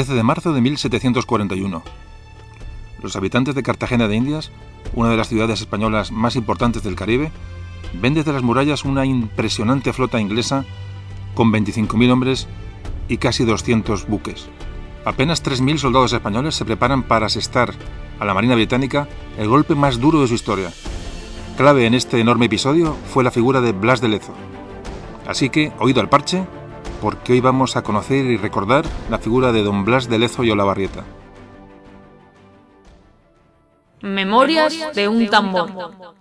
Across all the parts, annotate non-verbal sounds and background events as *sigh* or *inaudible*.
13 de marzo de 1741. Los habitantes de Cartagena de Indias, una de las ciudades españolas más importantes del Caribe, ven desde las murallas una impresionante flota inglesa con 25.000 hombres y casi 200 buques. Apenas 3.000 soldados españoles se preparan para asestar a la Marina Británica el golpe más duro de su historia. Clave en este enorme episodio fue la figura de Blas de Lezo. Así que, oído al parche, porque hoy vamos a conocer y recordar la figura de don Blas de Lezo y Olavarrieta. Memorias de un tambor.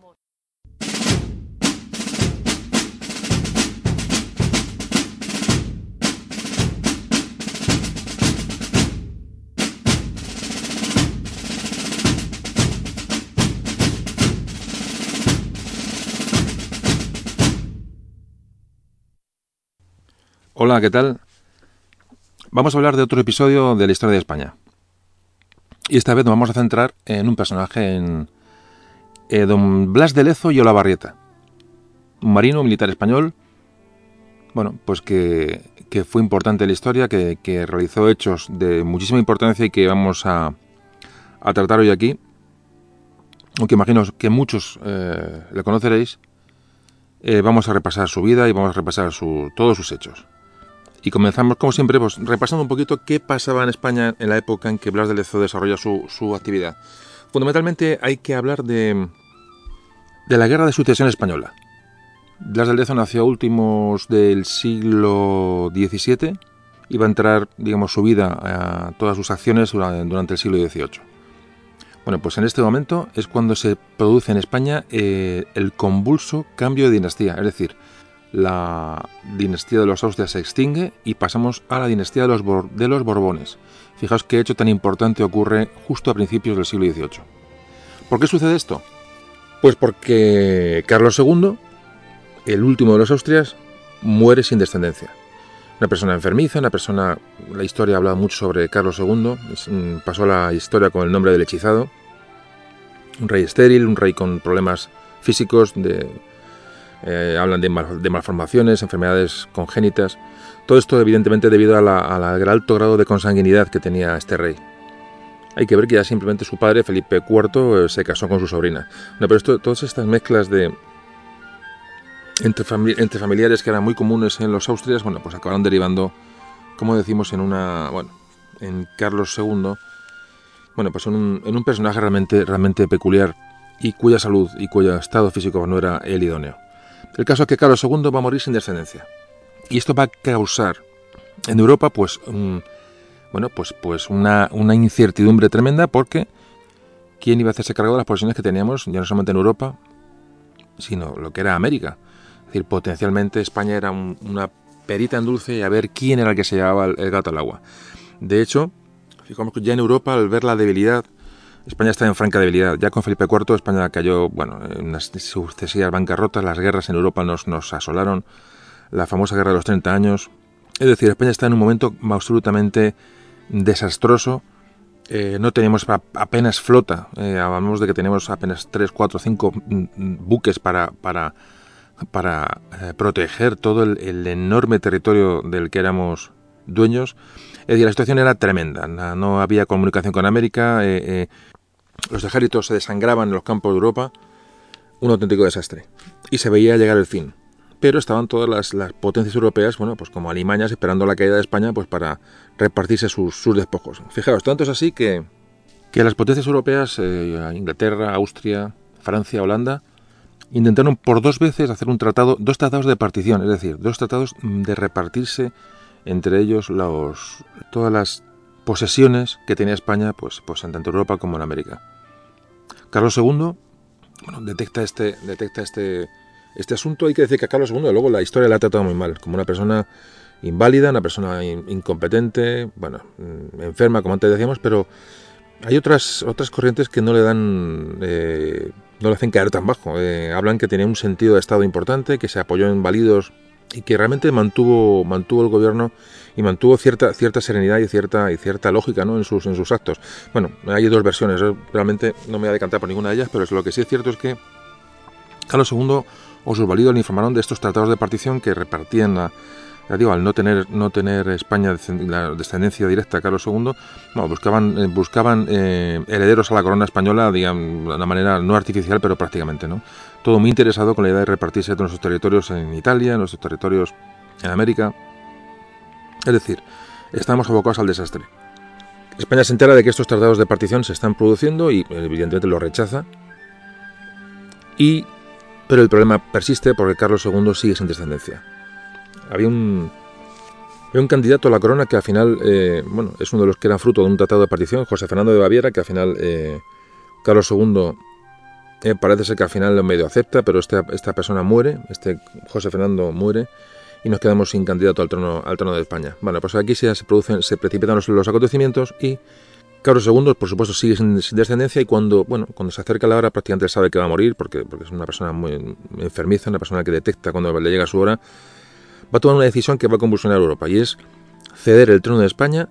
Hola, ¿qué tal? Vamos a hablar de otro episodio de la historia de España. Y esta vez nos vamos a centrar en un personaje, en eh, don Blas de Lezo y Olavarrieta, un marino militar español, bueno, pues que, fue importante en la historia, que, que, realizó hechos de muchísima importancia y que vamos a, a tratar hoy aquí. Aunque imagino que muchos eh, le conoceréis, eh, vamos a repasar su vida y vamos a repasar su, todos sus hechos. Y comenzamos, como siempre, pues, repasando un poquito qué pasaba en España en la época en que Blas de Lezo desarrolla su, su actividad. Fundamentalmente hay que hablar de, de la Guerra de Sucesión Española. Blas de Lezo nació a últimos del siglo XVII y va a entrar, digamos, su vida a todas sus acciones durante el siglo XVIII. Bueno, pues en este momento es cuando se produce en España eh, el convulso cambio de dinastía, es decir, la dinastía de los Austrias se extingue y pasamos a la dinastía de los, Borbones. Fijaos qué hecho tan importante ocurre justo a principios del siglo XVIII. ¿Por qué sucede esto? Pues porque Carlos II, el último de los Austrias, muere sin descendencia. Una persona enfermiza, una persona... La historia ha hablado mucho sobre Carlos II, mm, pasó la historia con el nombre del hechizado. Un rey estéril, un rey con problemas físicos, de, eh, hablan de, mal, de, malformaciones, enfermedades congénitas. Todo esto evidentemente debido al alto grado de consanguinidad que tenía este rey. Hay que ver que ya simplemente su padre, Felipe IV, eh, se casó con su sobrina. No, pero esto, todas estas mezclas de entre, familiares que eran muy comunes en los Austrias, bueno, pues acabaron derivando, como decimos, en una, bueno, en Carlos II, bueno, pues en un, en un personaje realmente, realmente peculiar y cuya salud y cuyo estado físico no era el idóneo. El caso es que Carlos II va a morir sin descendencia. Y esto va a causar en Europa, pues, un, bueno, pues, pues una, una, incertidumbre tremenda porque ¿quién iba a hacerse cargo de las posiciones que teníamos, ya no solamente en Europa, sino lo que era América? Es decir, potencialmente España era un, una perita en dulce y a ver quién era el que se llevaba el, el gato al agua. De hecho, fijamos que ya en Europa, al ver la debilidad España está en franca debilidad. Ya con Felipe IV España cayó, bueno, en unas sucesivas bancarrotas, las guerras en Europa nos, nos asolaron, la famosa guerra de los 30 años. Es decir, España está en un momento absolutamente desastroso. Eh, no tenemos apenas flota, eh, hablamos de que tenemos apenas 3, 4, 5 buques para, para, para eh, proteger todo el, enorme territorio del que éramos dueños. Es decir, la situación era tremenda, no había comunicación con América, los ejércitos se desangraban en los campos de Europa, un auténtico desastre. Y se veía llegar el fin. Pero estaban todas las, potencias europeas, bueno, pues como alimañas esperando la caída de España, pues para repartirse sus, despojos. Fijaos, tanto es así que, que las potencias europeas, eh, Inglaterra, Austria, Francia, Holanda, intentaron por dos veces hacer un tratado, dos tratados de partición, es decir, dos tratados de repartirse entre ellos los, todas las posesiones que tenía España, pues, pues en tanto Europa como en América. Carlos II bueno, detecta este, detecta este, este asunto. Hay que decir que a Carlos II luego la historia la ha tratado muy mal, como una persona inválida, una persona in, incompetente, bueno, mm, enferma, como antes decíamos, pero hay otras, otras corrientes que no le dan, eh, no le hacen caer tan bajo. Eh, hablan que tenía un sentido de Estado importante, que se apoyó en válidos y que realmente mantuvo, mantuvo el gobierno y mantuvo cierta, cierta serenidad y cierta, y cierta lógica ¿no? en, sus, en sus actos. Bueno, hay dos versiones, realmente no me voy a decantar por ninguna de ellas, pero lo que sí es cierto es que Carlos II o sus validos le informaron de estos tratados de partición que repartían ya digo, al no tener, no tener España la descendencia directa a Carlos II, buscaban, eh, buscaban eh, herederos a la corona española, digamos, de una manera no artificial, pero prácticamente, ¿no? Todo muy interesado con la idea de repartirse nuestros territorios en Italia, nuestros territorios en América. Es decir, estamos abocados al desastre. España se entera de que estos tratados de partición se están produciendo y evidentemente lo rechaza. Y, pero el problema persiste porque Carlos II sigue sin descendencia había un, un candidato a la corona que al final, eh, bueno, es uno de los que eran fruto de un tratado de partición, José Fernando de Baviera, que al final eh, Carlos II eh, parece ser que al final lo medio acepta, pero esta, esta persona muere, este José Fernando muere y nos quedamos sin candidato al trono, al trono de España. Bueno, pues aquí se, producen, se precipitan los, acontecimientos y Carlos II, por supuesto, sigue sin, descendencia y cuando, bueno, cuando se acerca la hora prácticamente sabe que va a morir porque, porque es una persona muy enfermiza, una persona que detecta cuando le llega su hora va a tomar una decisión que va a convulsionar Europa y es ceder el trono de España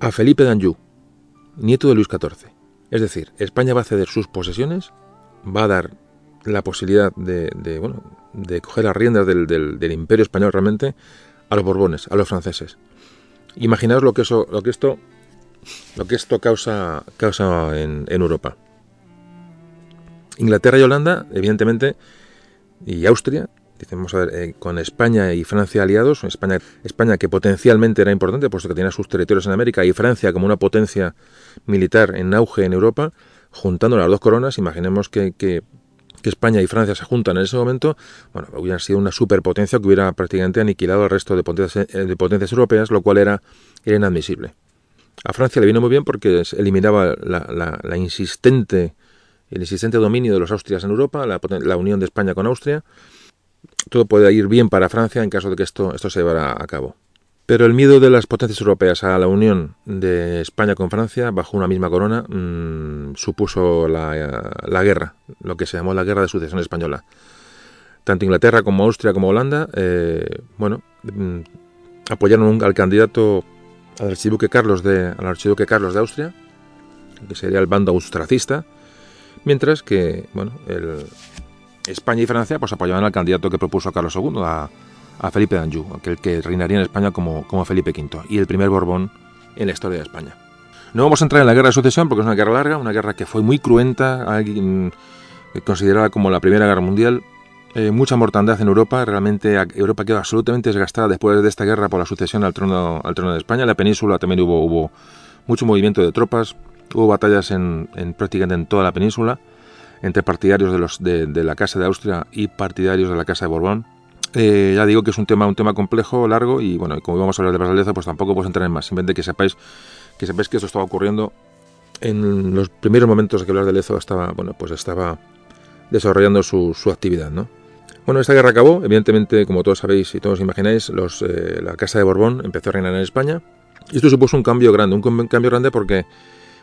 a Felipe d'Anjou, nieto de Luis XIV. Es decir, España va a ceder sus posesiones, va a dar la posibilidad de, bueno, de coger las riendas del, imperio español realmente a los borbones, a los franceses. Imaginaos lo que eso, lo que esto, lo que esto causa, causa en, en Europa. Inglaterra y Holanda, evidentemente, y Austria Dicemos, a ver, eh, con España y Francia aliados, España, España que potencialmente era importante, puesto que tenía sus territorios en América, y Francia como una potencia militar en auge en Europa, juntando las dos coronas, imaginemos que, España y Francia se juntan en ese momento, bueno, hubiera sido una superpotencia que hubiera prácticamente aniquilado al resto de potencias, eh, de potencias europeas, lo cual era, era inadmisible. A Francia le vino muy bien porque eliminaba la, la, insistente, el insistente dominio de los Austrias en Europa, la, la unión de España con Austria, todo puede ir bien para Francia en caso de que esto, esto se llevara a cabo. Pero el miedo de las potencias europeas a la unión de España con Francia bajo una misma corona mm, supuso la, guerra, lo que se llamó la guerra de sucesión española. Tanto Inglaterra como Austria como Holanda, eh, bueno, mm, apoyaron al candidato al archiduque Carlos de archiduque Carlos de Austria, que sería el bando austracista, mientras que, bueno, España y Francia pues apoyaban al candidato que propuso Carlos II, Felipe d'Anjou, aquel que reinaría en España como, como Felipe V y el primer Borbón en la historia de España. No vamos a entrar en la guerra de sucesión porque es una guerra larga, una guerra que fue muy cruenta, considerada como la Primera Guerra Mundial. Eh, mucha mortandad en Europa, realmente Europa quedó absolutamente desgastada después de esta guerra por la sucesión al trono, al trono de España. En la península también hubo, hubo mucho movimiento de tropas, hubo batallas en prácticamente en toda la península entre partidarios de, los, de, la Casa de Austria y partidarios de la Casa de Borbón. Eh, ya digo que es un tema, un tema complejo, largo, y bueno, como vamos a hablar de Blas pues tampoco puedo entrar en más. Simplemente que sepáis que sepáis que esto estaba ocurriendo en los primeros momentos que Blas de Lezo estaba, bueno, pues estaba desarrollando su, su actividad, ¿no? Bueno, esta guerra acabó, evidentemente, como todos sabéis y todos imagináis, los, eh, la Casa de Borbón empezó a reinar en España. Y esto supuso un cambio grande, un cambio grande porque,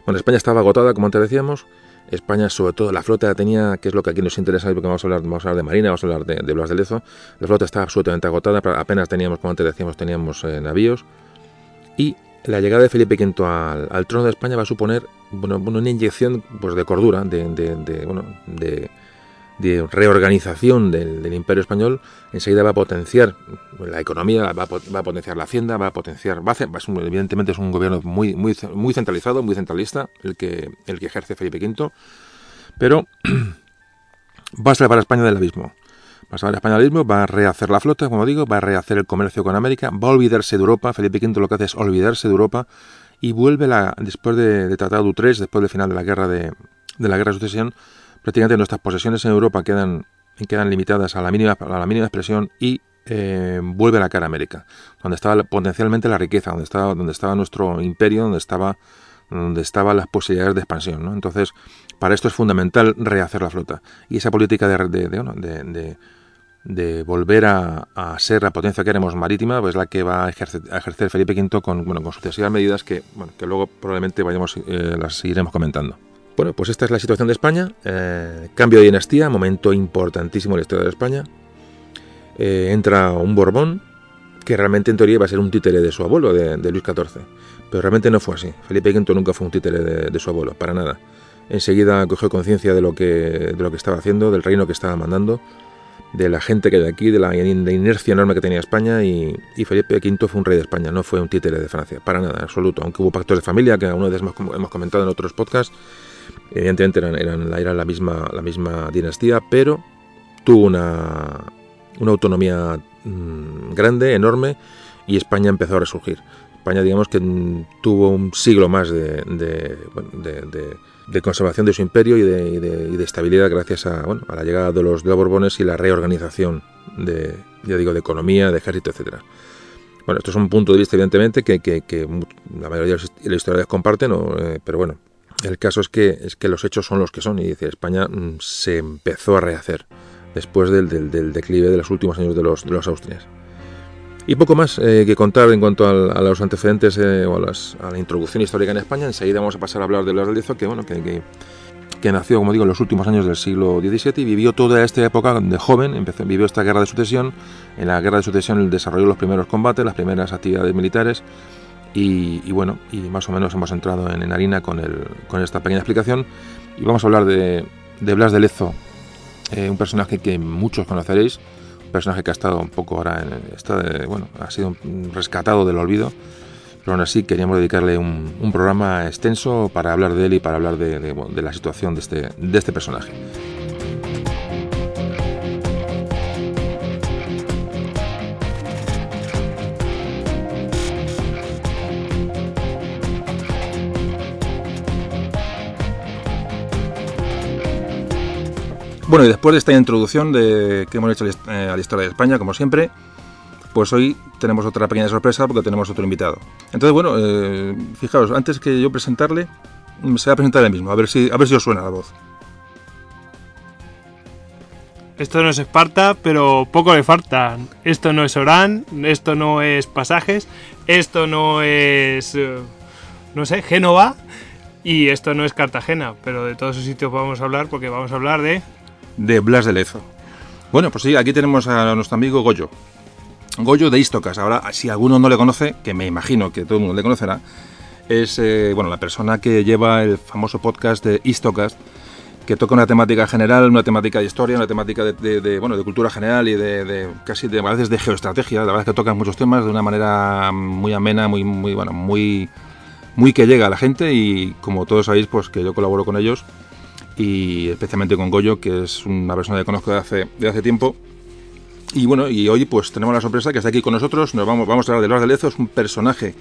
bueno, España estaba agotada, como antes decíamos, España, sobre todo, la flota tenía, que es lo que aquí nos interesa, porque vamos a hablar, vamos a hablar de Marina, vamos a hablar de, Blas de Lezo, la flota estaba absolutamente agotada, apenas teníamos, como antes decíamos, teníamos eh, navíos, y la llegada de Felipe V al, trono de España va a suponer bueno, una inyección pues, de cordura, de, bueno, de de reorganización del, imperio español, enseguida va a potenciar la economía, va a, potenciar la hacienda, va a potenciar, va a evidentemente es un gobierno muy, muy, muy centralizado, muy centralista, el que, el que ejerce Felipe V, pero va a salvar a España del abismo. Va a salvar a España del abismo, va a rehacer la flota, como digo, va a rehacer el comercio con América, va a olvidarse de Europa, Felipe V lo que hace es olvidarse de Europa y vuelve la, después de, de Tratado de Utrecht, después del final de la guerra de, de la guerra de sucesión, prácticamente nuestras posesiones en Europa quedan, quedan limitadas a la mínima, a la mínima expresión y eh, vuelve a la cara América, donde estaba potencialmente la riqueza, donde estaba, donde estaba nuestro imperio, donde estaba donde estaban las posibilidades de expansión. ¿no? Entonces, para esto es fundamental rehacer la flota. Y esa política de, de, de, de volver a, ser la potencia que éramos marítima, pues la que va a ejercer, a ejercer Felipe V con, bueno, con sucesivas medidas que, bueno, que luego probablemente vayamos, eh, las seguiremos comentando. Bueno, pues esta es la situación de España. Eh, cambio de dinastía, momento importantísimo en la historia de España. Eh, entra un Borbón, que realmente en teoría iba a ser un títere de su abuelo, de, Luis XIV. Pero realmente no fue así. Felipe V nunca fue un títere de, su abuelo, para nada. Enseguida cogió conciencia de, lo que, de lo que estaba haciendo, del reino que estaba mandando. de la gente que hay aquí, de la inercia enorme que tenía España y, Felipe V fue un rey de España, no fue un títere de Francia, para nada, en absoluto. Aunque hubo pactos de familia, que alguna vez hemos, hemos comentado en otros podcasts, evidentemente eran, eran, la, misma, la misma dinastía, pero tuvo una, autonomía mm, grande, enorme, y España empezó a resurgir. España, digamos que tuvo un siglo más de, conservación de su imperio y de, estabilidad gracias a, a la llegada de los, Borbones y la reorganización de, ya digo, de economía, de ejército, etcétera. Bueno, esto es un punto de vista, evidentemente, que, que, la mayoría de los historiadores comparten, eh, pero bueno, el caso es que, es que los hechos son los que son y dice, España mm, se empezó a rehacer después del, del, declive de los últimos años de los, de los Austrias. Y poco más eh, que contar en cuanto a, los antecedentes eh, o a, la introducción histórica en España. Enseguida vamos a pasar a hablar de del Lezo, que, bueno, que, que, nació, como digo, en los últimos años del siglo XVII y vivió toda esta época de joven, empezó, vivió esta guerra de sucesión. En la guerra de sucesión desarrolló los primeros combates, las primeras actividades militares. Y, bueno, y más o menos hemos entrado en, en harina con, el, con esta pequeña explicación. Y vamos a hablar de, de Blas de Lezo, eh, un personaje que muchos conoceréis personaje que ha estado un poco ahora en está bueno, ha sido rescatado del olvido, pero aún así queríamos dedicarle un, programa extenso para hablar de él y para hablar de, de la situación de este, de este personaje. Bueno, y después de esta introducción de, que hemos hecho eh, a la historia de España, como siempre, pues hoy tenemos otra pequeña sorpresa porque tenemos otro invitado. Entonces, bueno, eh, fijaos, antes que yo presentarle, se va a presentar él mismo, a ver si, a ver si os suena la voz. Esto no es Esparta, pero poco le falta. Esto no es Orán, esto no es Pasajes, esto no es, eh, no sé, Génova y esto no es Cartagena. Pero de todos esos sitios vamos a hablar porque vamos a hablar de de Blas de Lezo. Bueno, pues sí, aquí tenemos a nuestro amigo Goyo. Goyo de Istocas. Ahora, si alguno no le conoce, que me imagino que todo el mundo le conocerá, es eh, bueno, la persona que lleva el famoso podcast de Istocas, que toca una temática general, una temática de historia, una temática de, bueno, de cultura general y de, casi de, a veces de geoestrategia. La verdad es que tocan muchos temas de una manera muy amena, muy, muy, bueno, muy, muy que llega a la gente y como todos sabéis, pues que yo colaboro con ellos y especialmente con Goyo, que es una persona que conozco de hace, de hace tiempo. Y bueno, y hoy pues tenemos la sorpresa que está aquí con nosotros, nos vamos, vamos a hablar de Lars de Lezo, es un personaje,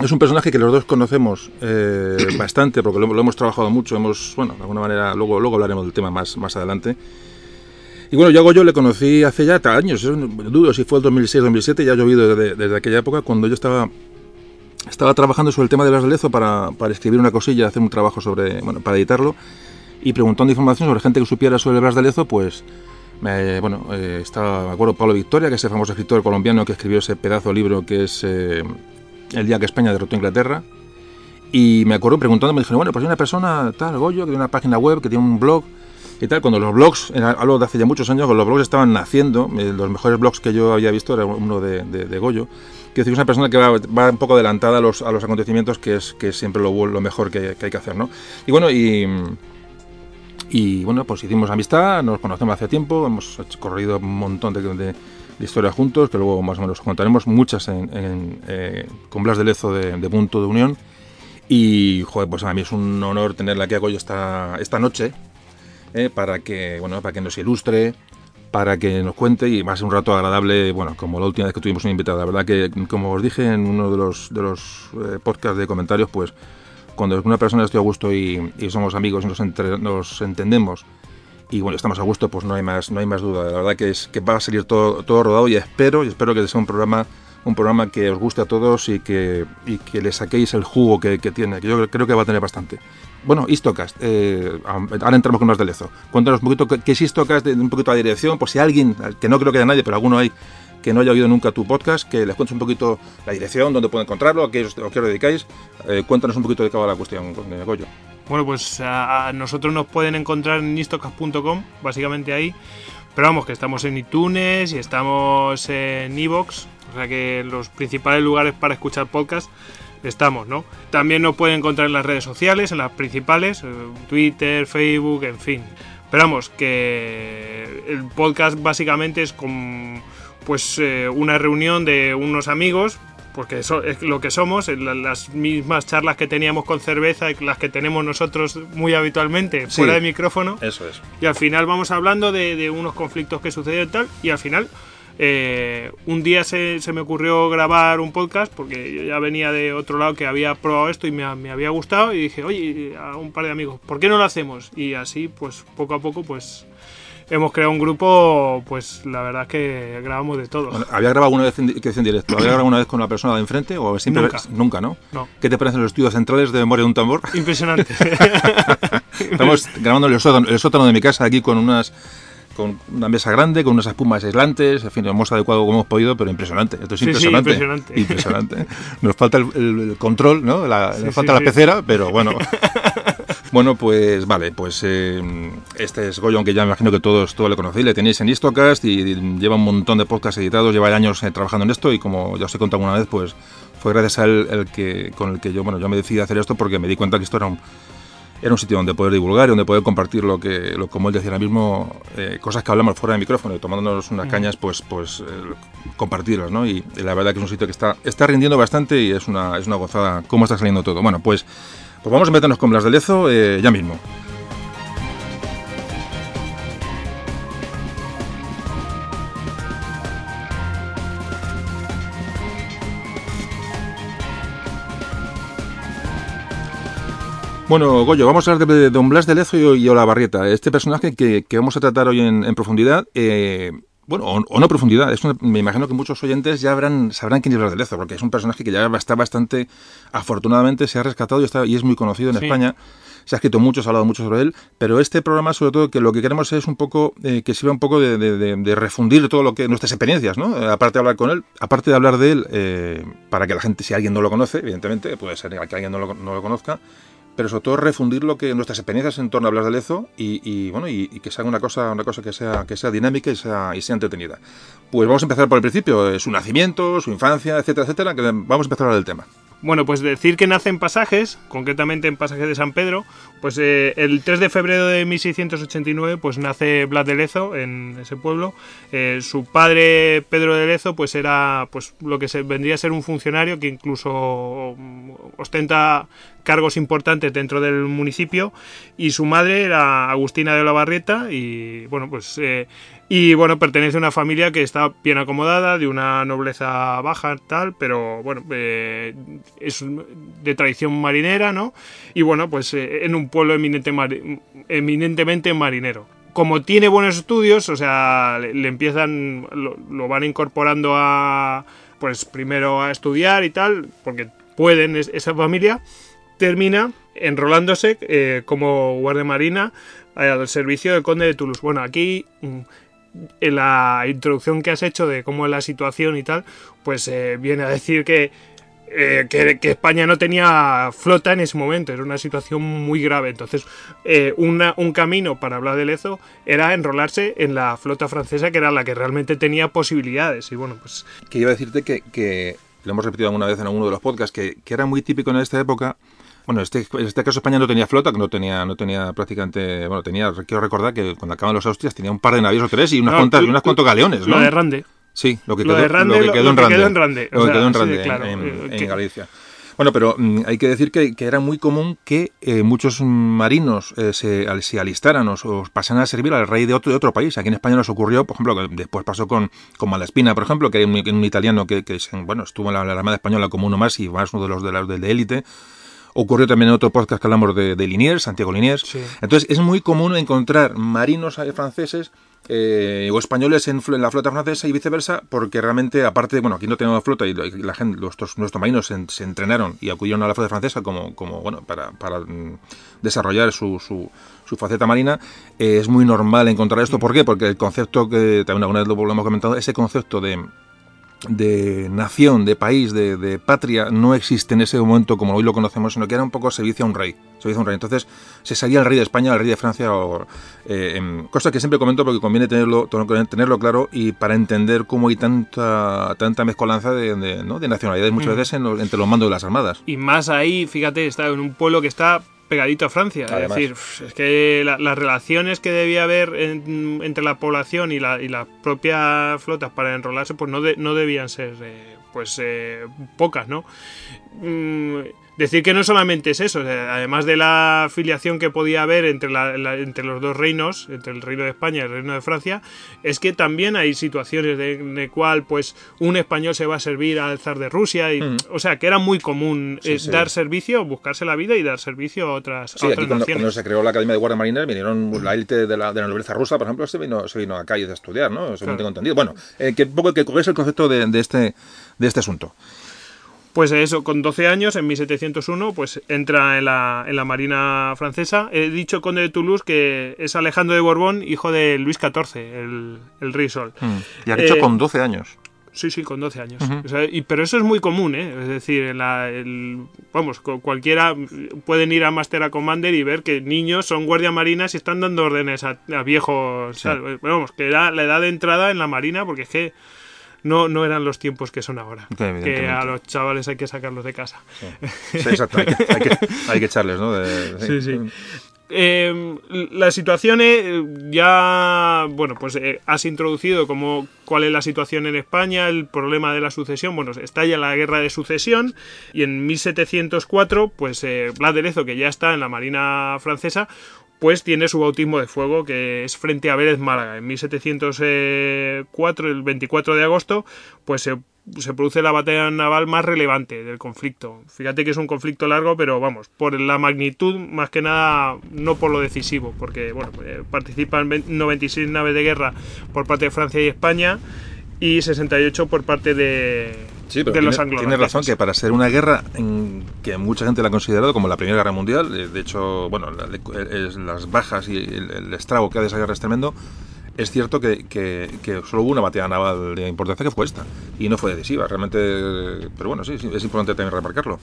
es un personaje que los dos conocemos eh, *coughs* bastante, porque lo, hemos trabajado mucho, hemos, bueno, de alguna manera, luego, luego hablaremos del tema más, más adelante. Y bueno, yo a Goyo le conocí hace ya años, dudo si fue el 2006-2007, ya ha llovido desde, desde, aquella época, cuando yo estaba estaba trabajando sobre el tema de Lars de Lezo para, para escribir una cosilla, hacer un trabajo sobre, bueno, para editarlo y preguntando información sobre gente que supiera sobre Blas de Lezo, pues bueno, eh, estaba, me acuerdo, Pablo Victoria, que es el famoso escritor colombiano que escribió ese pedazo de libro que es eh, El día que España derrotó a Inglaterra. Y me acuerdo preguntando, me dijeron, bueno, pues hay una persona, tal, Goyo, que tiene una página web, que tiene un blog y tal. Cuando los blogs, hablo de hace ya muchos años, cuando los blogs estaban naciendo, eh, los mejores blogs que yo había visto era uno de, de, Goyo. Que es una persona que va, va, un poco adelantada a los, a los acontecimientos, que es, que siempre lo, lo mejor que, que hay que hacer, ¿no? Y bueno, y y bueno, pues hicimos amistad, nos conocemos hace tiempo, hemos corrido un montón de, de, historias juntos, que luego más o menos contaremos, muchas en, eh, con Blas de Lezo de, Punto de Unión. Y joder, pues a mí es un honor tenerla aquí a Goyo esta, esta noche, eh, para, que, bueno, para que nos ilustre, para que nos cuente y va a ser un rato agradable, bueno, como la última vez que tuvimos una invitada. La verdad que, como os dije en uno de los, de los eh, podcasts de comentarios, pues cuando una persona estoy a gusto y, somos amigos y nos, nos, entendemos y bueno, estamos a gusto, pues no hay más, no hay más duda. La verdad que es que va a salir todo, todo rodado y espero, y espero que sea un programa, un programa que os guste a todos y que, y que le saquéis el jugo que, tiene, que yo creo que va a tener bastante. Bueno, Istocast, eh, ahora entramos con más de Lezo. Cuéntanos un poquito qué es Istocast, un poquito la dirección, por si alguien, que no creo que haya nadie, pero alguno hay que no haya oído nunca tu podcast, que les cuentes un poquito la dirección, dónde pueden encontrarlo, a qué os, os dedicáis. Eh, cuéntanos un poquito de qué va la cuestión, eh, Goyo. Bueno, pues a, nosotros nos pueden encontrar en istocast.com, básicamente ahí. Pero vamos, que estamos en iTunes y estamos en Evox, o sea que los principales lugares para escuchar podcast estamos, ¿no? También nos pueden encontrar en las redes sociales, en las principales, eh, Twitter, Facebook, en fin. Pero vamos, que el podcast básicamente es como pues eh, una reunión de unos amigos, porque eso es lo que somos, las mismas charlas que teníamos con cerveza las que tenemos nosotros muy habitualmente fuera de micrófono. Eso es. Y al final vamos hablando de, de unos conflictos que suceden y tal, y al final eh, un día se, me ocurrió grabar un podcast porque yo ya venía de otro lado que había probado esto y me, había gustado y dije, oye, a un par de amigos, ¿por qué no lo hacemos? Y así, pues poco a poco, pues hemos creado un grupo, pues la verdad es que grabamos de todo. ¿Había grabado una vez en, directo? ¿Había grabado una vez con la persona de enfrente o siempre nunca, nunca ¿no? no? ¿Qué te parecen los estudios centrales de Memoria de un tambor? Impresionante. *laughs* Estamos grabando el el sótano de mi casa aquí con unas con una mesa grande, con unas espumas aislantes, en fin, lo hemos adecuado como hemos podido, pero impresionante. Esto es impresionante. impresionante. Nos falta el, control, ¿no? nos falta la pecera, pero bueno. *laughs* Bueno, pues vale, pues eh, este es Goyo, aunque ya me imagino que todos, todos le conocéis, le tenéis en Istocast y, lleva un montón de podcasts editados, lleva años eh, trabajando en esto y como ya os he contado una vez, pues fue gracias a él el que, con el que yo, bueno, yo me decidí a hacer esto porque me di cuenta que esto era un, era un sitio donde poder divulgar y donde poder compartir lo que, lo, como él decía ahora mismo, eh, cosas que hablamos fuera de micrófono y tomándonos unas cañas, pues, pues eh, compartirlas, ¿no? Y, la verdad que es un sitio que está, está rindiendo bastante y es una, es una gozada cómo está saliendo todo. Bueno, pues, pues vamos a meternos con Blas de Lezo eh, ya mismo. Bueno, Goyo, vamos a hablar de, Don Blas de Lezo y, Olavarrieta, este personaje que, vamos a tratar hoy en, profundidad. Eh, bueno, o, no profundidad, es me imagino que muchos oyentes ya habrán, sabrán quién es Lezo, porque es un personaje que ya está bastante, afortunadamente se ha rescatado y, está, y es muy conocido en España. Se ha escrito mucho, se ha hablado mucho sobre él, pero este programa, sobre todo, que lo que queremos es un poco, eh, que sirva un poco de, refundir todo lo que, nuestras experiencias, ¿no? Eh, aparte de hablar con él, aparte de hablar de él, para que la gente, si alguien no lo conoce, evidentemente, puede ser que alguien no lo, no lo conozca, pero sobre todo refundir lo que nuestras experiencias en torno a hablar de Lezo y, bueno y, que sea una cosa una cosa que sea que sea dinámica y sea, y sea entretenida. Pues vamos a empezar por el principio su nacimiento su infancia etcétera etcétera que vamos a empezar a hablar del tema bueno, pues decir que nace en Pasajes, concretamente en Pasajes de San Pedro, pues eh, el 3 de febrero de 1689 pues nace Blas de Lezo en ese pueblo. Eh, su padre Pedro de Lezo pues era pues lo que se, vendría a ser un funcionario que incluso mm, ostenta cargos importantes dentro del municipio y su madre era Agustina de la Barrieta y bueno pues eh, y bueno, pertenece a una familia que está bien acomodada, de una nobleza baja, tal, pero bueno, eh, es de tradición marinera, ¿no? Y bueno, pues eh, en un pueblo eminente eminentemente marinero. Como tiene buenos estudios, o sea, le, empiezan, lo, van incorporando a, pues primero a estudiar y tal, porque pueden esa familia, termina enrolándose eh, como guardia marina al servicio del conde de Toulouse. Bueno, aquí mm, en la introducción que has hecho de cómo es la situación y tal, pues eh, viene a decir que, eh, que, España no tenía flota en ese momento, era una situación muy grave. Entonces, eh, un camino para hablar de Lezo era enrolarse en la flota francesa, que era la que realmente tenía posibilidades. Y bueno, pues. Que iba a decirte que, que lo hemos repetido alguna vez en alguno de los podcasts, que, que era muy típico en esta época bueno, este, en este caso España no tenía flota, que no tenía, no tenía prácticamente, bueno, tenía, quiero recordar que cuando acaban los Austrias tenía un par de navíos o tres y unas cuantas, y unas cuantos galeones, ¿no? Lo de Rande. Sí, lo que quedó, lo, Rande, lo que quedó, en, Rande, quedó en Rande. Lo que quedó en Rande, en, eh, Galicia. Bueno, pero mm, hay que decir que, que, era muy común que eh, muchos marinos eh, se, se, alistaran o, o, pasaran a servir al rey de otro, de otro país. Aquí en España nos ocurrió, por ejemplo, que después pasó con, con Malaspina, por ejemplo, que era un, un italiano que, que, bueno, estuvo en la, la, Armada Española como uno más y más uno de los de, los de élite. Ocurrió también en otro podcast que hablamos de, de Liniers, Santiago Liniers. Entonces es muy común encontrar marinos franceses eh, o españoles en, la flota francesa y viceversa, porque realmente, aparte, bueno, aquí no tenemos flota y la gente, nuestros, nuestros marinos se, entrenaron y acudieron a la flota francesa como, como bueno, para, para mm, desarrollar su, su, su, faceta marina, eh, es muy normal encontrar esto. ¿Por qué? Porque el concepto que también alguna vez lo hemos comentado, ese concepto de de nación, de país, de, patria, no existe en ese momento como hoy lo conocemos, sino que era un poco servicio a un rey. Servicio a un rey. Entonces se salía el rey de España, el rey de Francia, o, eh, cosa que siempre comento porque conviene tenerlo, tenerlo claro y para entender cómo hay tanta, tanta mezcolanza de, de, ¿no? de nacionalidades muchas mm. veces entre los mandos de las armadas. Y más ahí, fíjate, está en un pueblo que está pegadito a Francia. Además. Es decir, es que la- las relaciones que debía haber en- entre la población y, la, y las propias flotas para enrolarse, pues no, de- no debían ser eh, pues eh, pocas, ¿no? Mm, decir que no solamente es eso, además de la afiliación que podía haber entre, la- la- entre los dos reinos, entre el reino de España y el reino de Francia, es que también hay situaciones de, de cual pues un español se va a servir al zar de Rusia, y, Mm. o sea que era muy común Sí, eh, sí. dar servicio, buscarse la vida y dar servicio a otras, a Sí, aquí otras cuando, naciones. cuando se creó la Academia de Guardia Marina vinieron la élite de la, de la nobleza rusa, por ejemplo, se vino, se vino a Cádiz a estudiar, ¿no? Según Claro. tengo entendido. Bueno, eh, que un poco que coges el concepto de, de este, de este asunto. Pues eso, con 12 años, en 1701, pues entra en la, en la Marina francesa. He dicho conde de Toulouse que es Alejandro de Borbón, hijo de Luis XIV, el, el rey Sol. Y has dicho Eh, con 12 años. Sí, sí, con 12 años. Ujú. O sea, y, pero eso es muy común, ¿eh? Es decir, en la, el- vamos, cu- cualquiera pueden ir a Master a Commander y ver que niños son guardia marinas y están dando órdenes a, a viejos. Sí. tal. Pero vamos, que era la edad de entrada en la marina porque es que no, no eran los tiempos que son ahora. Que a los chavales hay que sacarlos de casa. Sí, exacto. Hay que, hay que- hay que echarles, ¿no? De- *laughs* Sí, sí. Eh, la situación eh, ya, bueno, pues eh, has introducido como cuál es la situación en España, el problema de la sucesión, bueno, estalla la guerra de sucesión y en 1704, pues eh, Blas de Lezo, que ya está en la Marina francesa, pues tiene su bautismo de fuego, que es frente a Vélez Málaga. En 1704, el 24 de agosto, pues se, produce la batalla naval más relevante del conflicto. Fíjate que es un conflicto largo, pero vamos, por la magnitud, más que nada, no por lo decisivo, porque bueno, eh, participan 20 96 naves de guerra por parte de Francia y España y 68 por parte de, Sí, pero de los tiene- anglo tienes razón que para ser una guerra en que mucha gente la ha considerado como la Primera Guerra Mundial, eh, de hecho, bueno, la- es- las bajas y el, el estrago que ha de esa guerra es tremendo, es cierto que, que- que solo hubo una batalla naval de importancia que fue esta, y no fue decisiva, realmente, pero bueno, sí, sí, es importante también remarcarlo.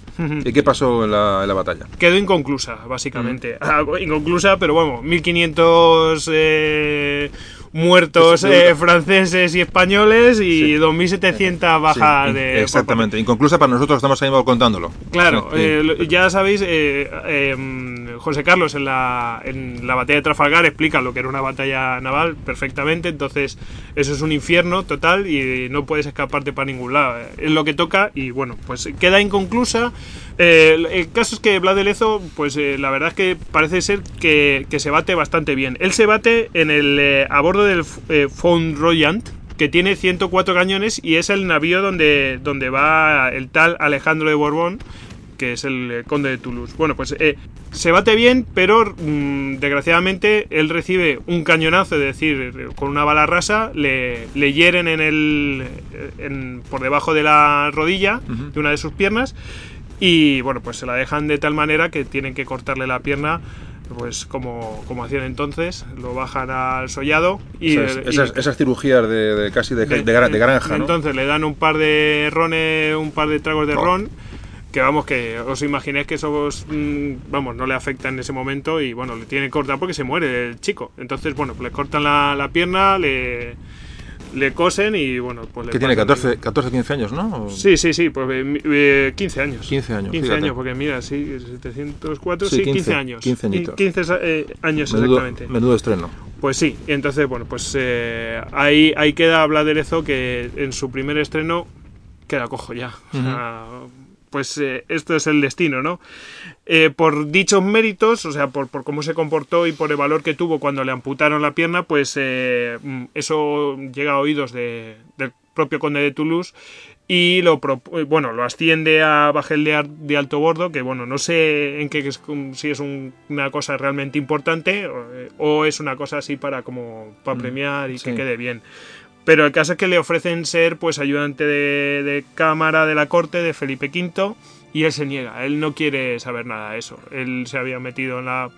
¿Y qué pasó en la, en la batalla? quedó inconclusa, básicamente. Ah, inconclusa, pero bueno, 1500 eh, muertos eh, franceses y españoles y Sí. 2700 bajas Sí, de... Exactamente, inconclusa para nosotros, estamos ahí contándolo. Claro, Sí, eh, ya sabéis, eh, eh, José Carlos en la, en la batalla de Trafalgar explica lo que era una batalla naval perfectamente, entonces eso es un infierno total y no puedes escaparte para ningún lado. Es lo que toca y bueno, pues queda inconclusa. Eh, el- caso es que Blas de Lezo, pues eh, la verdad es que parece ser que, que se bate bastante bien. Él se bate en el, eh, a bordo del eh, Foudroyant, que tiene 104 cañones y es el navío donde, donde va el tal Alejandro de Borbón, que es el eh, conde de Toulouse. Bueno, pues se bate bien, pero mm, desgraciadamente él recibe un cañonazo, es decir, con una bala rasa, le, le hieren en el, en- por debajo de la rodilla Ujú. de una de sus piernas y bueno, pues se la dejan de tal manera que tienen que cortarle la pierna. Pues como, como hacían entonces, lo bajan al sollado y, esas, y- esas- esas cirugías de, de casi de, de, gra- de granja, ¿no? entonces le dan un par de rones, un par de tragos de Oh. ron. Que vamos, que os imagináis que eso mm, vamos, no le afecta en ese momento y bueno, le tienen que cortar porque se muere el chico. Entonces, bueno, pues le cortan la, la pierna, le, le cosen y bueno, pues le que tiene pasan 14, 14, 15 años, ¿no? O- Sí, sí, sí, pues eh, mi- eh, 15 años. 15 años, 15 fíjate. años, porque mira, sí, 704, Sí, sí, 15, 15 años. 15 añitos. 15 eh, años menudo, exactamente. menudo estreno. Pues sí, entonces, bueno, pues eh, ahí, ahí queda Blas de Lezo que en su primer estreno queda cojo ya. O sea, pues eh, esto es el destino, ¿no? Eh, por dichos méritos, o sea, por, por cómo se comportó y por el valor que tuvo cuando le amputaron la pierna, pues eh, mm, eso llega a oídos de- del propio conde de Toulouse y lo eh, bueno lo asciende a bajel de, de alto bordo que bueno no sé en qué es- si es un- una cosa realmente importante o, eh, o es una cosa así para como para premiar y sí. que quede bien pero el caso es que le ofrecen ser pues ayudante de, de cámara de la corte de Felipe V y él se niega él no quiere saber nada de eso él se había metido en la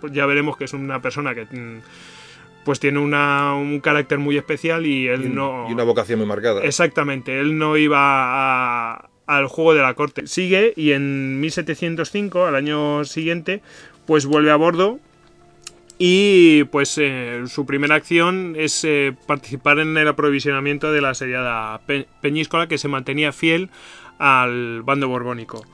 pues ya veremos que es una persona que mm, pues tiene una, un carácter muy especial y él Y, un- no y una vocación muy marcada. Exactamente, él no iba a- al juego de la corte. Sigue y en 1705, al año siguiente, pues vuelve a bordo y pues eh, su primera acción es eh, participar en el aprovisionamiento de la asediada Pe- Peñíscola que se mantenía fiel al bando borbónico.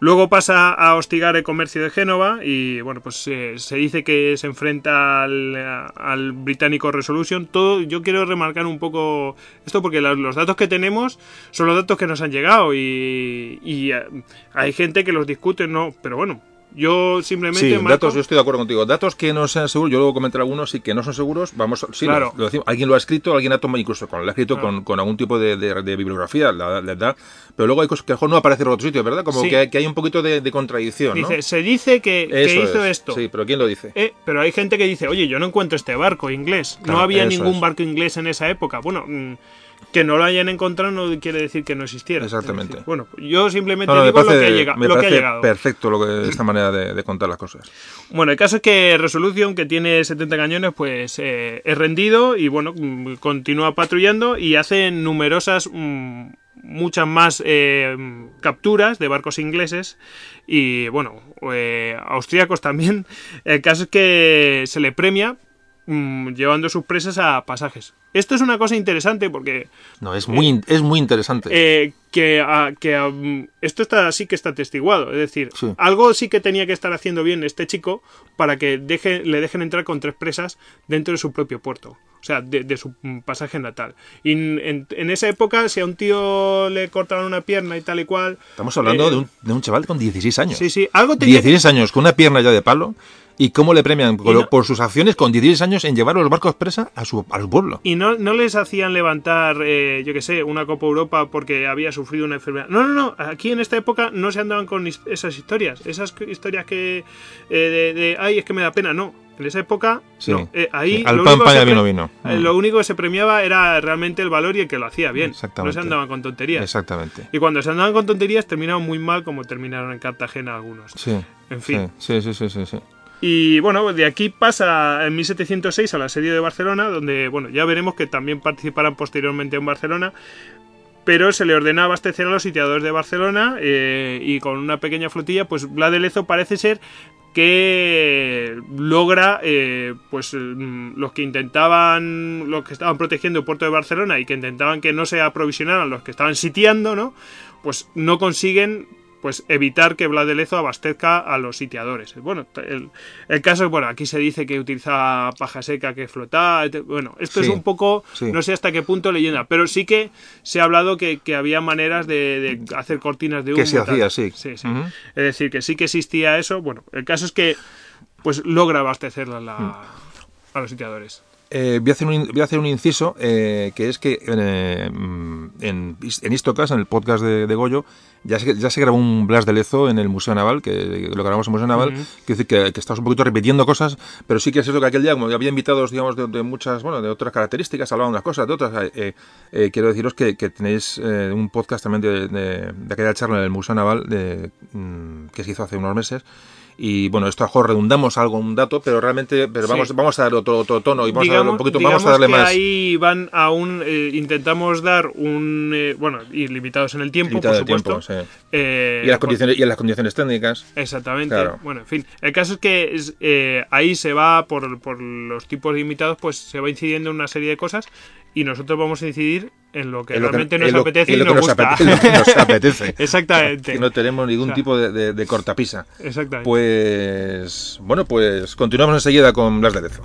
Luego pasa a hostigar el comercio de Génova y bueno, pues eh, se dice que se enfrenta al, británico Resolution. Todo, yo quiero remarcar un poco esto porque los datos que tenemos son los datos que nos han llegado y, y, eh, hay gente que los discute, no, pero bueno, yo simplemente Sí, marco- datos, yo estoy de acuerdo contigo. Datos que no sean seguros, yo luego comentaré algunos y que no son seguros, vamos, sí, Claro. lo, lo decimos. alguien lo ha escrito, alguien ha tomado incluso con, lo ha escrito Claro. con, con algún tipo de, de- de bibliografía, la, da, pero luego hay cosas que a lo mejor no aparecen en otro sitio, ¿verdad? Como Sí. que, hay- que hay un poquito de, de contradicción, ¿no? dice, se dice que, hizo es. esto. Sí, pero ¿quién lo dice? Eh, pero hay gente que dice, oye, yo no encuentro este barco inglés. Claro, no había ningún es. barco inglés en esa época. Bueno, mm, que no lo hayan encontrado no quiere decir que no existiera. Exactamente. Decir, bueno, yo simplemente No, no, me digo lo que, llega- me lo que ha llegado. perfecto lo que, esta manera de, de contar las cosas. Bueno, el caso es que Resolution, que tiene 70 cañones, pues eh, es rendido y bueno, continúa patrullando y hace numerosas, mm, muchas más eh, capturas de barcos ingleses y bueno, eh, austríacos también. El caso es que se le premia mm, llevando sus presas a pasajes. Esto es una cosa interesante porque No, es muy, in- es muy interesante. eh, que, a- que a- mm, esto está sí que está atestiguado. Es decir, Sí. algo sí que tenía que estar haciendo bien este chico para que deje, le dejen entrar con tres presas dentro de su propio puerto. O sea, de, de su mm, pasaje natal. Y en, esa época, si a un tío le cortaban una pierna y tal y cual. Estamos hablando eh, de, un, de un chaval con 16 años. Sí, sí, algo tenía que- 16 años, con una pierna ya de palo. ¿Y cómo le premian? Por, no- por sus acciones con 16 años en llevar los barcos presa a su, a su pueblo. Y no, no les hacían levantar, eh, yo qué sé, una Copa Europa porque había sufrido una enfermedad. No, no, no. Aquí en esta época no se andaban con esas historias. Esas historias que. eh, de, de, ay, es que me da pena. No. En esa época, Sí. no. Eh, ahí. Sí, al lo pan, único pan vino, vino. eh, Mm. Lo único que se premiaba era realmente el valor y el que lo hacía bien. Exactamente. No se andaban con tonterías. Exactamente. Y cuando se andaban con tonterías terminaban muy mal como terminaron en Cartagena algunos. Sí. En fin. Sí, sí, sí, sí, sí. Y bueno, de aquí pasa en 1706 al asedio de Barcelona, donde bueno, ya veremos que también participarán posteriormente en Barcelona. Pero se le ordena abastecer a los sitiadores de Barcelona eh, y con una pequeña flotilla, pues Vlad parece ser que logra, eh, pues mm, los que intentaban, los que estaban protegiendo el puerto de Barcelona y que intentaban que no se aprovisionaran los que estaban sitiando, ¿no? Pues no consiguen pues evitar que Vlad de Lezo abastezca a los sitiadores. Bueno, el, el caso es, bueno, aquí se dice que utiliza paja seca que flota, bueno, esto es un poco, sí. no sé hasta qué punto leyenda, pero sí que se ha hablado que, que había maneras de, de hacer cortinas de humo. Que se hacía, sí. Sí. Es decir, que sí que existía eso. Bueno, el caso es que pues logra abastecer a, la- Mm. a los sitiadores. Eh, voy, a hacer un, voy a hacer un inciso, eh, que es que eh, mm, en, en Istocas, en el podcast de, de Goyo, ya se, ya se grabó un Blas de Lezo en el Museo Naval, que lo grabamos en el Museo Naval, Ujú. quiero decir que, que estamos un poquito repitiendo cosas, pero sí que es cierto que aquel día, como había invitados, digamos, de, de muchas, bueno, de otras características, hablaban unas cosas, de otras, eh, eh, quiero deciros que, que tenéis un podcast también de, de- de aquella charla en el Museo Naval, mm, que se hizo hace unos meses, y bueno, esto a lo mejor redundamos algo, un dato, pero realmente pero vamos, Sí. vamos a dar otro, otro tono y vamos a darle un poquito, vamos a darle que más. ahí van a un eh, intentamos dar un eh, bueno y limitados en el tiempo limitado por supuesto tiempo, sí. Eh, y, en las por- condiciones, y en las condiciones técnicas. Exactamente. Claro. Bueno, en fin. El caso es que es, eh, ahí se va, por, por los tipos limitados, pues se va incidiendo en una serie de cosas y nosotros vamos a incidir en lo que en lo que- realmente en nos apetece y nos nos gusta. nos *laughs* apetece. Exactamente. Que no tenemos ningún O sea, tipo de, de- de cortapisa. Exactamente. Pues bueno, pues continuamos enseguida con Blas de Lezo.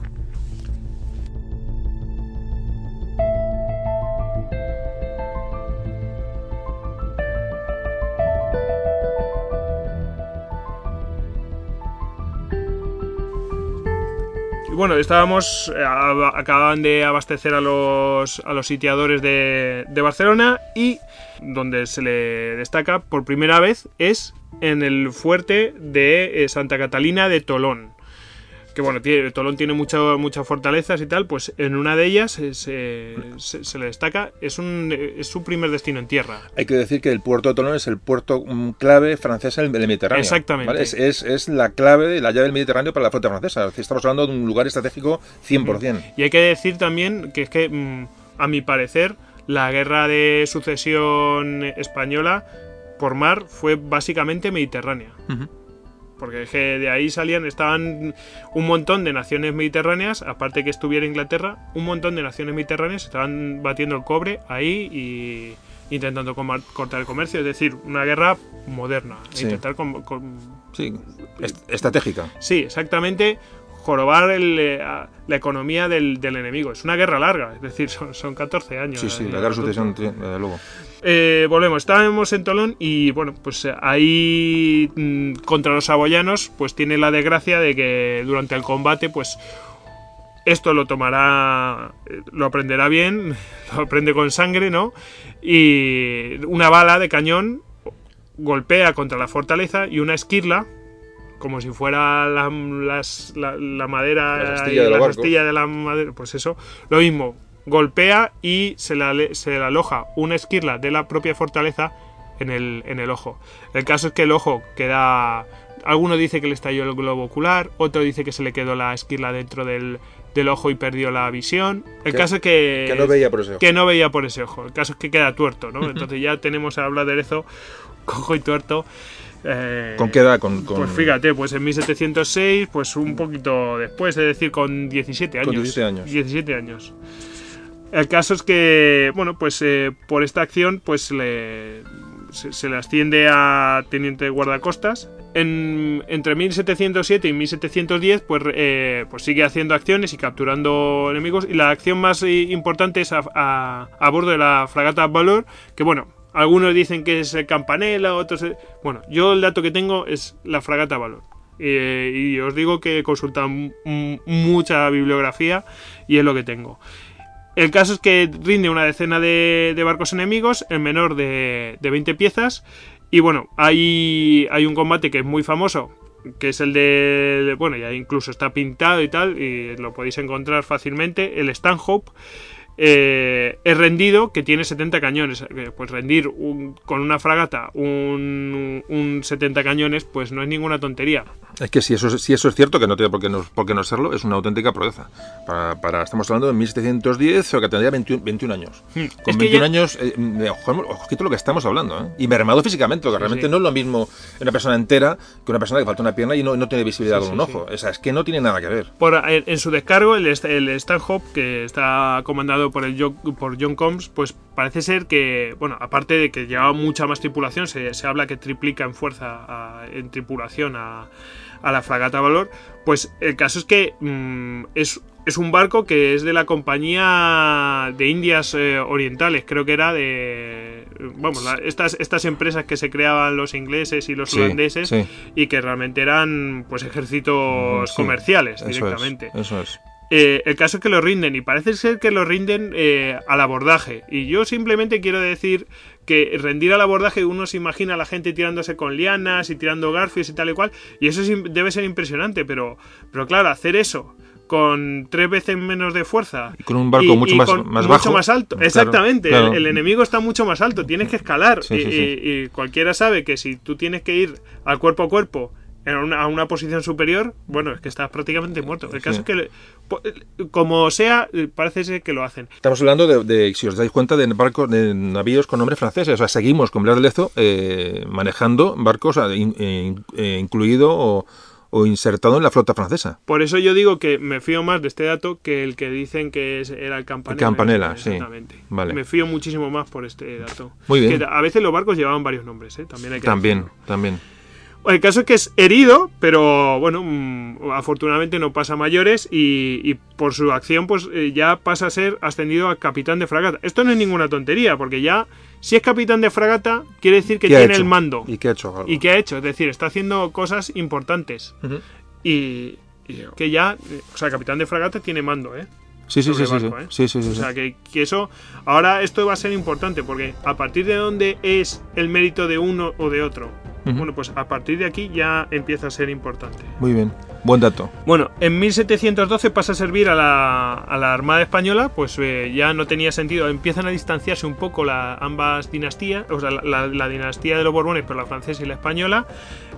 Bueno, estábamos. eh, ab- acababan de abastecer a los, a los sitiadores de, de Barcelona y donde se le destaca por primera vez es en el fuerte de eh, Santa Catalina de Tolón. Que bueno, tiene- Tolón tiene mucho- muchas fortalezas y tal, pues en una de ellas se, se- se le destaca, es, un, es su primer destino en tierra. Hay que decir que el puerto de Tolón es el puerto mm, clave francés del Mediterráneo. Exactamente. ¿vale? Es, es- es la clave, la llave del Mediterráneo para la flota francesa. Estamos hablando de un lugar estratégico 100%. Y hay que decir también que es que, mm, a mi parecer, la guerra de sucesión española por mar fue básicamente mediterránea. Ujú. Porque es que de ahí salían, estaban un montón de naciones mediterráneas, aparte que estuviera Inglaterra, un montón de naciones mediterráneas estaban batiendo el cobre ahí y, intentando cortar el comercio, es decir, una guerra moderna. Sí. Intentar Sí, est- estratégica. Sí, exactamente. Jorobar el, eh, la economía del, del enemigo. Es una guerra larga, es decir, son, son 14 años. Sí, sí, Eh, la guerra de sucesión, luego. Eh, volvemos, estábamos en Tolón y bueno, pues eh, ahí mm, contra los saboyanos, pues tiene la desgracia de que durante el combate, pues esto lo tomará, eh, lo aprenderá bien, *laughs* lo aprende con sangre, ¿no? Y una bala de cañón golpea contra la fortaleza y una esquirla, como si fuera la, las- la- la madera La y astilla de los la barcos. astilla de la madera, pues eso, lo mismo, golpea y se le, se le aloja una esquirla de la propia fortaleza en el, en el ojo. El caso es que el ojo queda... Alguno dice que le estalló el globo ocular, otro dice que se le quedó la esquirla dentro del, del ojo y perdió la visión. El Que- caso es que... Que no veía por ese ojo. que no veía por ese ojo. El caso es que queda tuerto, ¿no? *laughs* Entonces ya tenemos a Bladerezo cojo y tuerto. eh, ¿Con qué edad? Con, con- Pues fíjate, pues en 1706, pues un poquito después, es decir, con 17 años. Con 17 años. 17 años. El caso es que, bueno, pues eh, por esta acción, pues se, le asciende a teniente de guardacostas. En, entre 1707 y 1710, pues, eh, pues sigue haciendo acciones y capturando enemigos. Y la acción más importante es a, bordo de la fragata Valor, que bueno, algunos dicen que es el Campanella, otros... eh, Bueno, yo el dato que tengo es la fragata Valor. Eh, y os digo que he consultado mucha bibliografía y es lo que tengo. El caso es que rinde una decena de, barcos enemigos, el menor de, de 20 piezas. Y bueno, hay, hay un combate que es muy famoso, que es el de... Bueno, ya incluso está pintado y tal, y lo podéis encontrar fácilmente, el Stanhope. Eh, es rendido que tiene 70 cañones. Eh, Pues rendir un- con una fragata un, un 70 cañones, pues no es ninguna tontería. Es que si eso, es- si eso es cierto, que no tiene por qué no, por qué no serlo, es una auténtica proeza. Para, para- estamos hablando de 1710, o que tendría 21, 21 años. Hmm. Con Es que 21 ya- años, eh, ojo- ojito lo que estamos hablando, ¿eh? Y mermado físicamente, porque Sí, realmente sí. no es lo mismo una persona entera que una persona que falta una pierna y no, no tiene visibilidad Sí, con un ojo. O sea, es que no tiene nada que ver. Por, en, en su descargo, el, el Stanhope, que está comandado por, el por John Combs, pues parece ser que, bueno, aparte de que llevaba mucha más tripulación, se, se habla que triplica en fuerza a- en tripulación a, a la fragata Valor, pues el caso es que mm, es, es un barco que es de la compañía de Indias eh, Orientales, creo que era de... Vamos, la- estas, estas empresas que se creaban los ingleses y los Sí, holandeses sí. y que realmente eran pues ejércitos Sí, comerciales Eso directamente. es, eso es. Eh, el caso es que lo rinden y parece ser que lo rinden eh, al abordaje. Y yo simplemente quiero decir que rendir al abordaje uno se imagina a la gente tirándose con lianas y tirando garfios y tal y cual. Y eso es debe ser impresionante, pero, pero claro, hacer eso con tres veces menos de fuerza Y con un barco mucho más- mucho bajo. más alto Claro, exactamente claro. El, el enemigo está mucho más alto tienes que escalar Sí, y, sí, sí. y- y cualquiera sabe que si tú tienes que ir al cuerpo a cuerpo en una, a una posición superior, bueno, es que estás prácticamente muerto. El caso Sí. es que, como sea, parece ser que lo hacen. Estamos hablando de, de, si os dais cuenta, de barcos, de navíos con nombres franceses. O sea, seguimos con Blas de Lezo eh, manejando barcos eh, in- eh, incluido o, o insertado en la flota francesa. Por eso yo digo que me fío más de este dato que el que dicen que es- era el Campanella. El Campanella, sí. Exactamente. Vale. Me fío muchísimo más por este dato. Muy bien. Que a veces los barcos llevaban varios nombres, ¿eh? También hay que También, decirlo. también. El caso es que es herido, pero bueno, mm, afortunadamente no pasa a mayores y, y por su acción pues eh, ya pasa a ser ascendido a capitán de fragata. Esto no es ninguna tontería, porque ya si es capitán de fragata quiere decir que ¿Qué ha tiene el mando. ¿Y qué ha hecho? ¿Y qué ha hecho? Es decir, está haciendo cosas importantes. Y que ya, eh, o sea, capitán de fragata tiene mando, ¿eh? Sí, sí, sí, sobre sí, sí. barco, ¿eh? sí, sí, sí, O sea, que, que eso, ahora esto va a ser importante, porque a partir de dónde es el mérito de uno o de otro, bueno, pues a partir de aquí ya empieza a ser importante. Muy bien. Buen dato. Bueno, en 1712 pasa a servir a la, a la Armada Española, pues eh, ya no tenía sentido, empiezan a distanciarse un poco la, ambas dinastías, o sea, la, la- la dinastía de los Borbones, pero la francesa y la española,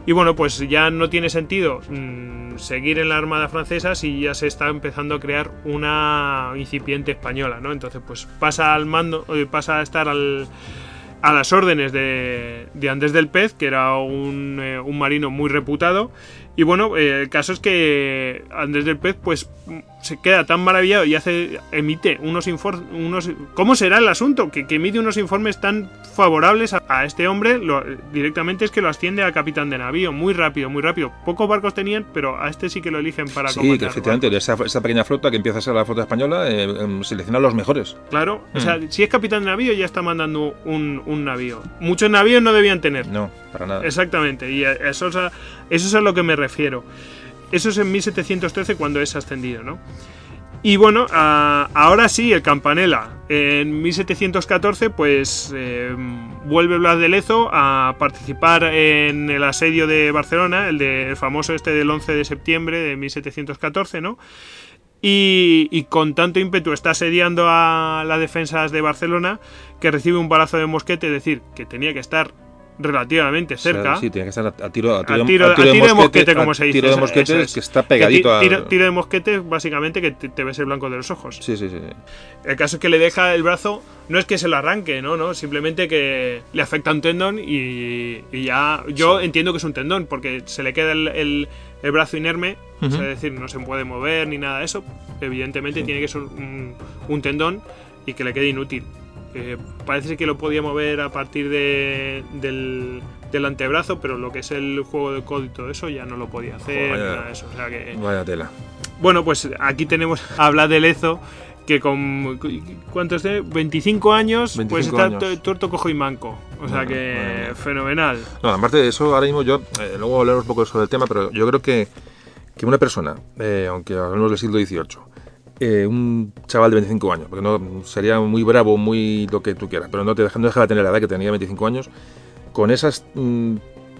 y bueno, pues ya no tiene sentido mm, seguir en la Armada francesa si ya se está empezando a crear una incipiente española, ¿no? Entonces, pues pasa al mando, eh, pasa a estar al a las órdenes de, de Andrés del Pez, que era un, eh, un marino muy reputado. Y bueno, eh, el caso es que Andrés del Pez, pues se queda tan maravillado y hace emite unos informes unos cómo será el asunto que, que emite unos informes tan favorables a, a este hombre lo- directamente es que lo asciende a capitán de navío muy rápido muy rápido pocos barcos tenían pero a este sí que lo eligen para Sí, que efectivamente, esa, esa pequeña flota que empieza a ser la flota española, eh, selecciona los mejores. claro o Mm. sea si es capitán de navío ya está mandando un, un navío muchos navíos no debían tener No, para nada. Exactamente, y eso eso es a lo que me refiero. Eso es en 1713 cuando es ascendido, ¿no? Y bueno, a- ahora sí, el Campanella. En 1714, pues eh, vuelve Blas de Lezo a participar en el asedio de Barcelona, el, de, famoso este del 11 de septiembre de 1714, ¿no? Y, y con tanto ímpetu está asediando a las defensas de Barcelona que recibe un balazo de mosquete, es decir, que tenía que estar relativamente O sea, cerca. sí, tiene que estar a, a tiro, a tiro, a de mosquete, como se dice. Tiro de mosquete es. que está pegadito a. tiro, de mosquete, básicamente, que te, te ves el blanco de los ojos. Sí, sí, sí. El caso es que le deja el brazo, no es que se lo arranque, no, no, simplemente que le afecta un tendón y, y ya. Yo entiendo que es un tendón, porque se le queda el, el- el brazo inerme, es decir, no se puede mover ni nada de eso. Evidentemente tiene que ser un, un tendón y que le quede inútil. Eh, parece que lo podía mover a partir de- del, del antebrazo, pero lo que es el juego de codo y todo eso ya no lo podía hacer, Joder. de eso. O sea que. Vaya tela. Bueno, pues aquí tenemos *laughs* a Blas de Lezo, que con. ¿Cuántos de? 25 años, pues 25 está años. tu- tuerto, cojo y manco. O sea Bueno, que. bueno. Fenomenal. No, aparte de eso, ahora mismo yo, eh, luego hablaremos un poco sobre el tema, pero yo creo que, que una persona, eh, aunque hablemos del siglo XVIII, eh, un chaval de 25 años, porque no sería muy bravo, muy lo que tú quieras, pero no te deja, no deja de tener la edad que tenía 25 años, con esos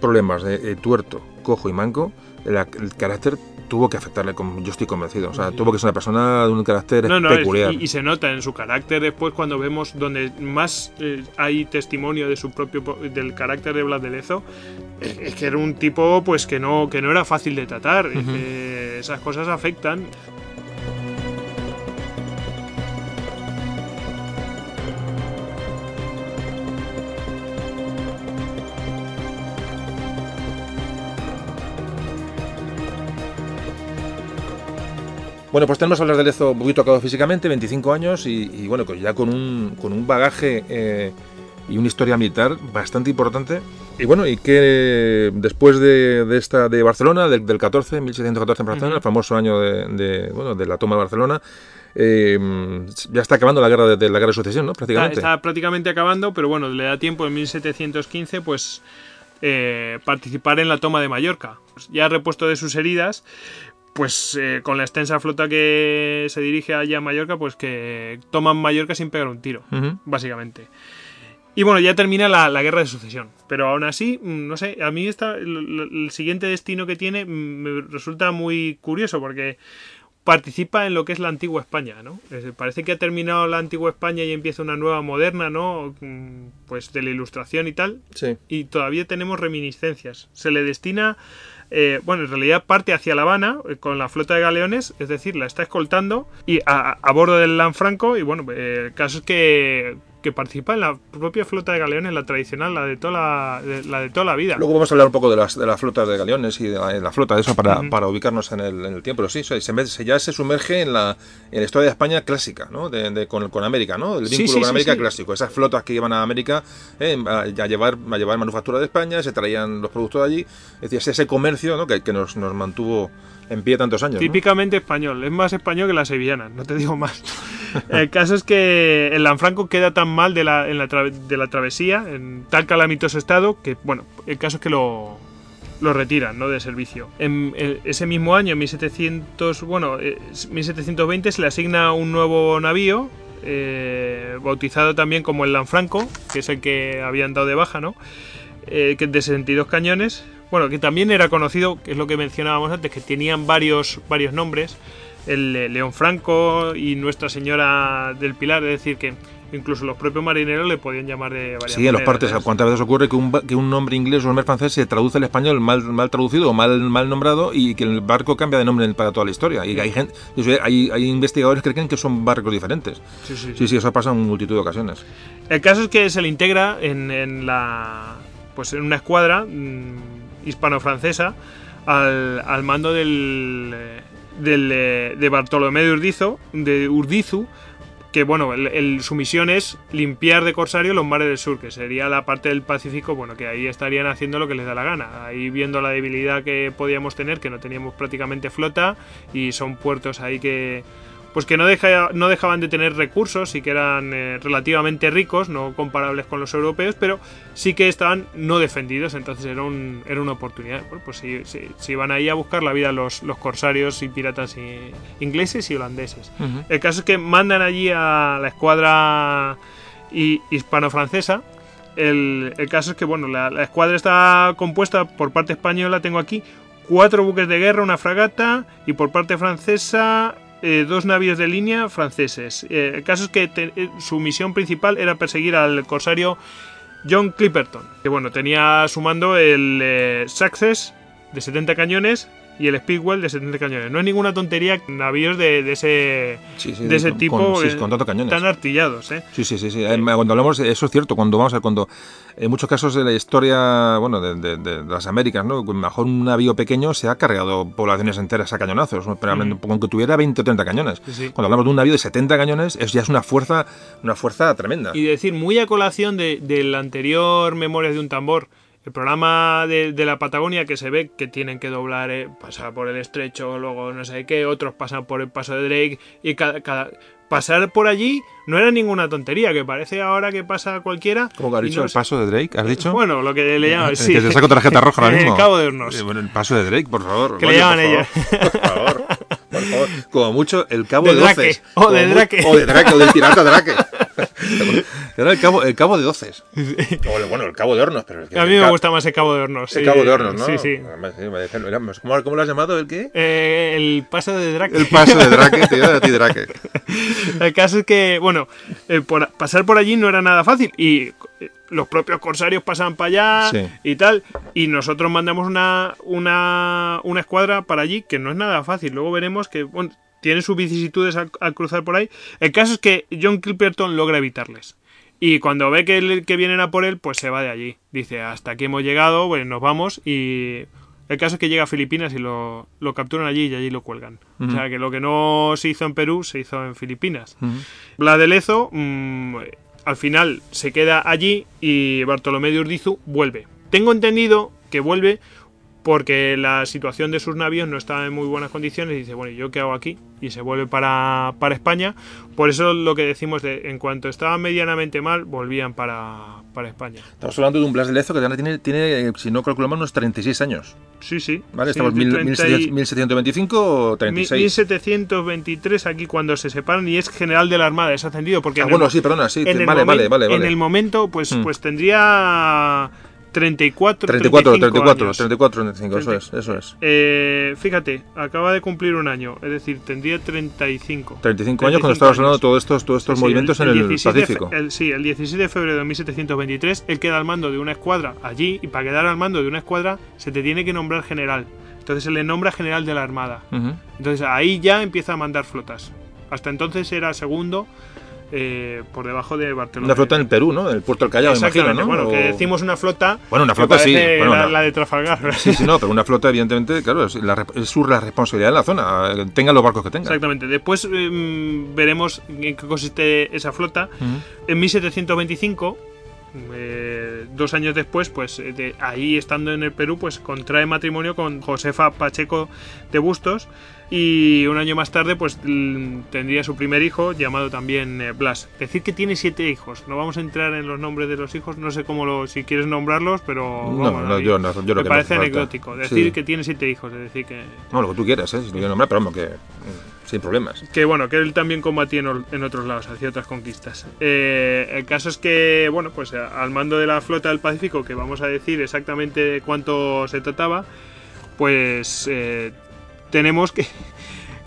problemas de eh, tuerto, cojo y manco, la- el carácter tuvo que afectarle, como yo estoy convencido. O sea, Sí. tuvo que ser una persona de un carácter No, no, es- peculiar. y, y se nota en su carácter después cuando vemos donde más eh, hay testimonio de su propio del carácter de Blas de Lezo es, es que era un tipo pues que no que no era fácil de tratar Ujú. que esas cosas afectan Bueno, pues tenemos a hablar de Lezo muy tocado físicamente, 25 años, y, y bueno, pues ya con un, con un bagaje eh, y una historia militar bastante importante. Y bueno, y que después de, de esta de Barcelona, del, del 14, 1714 en Barcelona, el famoso año de, de, bueno, de la toma de Barcelona, eh, ya está acabando la guerra de, de la guerra de sucesión, ¿no? está, Prácticamente. está prácticamente acabando pero bueno le da tiempo en 1715 pues eh, participar en la toma de Mallorca ya repuesto de sus heridas pues eh, con la extensa flota que se dirige allá a Mallorca pues que toman Mallorca sin pegar un tiro básicamente. Y bueno, ya termina la, la guerra de sucesión. Pero aún así, mm, no sé, a mí esta, el, el siguiente destino que tiene mm, me resulta muy curioso porque participa en lo que es la antigua España, ¿no? Parece que ha terminado la antigua España y empieza una nueva moderna, ¿no? Mm, Pues de la ilustración y tal. Sí. Y todavía tenemos reminiscencias. Se le destina, eh, bueno, en realidad parte hacia La Habana eh, con la flota de galeones, es decir, la está escoltando y a, a bordo del Lanfranco. Y bueno, eh, el caso es que, que participa en la propia flota de galeones, la tradicional, la de toda la, de, la de toda la vida. Luego vamos a hablar un poco de las, de las flotas de galeones y de la, de la flota de eso para, para ubicarnos en el, en el tiempo. Pero sí, se, se, ya se sumerge en la, en la historia de España clásica, ¿no? De, con, con América, ¿no? El vínculo sí, con sí, América sí. clásico. Esas flotas que iban a América eh, a, a llevar, a llevar manufactura de España, se traían los productos de allí. Es decir, ese, comercio ¿no? que, que nos, nos mantuvo en pie tantos años. ¿no? Típicamente español, es más español que las sevillanas, no te digo más. El caso es que el Lanfranco queda tan mal de la, de la travesía, en tal calamitoso estado, que bueno, el caso es que lo, lo retiran ¿no? de servicio. En, eh, ese mismo año, en 1700, bueno, eh, 1720, se le asigna un nuevo navío, eh, bautizado también como el Lanfranco, que es el que habían dado de baja, ¿no? Eh, que de 62 cañones. Bueno, que también era conocido, que es lo que mencionábamos antes, que tenían varios, varios nombres. El eh, León Franco y Nuestra Señora del Pilar, es decir, que incluso los propios marineros le podían llamar de varias Sí, en los partes. ¿cuántas veces ocurre que un, que un nombre inglés o un nombre francés se traduce al español mal, mal traducido o mal, mal nombrado y que el barco cambia de nombre para toda la historia? Y hay, gente, hay, hay investigadores que creen que son barcos diferentes. Sí, sí, sí. Sí, sí, eso pasa en multitud de ocasiones. El caso es que se le integra en, en la pues en una escuadra mm, hispano-francesa al, al mando del, eh, del, eh, de Bartolomé de Urdizo, de Urdizu, que bueno, el- su misión es limpiar de corsario los mares del sur, que sería la parte del Pacífico, bueno, que ahí estarían haciendo lo que les da la gana, ahí viendo la debilidad que podíamos tener, que no teníamos prácticamente flota y son puertos ahí que pues que no, deja- no dejaban de tener recursos y que eran eh, relativamente ricos, no comparables con los europeos, pero sí que estaban no defendidos, entonces era, un- era una oportunidad. Bueno, pues si, si, si iban ahí a buscar la vida los, los corsarios y piratas ingleses y holandeses. El caso es que mandan allí a la escuadra hi- hispano-francesa. El, el caso es que, bueno, la, la escuadra está compuesta por parte española, tengo aquí, cuatro buques de guerra, una fragata, y por parte francesa, eh, dos navíos de línea franceses. Eh, el caso es que eh, su misión principal era perseguir al corsario John Clipperton, que, bueno, tenía a su mando el Success de 70 cañones y el Speedwell de 70 cañones. No es ninguna tontería navíos de, de ese, Sí, sí, de ese con- tipo sí, eh, con tantos cañones. tan artillados, ¿eh? Sí, sí, sí, sí. Eh, Cuando hablamos, eso es cierto, cuando vamos a cuando en muchos casos de la historia, bueno, de, de- de las Américas, ¿no? Mejor un navío pequeño se ha cargado poblaciones enteras a cañonazos, ¿no? pero Mm. aunque tuviera 20 o 30 cañones. Cuando hablamos de un navío de 70 cañones, es, ya es una fuerza, una fuerza tremenda. Y decir, muy a colación de, del anterior Memorias de un tambor, el programa de, de la Patagonia que se ve que tienen que doblar, eh, pasar por el estrecho, luego no sé qué, otros pasan por el paso de Drake y cada, cada- pasar por allí no era ninguna tontería, que parece ahora que pasa cualquiera. ¿Cómo que has dicho? no ¿El paso de Drake? ¿Has dicho? Bueno, lo que le llaman, *laughs* sí. Que te saco tarjeta *laughs* roja ahora mismo. Cabo de Hornos. Bueno, el paso de Drake, por favor. Que le llaman ellos. Por favor, por favor. *laughs* Como mucho, el cabo De de, o de Drake. O de Drake, o del pirata Drake. *laughs* Era el cabo, el cabo de doces. O el- bueno, el cabo de hornos, pero el A mí me gusta más el Cabo de Hornos. El sí. cabo de hornos, ¿no? Sí, sí. ¿Cómo, ¿Cómo lo has llamado? ¿El qué? Eh, el paso de Drake. El paso de Drake, tío, de ti Drake. *laughs* El caso es que, bueno, eh, por- pasar por allí no era nada fácil y eh, los propios corsarios pasaban para allá Sí. y tal y nosotros mandamos una, una, una escuadra para allí que no es nada fácil. Luego veremos que, bueno, tiene sus vicisitudes al, al cruzar por ahí. El caso es que John Clipperton logra evitarles. Y cuando ve que, que vienen a por él, pues se va de allí. Dice, hasta aquí hemos llegado, pues nos vamos y... El caso es que llega a Filipinas y lo, lo capturan allí y allí lo cuelgan. O sea que lo que no se hizo en Perú se hizo en Filipinas. Blas de Lezo mm, al final se queda allí y Bartolomé de Urdizu vuelve. Tengo entendido que vuelve porque la situación de sus navíos no está en muy buenas condiciones y dice, bueno, ¿y ¿yo qué hago aquí? Y se vuelve para, para España. Por eso lo que decimos de en cuanto estaban medianamente mal, volvían para, para España. Estamos hablando de un Blas de Lezo que tiene, tiene, eh, si no calculamos, unos 36 años. Sí, sí. ¿Vale? Sí, Estamos de mil- 30 y- 1700 1725 o 36. 1723 aquí cuando se separan y es general de la Armada, es ascendido porque Ah, en el bueno, mo- sí, perdona, sí. en el Vale, vale, vale, vale. En el momento, pues, Mm. pues tendría 34, 34, 35 34, años. 34, 35, eso es, eso es. Eh, fíjate, acaba de cumplir un año, es decir, tendría 35. 35 años cuando estabas hablando de todos estos, todos estos Sí, movimientos en el 17 fe- Pacífico. el- sí, el 16 de febrero de 1723, él queda al mando de una escuadra allí y para quedar al mando de una escuadra se te tiene que nombrar general. Entonces se le nombra general de la Armada. Entonces ahí ya empieza a mandar flotas. Hasta entonces era segundo eh, por debajo de Bartolomé. Una flota en el Perú, ¿no? En el puerto del Callao, imagino, ¿no? bueno, que decimos una flota. Bueno, una flota sí, bueno, la, una- la de Trafalgar. Sí, sí, no, pero una flota, evidentemente, claro, es, la, es su la responsabilidad en la zona, eh, tenga los barcos que tenga. Exactamente. Después em, veremos en qué consiste esa flota. Ujú. En 1725, eh, dos años después, pues eh, de ahí estando en el Perú, pues contrae matrimonio con Josefa Pacheco de Bustos y un año más tarde, pues tendría su primer hijo llamado también eh, Blas. Decir que tiene siete hijos. No vamos a entrar en los nombres de los hijos, no sé cómo lo, si quieres nombrarlos, pero No, vamos, no, yo no- yo lo me que no parece anecdótico. Decir Sí. que tiene siete hijos, es decir que No, lo que tú quieras, ¿eh? Si lo quieres nombrar, pero vamos, que mm, sin problemas. que bueno, que él también combatió en, otros lados, hacía otras conquistas. Eh, el caso es que, bueno, pues a- al mando de la flota del Pacífico, que vamos a decir exactamente cuánto se trataba, pues eh, tenemos que,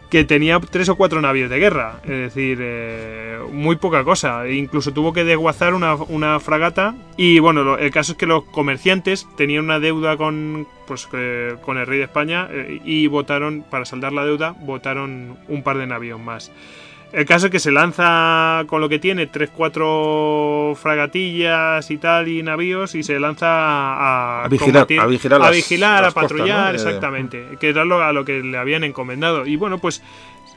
que tenía tres o cuatro navíos de guerra, es decir, eh, muy poca cosa. Incluso tuvo que desguazar una, una fragata y bueno, lo- el caso es que los comerciantes tenían una deuda con, pues, eh, con el rey de España eh, y votaron, para saldar la deuda, votaron un par de navíos más. El caso es que se lanza con lo que tiene, 3-4 fragatillas y tal, y navíos, y se lanza a, A vigilar- combatir- a vigilar a, las- vigilar, las a costas, patrullar, ¿no? Eh, exactamente. Que era lo, a lo que le habían encomendado. Y bueno, pues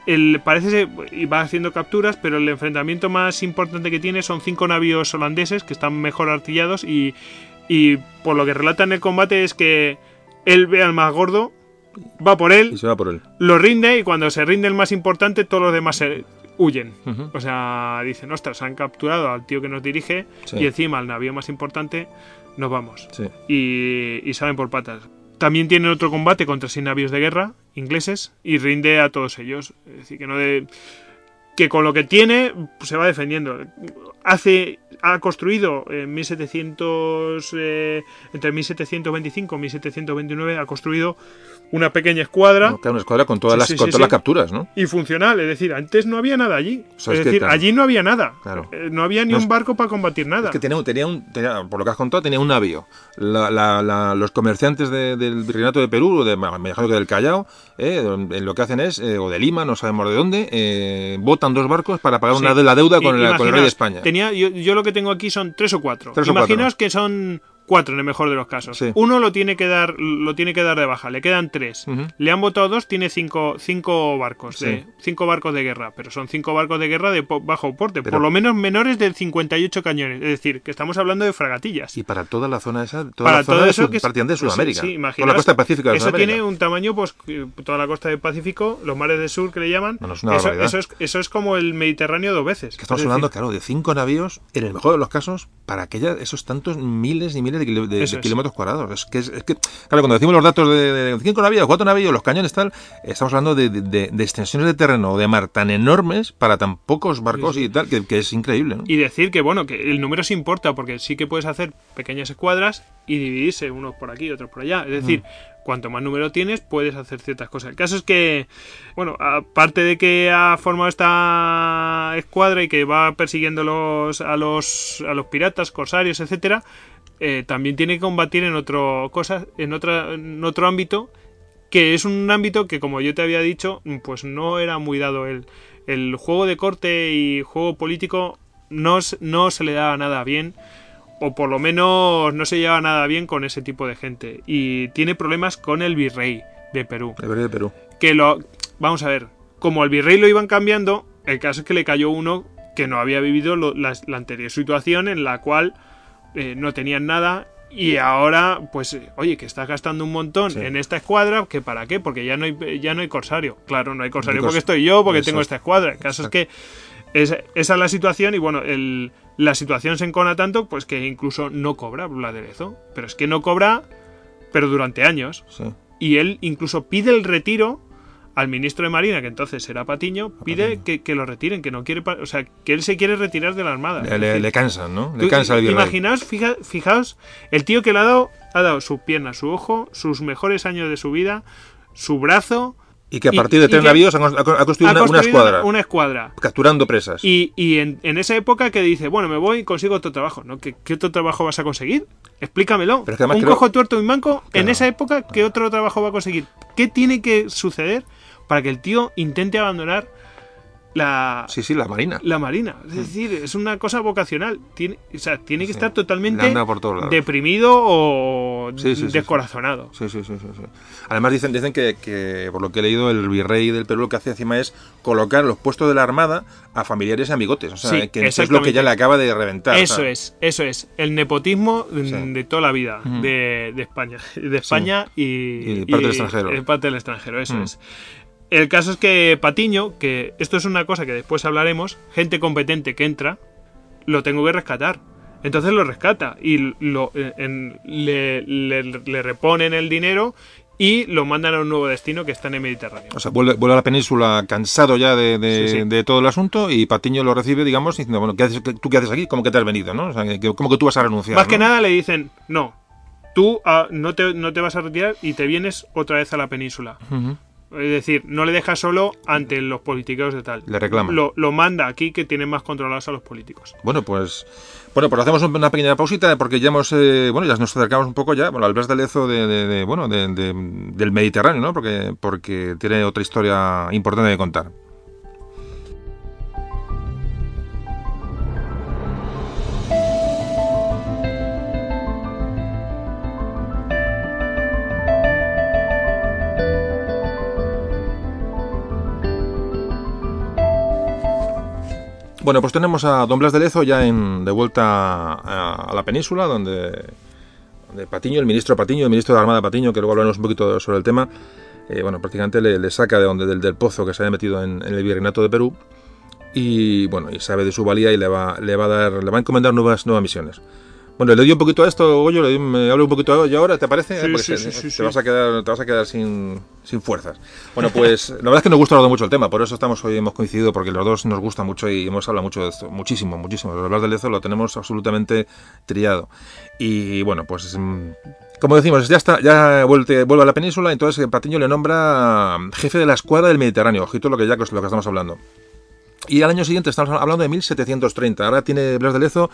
el, parece y va haciendo capturas, pero el enfrentamiento más importante que tiene son cinco navíos holandeses que están mejor artillados y, y por lo que relata en el combate es que él ve al más gordo, va por él, Y se va por él. lo rinde y cuando se rinde el más importante todos los demás se huyen. Ujú. O sea, dicen, ostras, han capturado al tío que nos dirige Sí. y encima al navío más importante nos vamos. Sí. Y, y salen por patas. También tienen otro combate contra seis navíos de guerra ingleses y rinde a todos ellos. Es decir, que no de que con lo que tiene pues, se va defendiendo. Hace ha construido en 1700 eh, entre 1725 y 1729 ha construido una pequeña escuadra No, claro, una escuadra con todas, Sí, las, sí, con sí, todas sí. las capturas, ¿no? y funcional, es decir, antes no había nada allí. O sea, es es que, decir, claro. allí no había nada. Claro. Eh, No había ni No un barco para combatir nada. Es que tenía, un- tenía un, tenía- por lo que has contado, tenía un navío. La- la- la- los comerciantes de- del Virreinato de Perú, o de, me que del Callao, eh, lo que hacen es, eh, o de Lima, no sabemos de dónde, eh, botan dos barcos para pagar una de la deuda con, el, con el rey de España. Tenía, yo, yo lo que tengo aquí son tres o cuatro. Tres o Imaginaos que son cuatro en el mejor de los casos. Sí. Uno lo tiene que dar, lo tiene que dar de baja, le quedan tres. Le han votado dos, tiene cinco, cinco barcos, Sí. de, cinco barcos de guerra, pero son cinco barcos de guerra de po- bajo porte, Pero- por lo menos menores de 58 cañones. Es decir, que estamos hablando de fragatillas. Y para toda la zona esa, toda para la zona todo de eso Sud- que prácticamente de pues Sudamérica. sí, la costa pacífica de eso Sudamérica. tiene un tamaño pues toda la costa del Pacífico los mares del sur que le llaman Bueno, es una eso, es, eso es como el Mediterráneo dos veces Que estamos Es decir, hablando, claro, de cinco navíos, en el mejor de los casos, para aquella, esos tantos miles y miles de, de- de kilómetros cuadrados. Es que, es, es que, claro, cuando decimos los datos de, de cinco navíos, cuatro navíos, los cañones tal, estamos hablando de, extensiones de terreno o de mar tan enormes para tan pocos barcos y tal, que, que es increíble, ¿no? y decir que bueno que el número sí importa porque sí que puedes hacer pequeñas escuadras y dividirse unos por aquí otros por allá es decir Mm. cuanto más número tienes puedes hacer ciertas cosas el caso es que bueno aparte de que ha formado esta escuadra y que va persiguiendo los, a los a los piratas corsarios etcétera eh, también tiene que combatir en otro cosas en otra en otro ámbito que es un ámbito que como yo te había dicho pues no era muy dado. El, el juego de corte y juego político no, no se le daba nada bien o por lo menos no se llevaba nada bien con ese tipo de gente. Y tiene problemas con el virrey de Perú. El rey de Perú. que lo vamos a ver como al virrey lo iban cambiando el caso es que le cayó uno que no había vivido lo- la, la anterior situación en la cual eh, no tenían nada y ahora pues eh, oye que estás gastando un montón Sí. en esta escuadra que para qué porque ya no hay ya no hay corsario claro no hay corsario porque estoy yo porque Eso tengo es. esta escuadra el caso es que es- esa es la situación y bueno el, la situación se encona tanto pues que incluso no cobra el aderezo pero es que no cobra pero durante años Sí. y él incluso pide el retiro al ministro de Marina, que entonces era Patiño, pide que, que lo retiren, que no quiere, o sea, que él se quiere retirar de la Armada. Le, le- cansan, ¿no? Le cansa el. Imaginaos, fija- fijaos, el tío que le ha dado, ha dado su pierna, su ojo, sus mejores años de su vida, su brazo. Y que a y- partir de tres navíos ha, ha construido una, escuadra, Una escuadra. capturando presas. Y, y en, en esa época que dice, bueno, me voy y consigo otro trabajo. ¿no? ¿Qué, qué otro trabajo vas a conseguir? Explícamelo. Pero es que además Un creo- cojo tuerto y manco, en esa época, ¿qué otro trabajo va a conseguir? ¿Qué tiene que suceder para que el tío intente abandonar la, Sí, sí, la marina. la marina? Es decir, es una cosa vocacional. Tiene, o sea, tiene que Sí. estar totalmente deprimido o Sí, sí, descorazonado. Sí, sí, sí, sí, sí. Además dicen, dicen que, que, por lo que he leído, el virrey del Perú lo que hace encima es colocar los puestos de la armada a familiares y amigotes. O sea, Sí, que es lo que ya le acaba de reventar. o Eso sea, es, eso es. El nepotismo mm, de toda la vida de, de España. De España y, Y parte del extranjero. y parte del extranjero, eso Mm. es. El caso es que Patiño, que esto es una cosa que después hablaremos, gente competente que entra, lo tengo que rescatar. Entonces lo rescata y lo, eh, en- le, le- le reponen el dinero y lo mandan a un nuevo destino que está en el Mediterráneo. O sea, vuelve, vuelve a la península cansado ya de, de- Sí, sí. de todo el asunto y Patiño lo recibe, digamos, diciendo, bueno, ¿qué haces, ¿tú qué haces aquí? ¿Cómo que te has venido? ¿no? O sea, que, ¿Cómo que tú vas a renunciar? Más que ¿no? nada le dicen, no, tú ah, no, te, no te vas a retirar y te vienes otra vez a la península. Es decir, no le deja solo ante los politiqueros de tal. Le reclama. Lo, lo manda aquí que tienen más controlados a los políticos. Bueno, pues bueno, pues hacemos un- una pequeña pausita porque ya hemos, eh, bueno, ya nos acercamos un poco ya, bueno, al Blas de Lezo de, de- de, bueno, de- de- del Mediterráneo, ¿no? Porque, porque tiene otra historia importante que contar. Bueno, pues tenemos a Don Blas de Lezo ya en, de vuelta a, a la península, donde, Patiño, el ministro Patiño, el ministro de la Armada Patiño, que luego hablaremos un poquito sobre el tema, eh, bueno, prácticamente le, le saca de donde, del, del pozo que se había metido en, en el virreinato de Perú y bueno, y sabe de su valía y le va, le va a dar, le va a encomendar nuevas, nuevas misiones. Bueno, le doy un poquito a esto, Goyo, le doy- me hablo un poquito yo ahora, ¿te parece? Sí, sí, te, sí, sí, te vas a quedar, te vas a quedar sin, sin fuerzas. Bueno, pues *laughs* la verdad es que nos gusta mucho el tema, por eso estamos hoy hemos coincidido, porque los dos nos gusta mucho y hemos hablado mucho de esto, muchísimo, muchísimo. Los hablar del Lezo lo tenemos absolutamente triado. Y bueno, pues mm, como decimos, ya está, ya vuelve, vuelve a la península, entonces eh, Patiño le nombra jefe de la escuadra del Mediterráneo, ojito lo que ya lo que estamos hablando. Y al año siguiente estamos hablando de 1730. Ahora tiene Blas de Lezo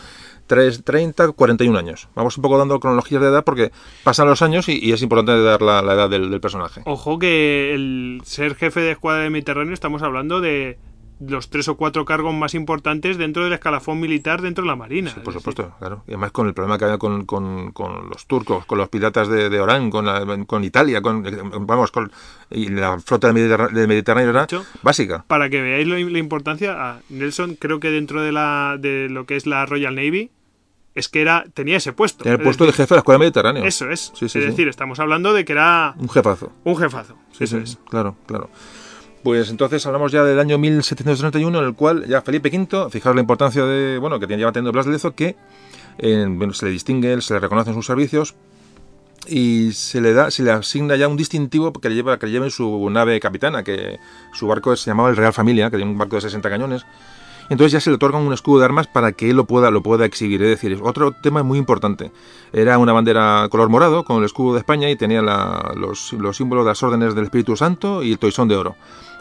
3, 30, 41 años. Vamos un poco dando cronologías de edad porque pasan los años y, es importante dar la, edad del, personaje. Ojo que el ser jefe de escuadra del Mediterráneo estamos hablando de los tres o cuatro cargos más importantes dentro del escalafón militar dentro de la Marina. Sí, por Es supuesto, claro. Y además con el problema que había con, con- con los turcos, con los piratas de, de Orán, con, la- con Italia, con, vamos, con, y la flota del Mediterráneo, del Mediterráneo era hecho, básica. para que veáis lo- la importancia, a Nelson creo que dentro de la de lo que es la Royal Navy es que era tenía ese puesto. Tiene el Es puesto de decir, jefe de la escuadra mediterránea. Eso es. Sí, sí, es decir, estamos hablando de que era Un jefazo. un jefazo. Sí, eso sí, es. Claro, claro. Pues entonces hablamos ya del año 1731, en el cual ya Felipe V, fijaos la importancia de, bueno, que lleva teniendo Blas de Lezo, que se le distingue, se le reconocen sus servicios y se le da, se le asigna ya un distintivo que le lleva, que en su nave capitana, que su barco se llamaba el Real Familia, que tiene un barco de 60 cañones. Entonces ya se le otorga un escudo de armas para que él lo pueda, lo pueda exhibir. Es decir, otro tema muy importante. Era una bandera color morado con el escudo de España y tenía la- los, los símbolos de las órdenes del Espíritu Santo y el toisón de oro.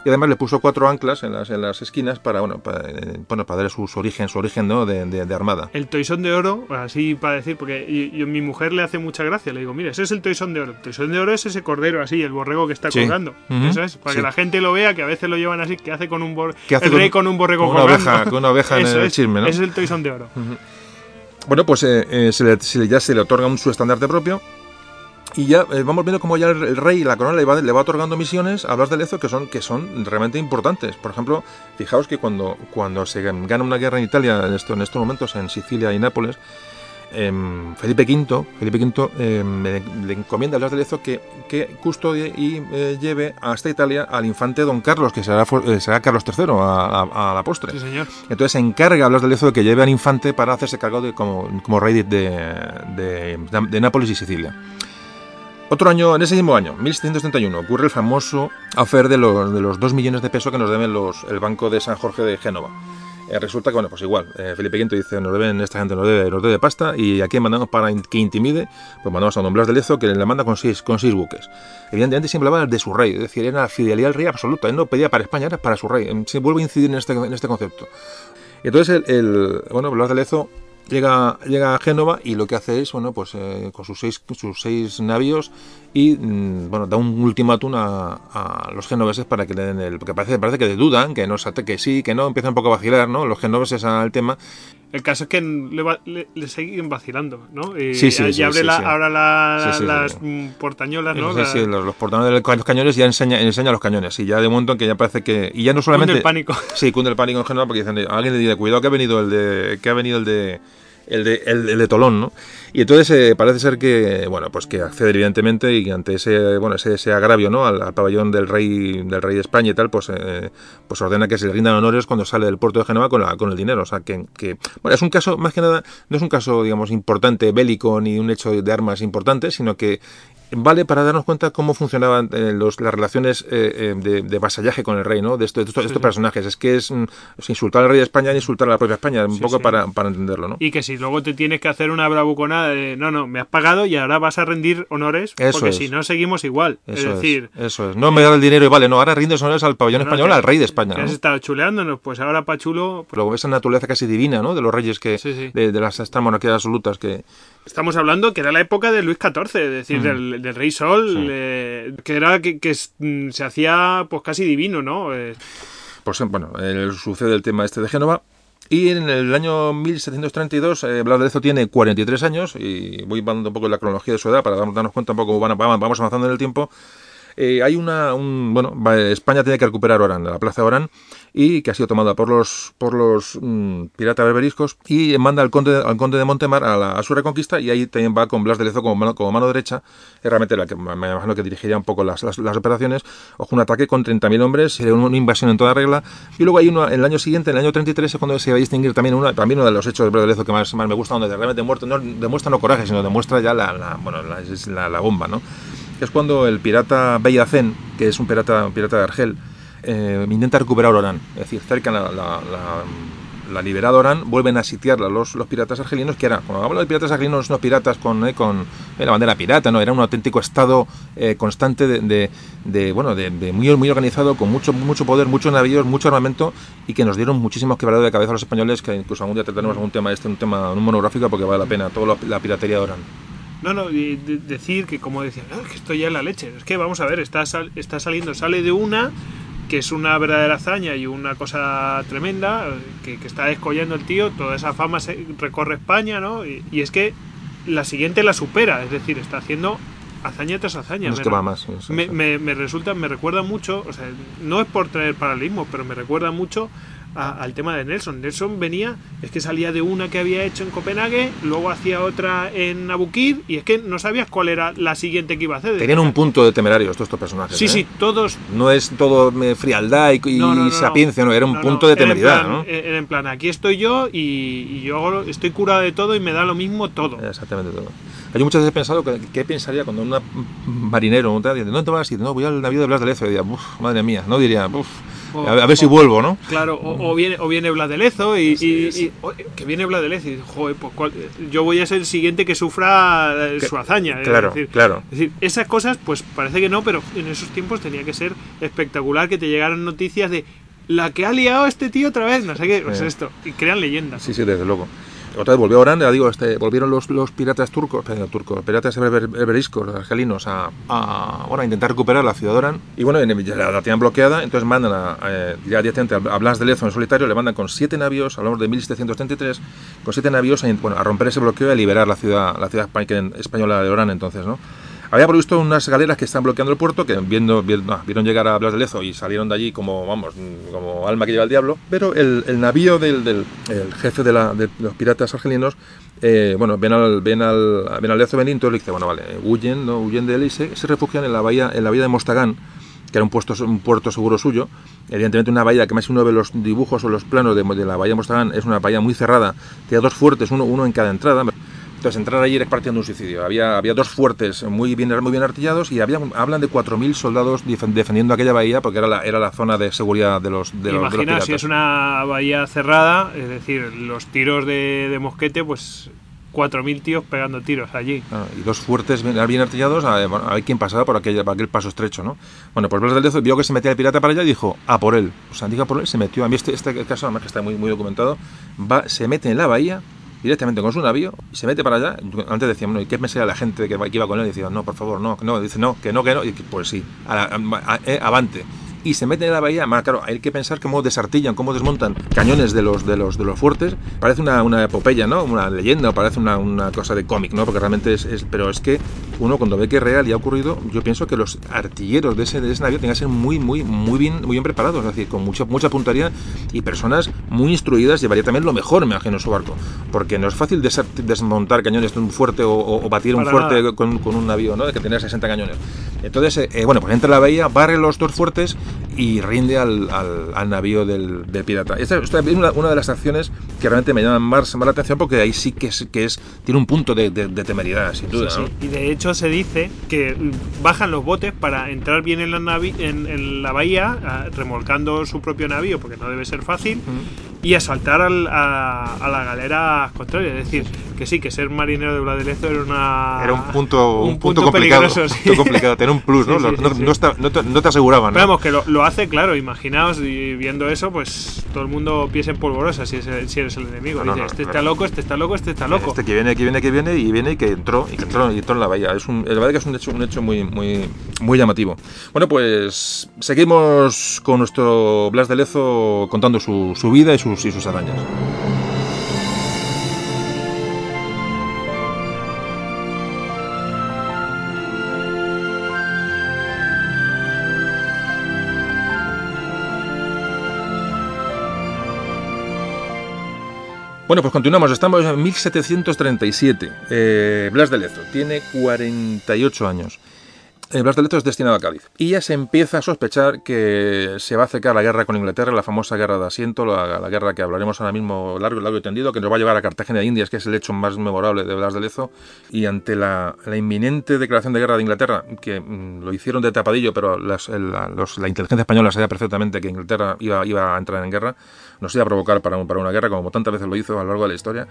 Y además le puso cuatro anclas en las, en las esquinas para, bueno, para, eh, bueno, para darle su, su origen, su origen ¿no? de, de- de armada. El toisón de oro, así para decir, porque y- y mi mujer le hace mucha gracia. Le digo, mira, ese es el toisón de oro. El toisón de oro es ese cordero así, el borrego que está Sí. colgando. Eso es, para Sí. que la gente lo vea, que a veces lo llevan así, que hace con un bor ¿Qué hace el con- rey con un borrego con una colgando. oveja- con una oveja en *laughs* el es, chisme, ¿no? Ese es el toisón de oro. Bueno, pues eh, eh, se le- se le- ya se le otorga un, su estandarte propio. Y ya eh, vamos viendo cómo ya el, el rey y la corona le va, le va otorgando misiones a Blas de Lezo que son, que son realmente importantes. Por ejemplo, fijaos que cuando, cuando se gana una guerra en Italia, en, esto, en estos momentos, en Sicilia y Nápoles, em, Felipe V, Felipe V em, le, encomienda a Blas de Lezo que, que custodie y eh, lleve hasta Italia al infante don Carlos, que será, eh, será Carlos III a, a- a la postre. Sí, señor. Entonces se encarga a Blas de Lezo de que lleve al infante para hacerse cargo de como, como rey de, de, de- de Nápoles y Sicilia. Otro año, en ese mismo año, 1731, ocurre el famoso afer de los, de los 2 millones de pesos que nos deben los, el Banco de San Jorge de Génova. Eh, resulta que, bueno, pues igual, eh, Felipe V dice, nos deben, esta gente nos debe, nos debe pasta, y aquí mandamos para que intimide, pues mandamos a Don Blas de Lezo que le manda con seis, con seis buques. Evidentemente siempre hablaba de su rey, es decir, era la fidelidad al rey absoluta, él no pedía para España, era para su rey. Eh, Se vuelve a incidir en este, en este concepto. Y entonces el, el- bueno, Blas de Lezo llega, llega a Génova y lo que hace es, bueno, pues eh, con sus seis, sus seis navíos y, mm, bueno, da un ultimátum a, a los genoveses para que le den el... Porque parece, parece que dudan, que no que sí, que no, empiezan un poco a vacilar, ¿no? Los genoveses al tema. El caso es que le, va- le- le siguen vacilando, ¿no? Y, Sí, sí, y sí, abre sí, la- sí. ahora la- Sí, sí, las sí. portañolas, ¿no? La- sí, los, los portadores de los cañones ya enseña, enseña los cañones y ya de momento en que ya parece que... Y ya no solamente... el pánico. *laughs* Sí, cunde el pánico en general porque dicen, alguien le dice, cuidado que ha venido el de... que ha venido el de... El de, el, de Tolón, ¿no? Y entonces eh, parece ser que, bueno, pues que accede evidentemente y ante ese, bueno, ese, ese agravio, ¿no? Al, al pabellón del rey, del rey de España y tal, pues, eh, pues ordena que se le rindan honores cuando sale del puerto de Génova con, la, con el dinero. O sea, que, que, bueno, es un caso, más que nada, no es un caso, digamos, importante, bélico, ni un hecho de armas importante, sino que vale para darnos cuenta cómo funcionaban eh, los, las relaciones eh, eh, de, de vasallaje con el rey, ¿no? De, estos- de estos, de estos sí. personajes. Es que es, mm, es insultar al rey de España y insultar a la propia España, un Sí, poco sí. Para, para entenderlo, ¿no? Y que si luego te tienes que hacer una bravuconada de no, no, me has pagado y ahora vas a rendir honores, Eso porque es. si no seguimos igual. Eso es decir, eso es. No me da el dinero y vale, no, ahora rindes honores al pabellón no, español, que- al rey de España, que ¿no? has estado chuleándonos, pues ahora Pachulo. pues, Luego esa naturaleza casi divina, ¿no? De los reyes que. De, de las estas monarquías absolutas que, Estamos hablando que era la época de Luis XIV, es decir, Mm. del, del Rey Sol, Sí. eh, que era que, que mm, se hacía pues casi divino, ¿no? Eh, pues bueno, eh, sucede el tema este de Génova. Y en el año 1732, eh, Blas de Lezo tiene 43 años, y voy dando un poco la cronología de su edad para darnos cuenta un poco cómo van- vamos avanzando en el tiempo. Eh, hay una, un, bueno, España tiene que recuperar Orán, la plaza de Orán, y que ha sido tomada por los, por los mm, piratas berberiscos, y manda al conde, al conde de Montemar a, su reconquista, y ahí también va con Blas de Lezo como mano, como mano derecha, es realmente la que me imagino que dirigiría un poco las, las, operaciones, ojo, un ataque con 30.000 hombres, una, invasión en toda regla, y luego hay uno, en el año siguiente, en el año 33, es cuando se va a distinguir también, una, también uno de los hechos de Blas de Lezo que más, me gusta, donde realmente muerto, no demuestra no coraje, sino demuestra ya la, la- bueno, la- la bomba, ¿no? es cuando el pirata Bellacén, que es un pirata, un pirata de Argel, eh, intenta recuperar Orán. Es decir, cercan la, la, la- la liberada Orán, vuelven a sitiarla los, los piratas argelinos, que era, cuando hablo de piratas argelinos, no piratas con, eh, con eh, la bandera pirata, no, era un auténtico estado eh, constante de, de- de, bueno, de, de muy, muy organizado, con mucho, mucho poder, muchos navíos, mucho armamento, y que nos dieron muchísimos quebraderos de cabeza a los españoles, que incluso algún día trataremos algún tema este, un tema, un monográfico, porque vale la pena, toda la piratería de Orán. No, no, y de- decir que como decían, "No, es que esto ya es la leche. Es que vamos a ver, está, sal- está saliendo, sale de una que es una verdadera hazaña y una cosa tremenda, que, que está descollando el tío, toda esa fama se recorre España, ¿no? Y, y es que la siguiente la supera, es decir, está haciendo hazaña tras hazaña. No es Me que va más. me- me resulta, me recuerda mucho, o sea, no es por traer paralelismo, pero me recuerda mucho a- al tema de Nelson. Nelson venía, es que salía de una que había hecho en Copenhague, luego hacía otra en Abukir, y es que no sabías cuál era la siguiente que iba a hacer. Tenían un punto de temerarios todos estos personajes. Sí, ¿eh? sí, todos. No es todo eh, frialdad y, y No, no, no, no. sapiencia, no, era un punto de era en temeridad, plan- ¿no? Era en plan, aquí estoy yo y, y yo estoy curado de todo y me da lo mismo todo. Exactamente todo. Yo muchas veces he pensado que, qué pensaría cuando un marinero un tal, dice, ¿dónde te vas? Y dice, no, voy al navío de Blas de Lezo. Y diría, "Uf, madre mía, no diría, "Uf, O- a, ver si o- vuelvo, ¿no? Claro, o, o viene, o viene Blas de Lezo y, y- y- o- que viene Blas de Lezo y dice, joder, pues cuál- yo voy a ser el siguiente que sufra eh, Que- su hazaña. es claro, decir, claro. Es decir, esas cosas, pues parece que no, pero en esos tiempos tenía que ser espectacular que te llegaran noticias de la que ha liado este tío otra vez, no sé qué, pues Sí. esto, y crean leyendas. Sí, sí, desde luego. Otra vez volvió Orán, ya digo, este, volvieron los, los piratas turcos, turcos, piratas berber- berberiscos, argelinos, a, a, bueno, a intentar recuperar la ciudad de Orán. Y bueno, la, la tenían bloqueada, entonces mandan a, eh, ya directamente a Blas de Lezo en solitario, le mandan con siete navíos, hablamos de 1733, con siete navíos a, bueno, a romper ese bloqueo y a liberar la ciudad, la ciudad espa- española de Orán entonces, ¿no? Había previsto unas galeras que están bloqueando el puerto, que viendo, vieron llegar a Blas de Lezo y salieron de allí como, vamos, como alma que lleva el diablo. Pero el, navío del, del- el jefe de, los piratas argelinos, eh, bueno, ven al, ven al, ven al Lezo Benito y le dice, bueno, vale, huyen, ¿no? huyen de él y se, se refugian en la bahía, en la bahía de Mostagán, que era un, puesto, un puerto seguro suyo. Evidentemente una bahía que más si uno ve los dibujos o los planos de, de la bahía de Mostagán, es una bahía muy cerrada, tiene dos fuertes, uno, uno en cada entrada. Entonces entrar allí era partiendo un suicidio. Había, había dos fuertes muy bien, muy bien artillados y había, hablan de 4.000 soldados defendiendo aquella bahía porque era la, era la zona de seguridad de los, de los, de los piratas. si es una bahía cerrada, es decir, los tiros de, de mosquete, pues 4.000 tíos pegando tiros allí. Ah, y dos fuertes bien, bien artillados, a, bueno, a ver quién pasaba por, aquella, por aquel paso estrecho, ¿no? Bueno, pues Blas del Lezo vio que se metía el pirata para allá y dijo, a por él. O sea, diga por él, se metió. A mí este, este caso, además que está muy, muy documentado, va, se mete en la bahía directamente con su navío y se mete para allá. Antes decíamos, ¿no? ¿y qué pensaría la gente que, iba con él? Y decía, no, por favor, no, no. Dice, no, que no, que no. Y pues sí, a- eh, avante. Y se meten en la bahía, más claro, hay que pensar cómo desartillan, cómo desmontan cañones de los, de los, de los fuertes. Parece una, una epopeya, ¿no? Una leyenda, o parece una, una cosa de cómic, ¿no? Porque realmente es, es- Pero es que uno cuando ve que es real y ha ocurrido, yo pienso que los artilleros de ese, de ese navío tienen que ser muy, muy, muy bien, muy bien preparados, es decir, con mucha, mucha puntería y personas muy instruidas llevaría también lo mejor, me imagino, su barco. Porque no es fácil desmontar cañones de un fuerte o, o- o batir un Para fuerte nada. con, con un navío, ¿no? De que tenía 60 cañones. Entonces, eh, eh, bueno, pues entra a la bahía, barre los dos fuertes y rinde al, al- al navío del, del pirata. Esta, esta es una, una de las acciones que realmente me llaman más, más la atención porque ahí sí que es, que es tiene un punto de, de- de temeridad, sin duda. Sí, ¿no? sí. Y de hecho se dice que mm, bajan los botes para entrar bien en la, navi- en, en la bahía, ah, remolcando su propio navío, porque no debe ser fácil, y asaltar al- a, a la galera contraria. Es decir, que sí, que ser marinero de Blas de Lezo era una... Era un punto, un punto, punto complicado. peligroso, un sí. punto complicado, tener un plus, ¿no? No, no te, aseguraban. Pero vamos, que lo, lo hace, claro, imaginaos y viendo eso, pues todo el mundo piensa en polvorosa si, es el- si eres el enemigo. No, no, Dice, no, este está loco, este está loco, este está loco. Este que viene, que viene, que viene y viene y que entró y que entró, y entró en la bahía. Es un, la verdad que es un hecho, un hecho muy, muy, muy llamativo. Bueno, pues seguimos con nuestro Blas de Lezo contando su, su vida y sus, y sus hazañas. Bueno, pues continuamos. Estamos en 1737. Eh, Blas de Lezo tiene 48 años. El Blas es destinado a Cádiz. Y ya se empieza a sospechar que se va a acercar la guerra con Inglaterra, la famosa guerra de asiento, la, guerra que hablaremos ahora mismo largo, largo y tendido, que nos va a llevar a Cartagena de Indias, que es el hecho más memorable de Blas de Lezo. Y ante la, inminente declaración de guerra de Inglaterra, que mm, lo hicieron de tapadillo, pero la, inteligencia española sabía perfectamente que Inglaterra iba, a entrar en guerra, nos iba a provocar para, para una guerra, como tantas veces lo hizo a lo largo de la historia.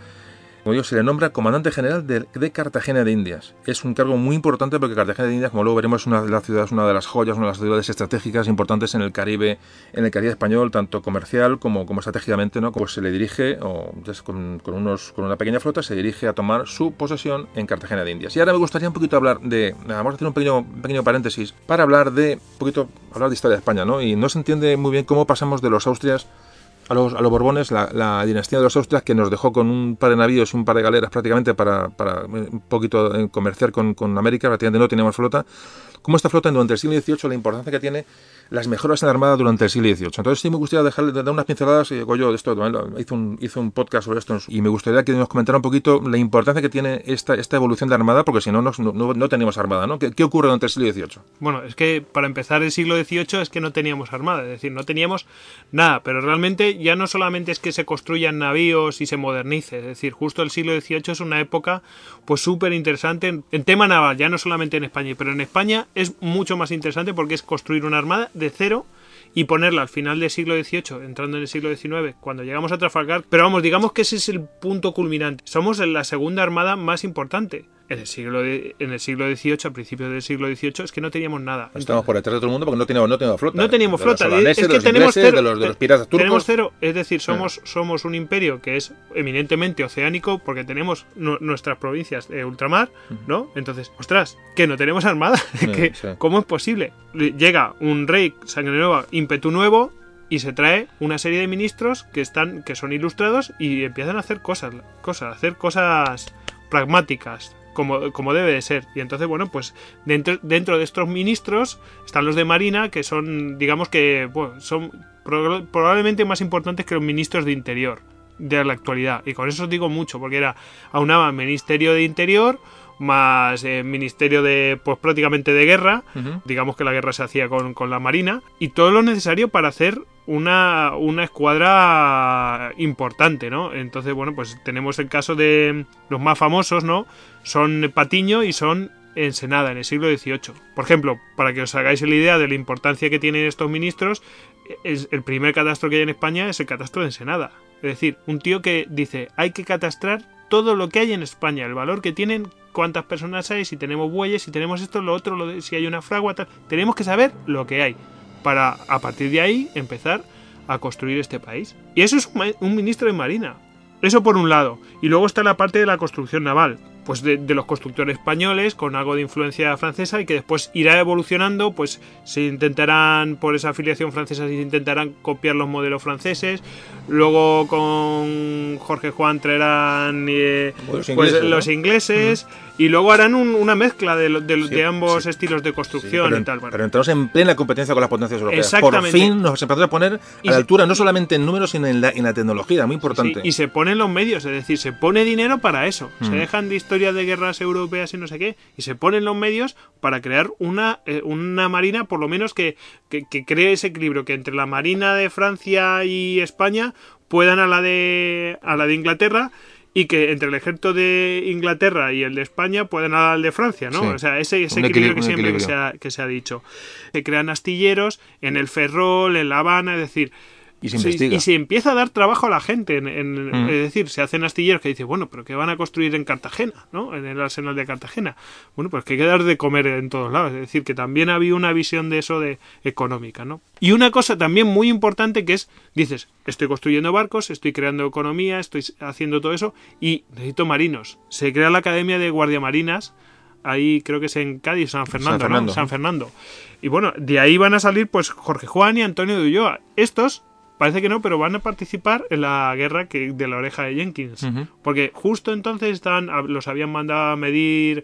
Como digo, se le nombra comandante general de, Cartagena de Indias. Es un cargo muy importante porque Cartagena de Indias, como luego veremos, es una de las ciudades, una de las joyas, una de las ciudades estratégicas importantes en el Caribe, en el Caribe español, tanto comercial como, estratégicamente, ¿no? Pues se le dirige, o con, unos, con una pequeña flota, se dirige a tomar su posesión en Cartagena de Indias. Y ahora me gustaría un poquito hablar de, vamos a hacer un pequeño, pequeño paréntesis para hablar de, un poquito, hablar de historia de España, ¿no? Y no se entiende muy bien cómo pasamos de los Austrias a los, a los Borbones, la, la dinastía de los Austrias, que nos dejó con un par de navíos y un par de galeras prácticamente para, para eh, un poquito eh, comerciar con, con América, prácticamente no teníamos flota. Como esta flota durante el siglo XVIII, la importancia que tiene las mejoras en la Armada durante el siglo XVIII. Entonces sí me gustaría dejarle dar unas pinceladas, y yo de esto hice un, hice un podcast sobre esto, y me gustaría que nos comentara un poquito la importancia que tiene esta, esta evolución de Armada, porque si no, no, no, no teníamos Armada, ¿no? ¿Qué, qué ocurre durante el siglo XVIII? Bueno, es que para empezar el siglo XVIII es que no teníamos armada, es decir, no teníamos nada, pero realmente ya no solamente es que se construyan navíos y se modernice, es decir, justo el siglo XVIII es una época pues súper interesante en tema naval, ya no solamente en España, pero en España es mucho más interesante porque es construir una armada de cero y ponerla al final del siglo XVIII, entrando en el siglo XIX, cuando llegamos a Trafalgar. Pero vamos, digamos que ese es el punto culminante. Somos la segunda armada más importante. En el siglo, de- en el siglo XVIII, a principios del siglo XVIII, es que no teníamos nada. Estamos por detrás de todo el mundo porque no teníamos, no teníamos flota. No teníamos De flota. es de que los tenemos ingleses, cero. de los, de los piratas turcos. Tenemos cero. Es decir, somos, somos un imperio que es eminentemente oceánico porque tenemos nu- nuestras provincias de ultramar, ¿no? Entonces, ostras, que no tenemos armada. *laughs* Sí, que, sí. ¿Cómo es posible? Llega un rey, sangre nueva, ímpetu nuevo y se trae una serie de ministros que están que son ilustrados y empiezan a hacer cosas, cosas, a hacer cosas pragmáticas. Como, como debe de ser. Y entonces, bueno, pues dentro, dentro de estos ministros están los de Marina, que son, digamos que, son pro- probablemente más importantes que los ministros de Interior de la actualidad. Y con eso os digo mucho, porque era aunaba Ministerio de Interior más eh, Ministerio de, pues prácticamente de guerra, digamos que la guerra se hacía con, con la Marina, y todo lo necesario para hacer una, una escuadra importante, ¿no? Entonces, bueno, pues tenemos el caso de los más famosos, ¿no? Son Patiño y son Ensenada en el siglo XVIII. Por ejemplo, para que os hagáis la idea de la importancia que tienen estos ministros, es el primer catastro que hay en España es el catastro de Ensenada. Es decir, un tío que dice, hay que catastrar todo lo que hay en España, el valor que tienen, cuántas personas hay, si tenemos bueyes, si tenemos esto, lo otro, si hay una fragua, tal. Tenemos que saber lo que hay para a partir de ahí empezar a construir este país. Y eso es un ministro de Marina. Eso por un lado. Y luego está la parte de la construcción naval. Pues de, de los constructores españoles con algo de influencia francesa y que después irá evolucionando, pues se intentarán, por esa afiliación francesa, se intentarán copiar los modelos franceses. Luego con Jorge Juan traerán eh, Los pues, ingleses, los ingleses y luego harán un- una mezcla de, de- Sí, de ambos sí. estilos de Sí, construcción pero, y tal. bueno. pero entramos en plena competencia con las potencias europeas. Por fin nos empezamos a poner a la altura no solamente en números, sino en la, en la tecnología, muy importante. Y se ponen los medios, es decir, se pone dinero para eso. Se Mm. dejan de historias de guerras europeas y no sé qué, y se ponen los medios para crear una, eh, una marina, por lo menos que, que, que cree ese equilibrio, que entre la marina de Francia y España puedan a la de, a la de Inglaterra. Y que entre el ejército de Inglaterra y el de España puedan al de Francia, ¿no? Sí. O sea, ese, equilibrio equilibrio, que siempre que se, ha, que se ha dicho. Se crean astilleros en el Ferrol, en La Habana, es decir, Y se Sí, investiga. y se empieza a dar trabajo a la gente. En, en- Mm. Es decir, se hacen astilleros que dicen, bueno, pero que van a construir en Cartagena, ¿no? En el arsenal de Cartagena. Bueno, pues que hay que dar de comer en todos lados. Es decir, que también había una visión de eso de económica, ¿no? Y una cosa también muy importante que es, dices, estoy construyendo barcos, estoy creando economía, estoy haciendo todo eso y necesito marinos. Se crea la Academia de Guardiamarinas ahí creo que es en Cádiz, San Fernando, San Fernando. ¿no? San Fernando. Y bueno, de ahí van a salir pues Jorge Juan y Antonio de Ulloa. Estos parece que no, pero van a participar en la guerra que, de la oreja de Jenkins. Porque justo entonces estaban, a- los habían mandado a medir.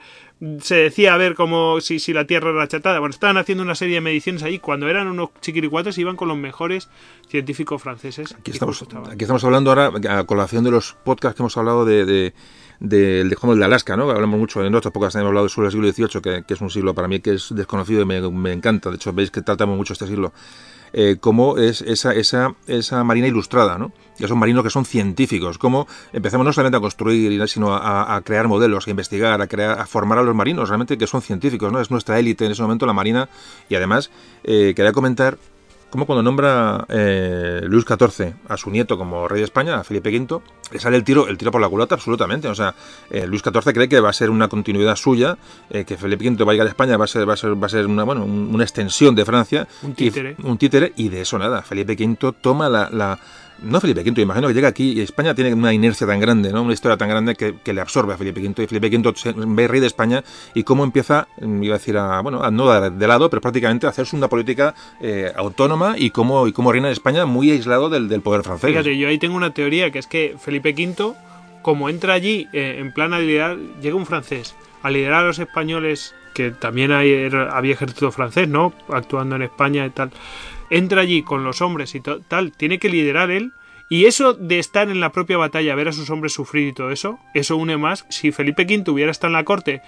Se decía a ver cómo si, si la Tierra era achatada. Bueno, estaban haciendo una serie de mediciones ahí. Cuando eran unos chiquiricuatos, iban con los mejores científicos franceses. Aquí estamos, aquí estamos hablando ahora, a colación de los podcasts que hemos hablado de, de, de, de, como el de Alaska, ¿no? Hablamos mucho en otras podcasts, hemos hablado sobre el siglo XVIII, que, que es un siglo para mí que es desconocido y me, me encanta. De hecho, veis que tratamos mucho este siglo. Eh, cómo es esa, esa, esa marina ilustrada, ¿no? Ya son marinos que son científicos, cómo empezamos no solamente a construir, sino a, a crear modelos, a investigar, a crear, a formar a los marinos, realmente que son científicos, ¿no? Es nuestra élite en ese momento, la marina, y además eh, quería comentar como cuando nombra eh, Luis XIV a su nieto como rey de España, a Felipe V, le sale el tiro, el tiro por la culata absolutamente. O sea, eh, Luis XIV cree que va a ser una continuidad suya, eh, que Felipe V va a llegar a España, va a ser, va a ser, va a ser una, bueno, un- una extensión de Francia. Un Y- títere. un títere, y de eso nada. Felipe V toma la. la- no Felipe V, imagino que llega aquí y España tiene una inercia tan grande, ¿no? Una historia tan grande que, que le absorbe a Felipe V. Y Felipe V ve rey de España y cómo empieza, mm, iba a decir, a, bueno, a no dar de lado, pero prácticamente a hacerse una política eh, autónoma y cómo, y cómo reina en España muy aislado del, del poder francés. Fíjate, yo ahí tengo una teoría que es que Felipe V, como entra allí eh, en plan a liderar, llega un francés a liderar a los españoles, que también hay, había ejército francés, ¿no? Actuando en España y tal. Entra allí con los hombres y tal, tiene que liderar él. Y eso de estar en la propia batalla, ver a sus hombres sufrir y todo eso, eso une más. Si Felipe V hubiera estado en la corte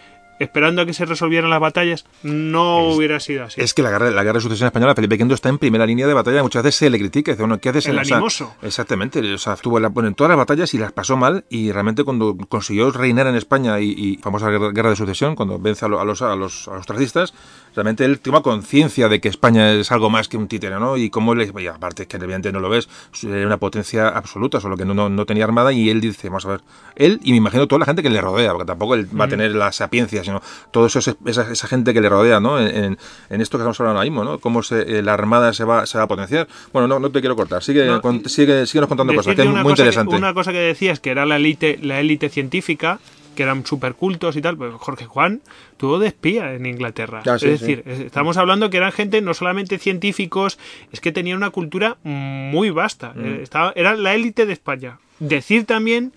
esperando a que se resolvieran las batallas, no hubiera sido así. Es que la guerra, la guerra de sucesión española, Felipe V está en primera línea de batalla. Muchas veces se le critica. Dice, bueno, ¿qué haces El en o sea, animoso. Exactamente. O sea, estuvo en, la- en todas las batallas y las pasó mal. Y realmente cuando consiguió reinar en España y, y famosa guerra, guerra de sucesión, cuando vence a, lo- a los, a, los, a los tracistas, realmente él toma conciencia de que España es algo más que un títere, ¿no? Y cómo le. Y aparte, es que evidentemente no lo ves, era una potencia absoluta, solo que no, no, no tenía armada. Y él dice, vamos a ver, él y me imagino toda la gente que le rodea, porque tampoco él va a tener la sapiencia, sino todo eso, es- esa, esa gente que le rodea, ¿no? En, esto que estamos hablando ahora mismo, ¿no? Cómo se, eh, la armada se va, se va a potenciar. Bueno, no, no te quiero cortar, sigue, No, con- sigue, síguenos contando cosas, que es una muy cosa que- interesante. una cosa que decías, que era la élite la élite científica, que eran supercultos y tal, pues Jorge Juan tuvo de espía en Inglaterra. Ah, sí, es decir, es- estamos hablando que eran gente no solamente científicos, es que tenían una cultura muy vasta. Mm. Eh, estaba, era la élite de España. Decir también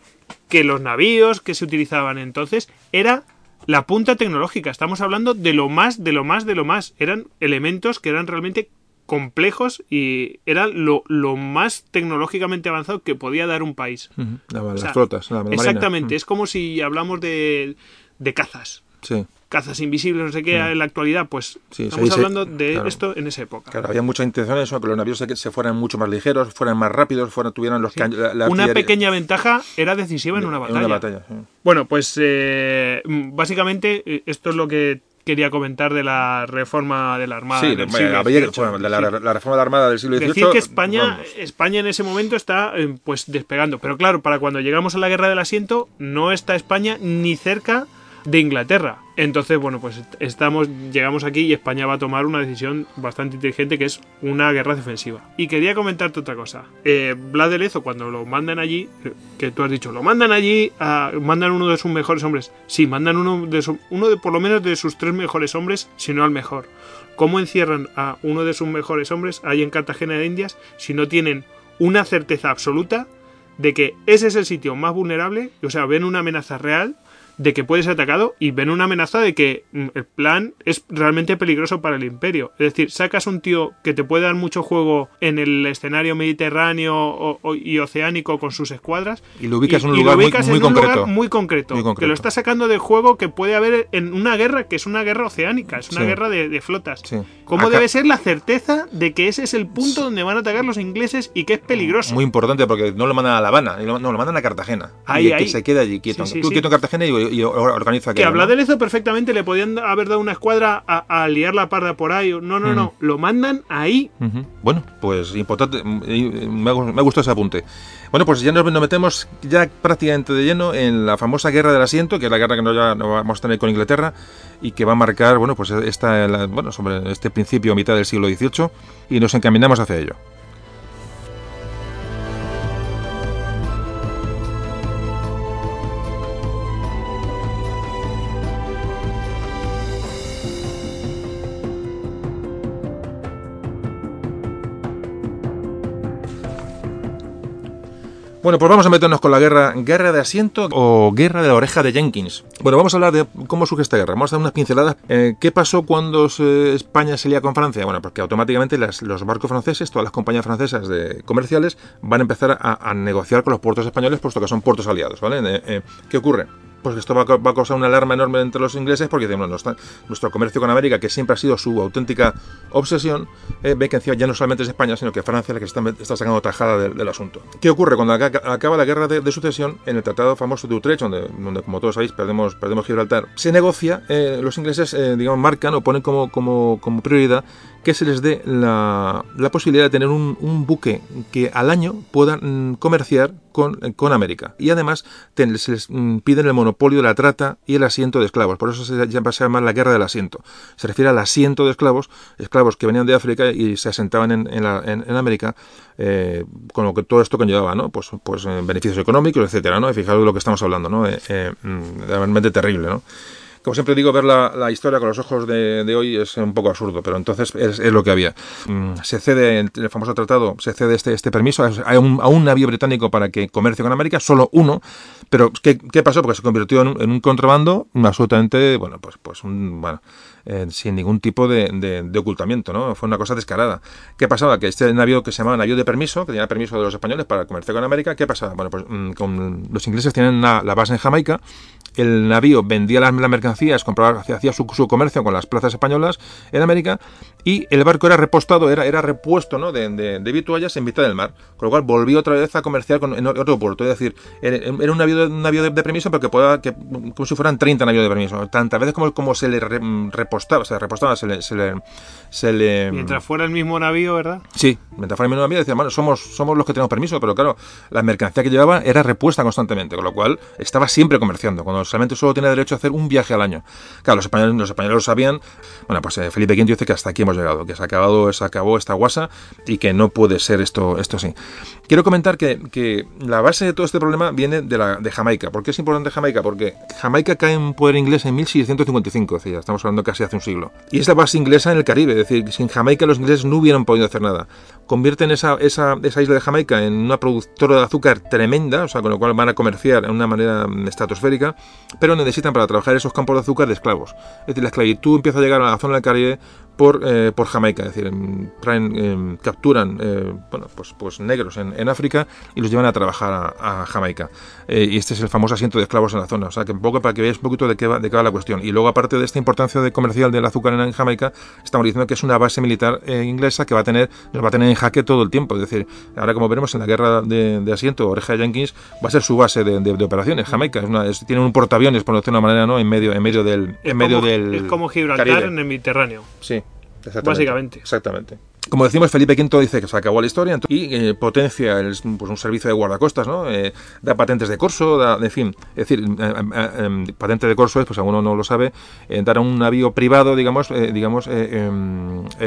que los navíos que se utilizaban entonces era la punta tecnológica. Estamos hablando de lo más, de lo más, de lo más. Eran elementos que eran realmente complejos y era lo, lo más tecnológicamente avanzado que podía dar un país. La- las sea, flotas, la, la marina. Exactamente, es como si hablamos de, de cazas. Sí. Cazas invisibles, no sé qué, en la actualidad, pues Sí, estamos sí, hablando de claro. esto en esa época. Claro, había muchas intenciones, que los navíos se, se fueran mucho más ligeros, fueran más rápidos, fueran, tuvieran los cañones. la- la una pequeña ventaja era decisiva en una batalla. En una batalla, sí. Bueno, pues eh, básicamente eh, esto es lo que quería comentar de la reforma de la Armada. Sí, del siglo XVIII. bueno, la, la- Sí. la reforma de la Armada del siglo XVIII. Decir que España, vamos. España en ese momento está eh, pues despegando. Pero claro, para cuando llegamos a la guerra del asiento, no está España ni cerca de Inglaterra. Entonces, bueno, pues est- estamos, llegamos aquí y España va a tomar una decisión bastante inteligente que es una guerra defensiva. Y quería comentarte otra cosa. Eh, Blas de Lezo, cuando lo mandan allí, eh, que tú has dicho, lo mandan allí, a- mandan uno de sus mejores hombres. Sí, mandan uno de, uno de por lo menos de sus tres mejores hombres, si no al mejor. ¿Cómo encierran a uno de sus mejores hombres ahí en Cartagena de Indias si no tienen una certeza absoluta de que ese es el sitio más vulnerable? O sea, ven una amenaza real de que puede ser atacado y ven una amenaza de que mm, el plan es realmente peligroso para el imperio. Es decir, sacas un tío que te puede dar mucho juego en el escenario mediterráneo o- o- y oceánico con sus escuadras Y lo ubicas en un y lugar lo muy- ubicas muy en un concreto. lugar muy concreto, Muy que lo está sacando del juego que puede haber en una guerra que es una guerra oceánica, es una Sí. guerra de, de flotas. Sí. ¿Cómo Acá- debe ser la certeza de que ese es el punto donde van a atacar los ingleses y que es peligroso? Muy importante porque no lo mandan a La Habana, no, lo mandan a Cartagena. Ahí, y que ahí. se quede allí quieto. Tú quieto en Cartagena y, y organiza que aquello, habla Lezo perfectamente le podían haber dado una escuadra a, a liar la parda por ahí. No, no, no. Lo mandan ahí. Bueno, pues importante, me ha, me gustado ese apunte. Bueno, pues ya nos, metemos ya prácticamente de lleno en la famosa guerra del asiento, que es la guerra que no, ya no vamos a tener con Inglaterra y que va a marcar, bueno, pues esta, la- bueno, sobre este principio mitad del siglo XVIII y nos encaminamos hacia ello. Bueno, pues vamos a meternos con la guerra, guerra de asiento o guerra de la oreja de Jenkins. Bueno, vamos a hablar de cómo surge esta guerra. Vamos a dar unas pinceladas. Eh, ¿Qué pasó cuando se- España se lía con Francia? Bueno, porque automáticamente los barcos franceses, todas las compañías francesas de comerciales, van a empezar a, negociar con los puertos españoles, puesto que son puertos aliados, ¿vale? Eh, eh, ¿Qué ocurre? Pues esto va a, causar una alarma enorme entre los ingleses porque bueno, nuestro comercio con América, que siempre ha sido su auténtica obsesión, eh, ve que encima ya no solamente es España, sino que Francia es la que está, sacando tajada del, asunto. ¿Qué ocurre cuando aca- acaba la guerra de, sucesión en el tratado famoso de Utrecht, donde, donde, como todos sabéis, perdemos, perdemos Gibraltar? Se negocia, eh, los ingleses, eh, digamos, marcan o ponen como, como, como prioridad que se les dé la, la posibilidad de tener un, un buque que al año pueda mm, comerciar con, con América. Y además se les mm, piden el monopolio de la trata y el asiento de esclavos. Por eso se llama, se la guerra del asiento. Se refiere al asiento de esclavos, esclavos que venían de África y se asentaban en, en la- en- en América, eh, con lo que todo esto conllevaba, ¿no? Pues, pues eh, beneficios económicos, etcétera, ¿no? Fijaros de lo que estamos hablando, ¿no? Eh, eh, mm, realmente terrible, ¿no? Como siempre digo, ver la, historia con los ojos de, hoy es un poco absurdo, pero entonces es, lo que había. Mm, se cede, el famoso tratado, se cede este, este permiso a un, a navío británico para que comercie con América, solo uno, pero ¿qué, pasó? Porque se convirtió en un, contrabando absolutamente, bueno, pues, pues un, bueno, eh, sin ningún tipo de, ocultamiento, ¿no? Fue una cosa descarada. ¿Qué pasaba? Que este navío que se llamaba navío de permiso, que tenía permiso de los españoles para comerciar con América, ¿qué pasaba? Bueno, pues mm, los ingleses tienen la base en Jamaica, el navío vendía las, las mercancías, compraba, hacía su, su comercio con las plazas españolas en América y el barco era repostado, era, era repuesto ¿no? de, de, de vituallas en mitad del mar, con lo cual volvió otra vez a comerciar con, en otro puerto. Es decir, era un navío, de- un navío de, de permiso, pero que pueda, que, como si fueran 30 navíos de permiso. Tantas veces como, como se le re- repostaba, se le repostaba, se le... Se le, se le Mientras fuera el mismo navío, ¿verdad? Sí, mientras fuera el mismo navío, decían, bueno, somos, somos los que tenemos permiso, pero claro, la mercancía que llevaba era repuesta constantemente, con lo cual estaba siempre comerciando, cuando solamente solo tenía derecho a hacer un viaje al año. Claro, los españoles, los españoles lo sabían, bueno, pues eh, Felipe V dice que hasta aquí hemos llegado, que se ha acabado, se acabó esta guasa y que no puede ser esto, esto. Quiero comentar que, que la base de todo este problema viene de, la, de Jamaica. ¿Por qué es importante Jamaica? Porque Jamaica cae en poder inglés en 1655, es decir, estamos hablando casi hace un siglo. Y es la base inglesa en el Caribe, es decir, sin Jamaica los ingleses no hubieran podido hacer nada. Convierten esa, esa, esa isla de Jamaica en una productora de azúcar tremenda, o sea, con lo cual van a comerciar de una manera estratosférica, pero necesitan para trabajar esos campos de azúcar de esclavos. Es decir, la esclavitud empieza a llegar a la zona del Caribe por, eh, por Jamaica, es decir, traen, em, capturan eh, bueno, pues, pues negros en, en África y los llevan a trabajar a, a Jamaica. Eh, y este es el famoso asiento de esclavos en la zona. O sea, que un poco para que veáis un poquito de qué va, de qué va la cuestión. Y luego, aparte de esta importancia de comercial del azúcar en, Jamaica, estamos diciendo que es una base militar eh, inglesa que va a tener, nos va a tener en jaque todo el tiempo. Es decir, ahora como veremos en la guerra de, de asiento, Oreja Jenkins va a ser su base de, de- de operaciones. Jamaica es una, es- tiene un portaaviones, por decirlo de una manera, ¿no? En medio, en medio del, Es en medio como, del es como Gibraltar Caribe. en el Mediterráneo. Sí, exactamente. Básicamente. Exactamente. Como decimos, Felipe V dice que se acabó la historia y eh, potencia pues, un servicio de guardacostas, ¿no? Eh, da patentes de corso, da, en fin. Es decir, eh, patente de corso es, pues alguno no lo sabe, eh, dar a un navío privado, digamos, digamos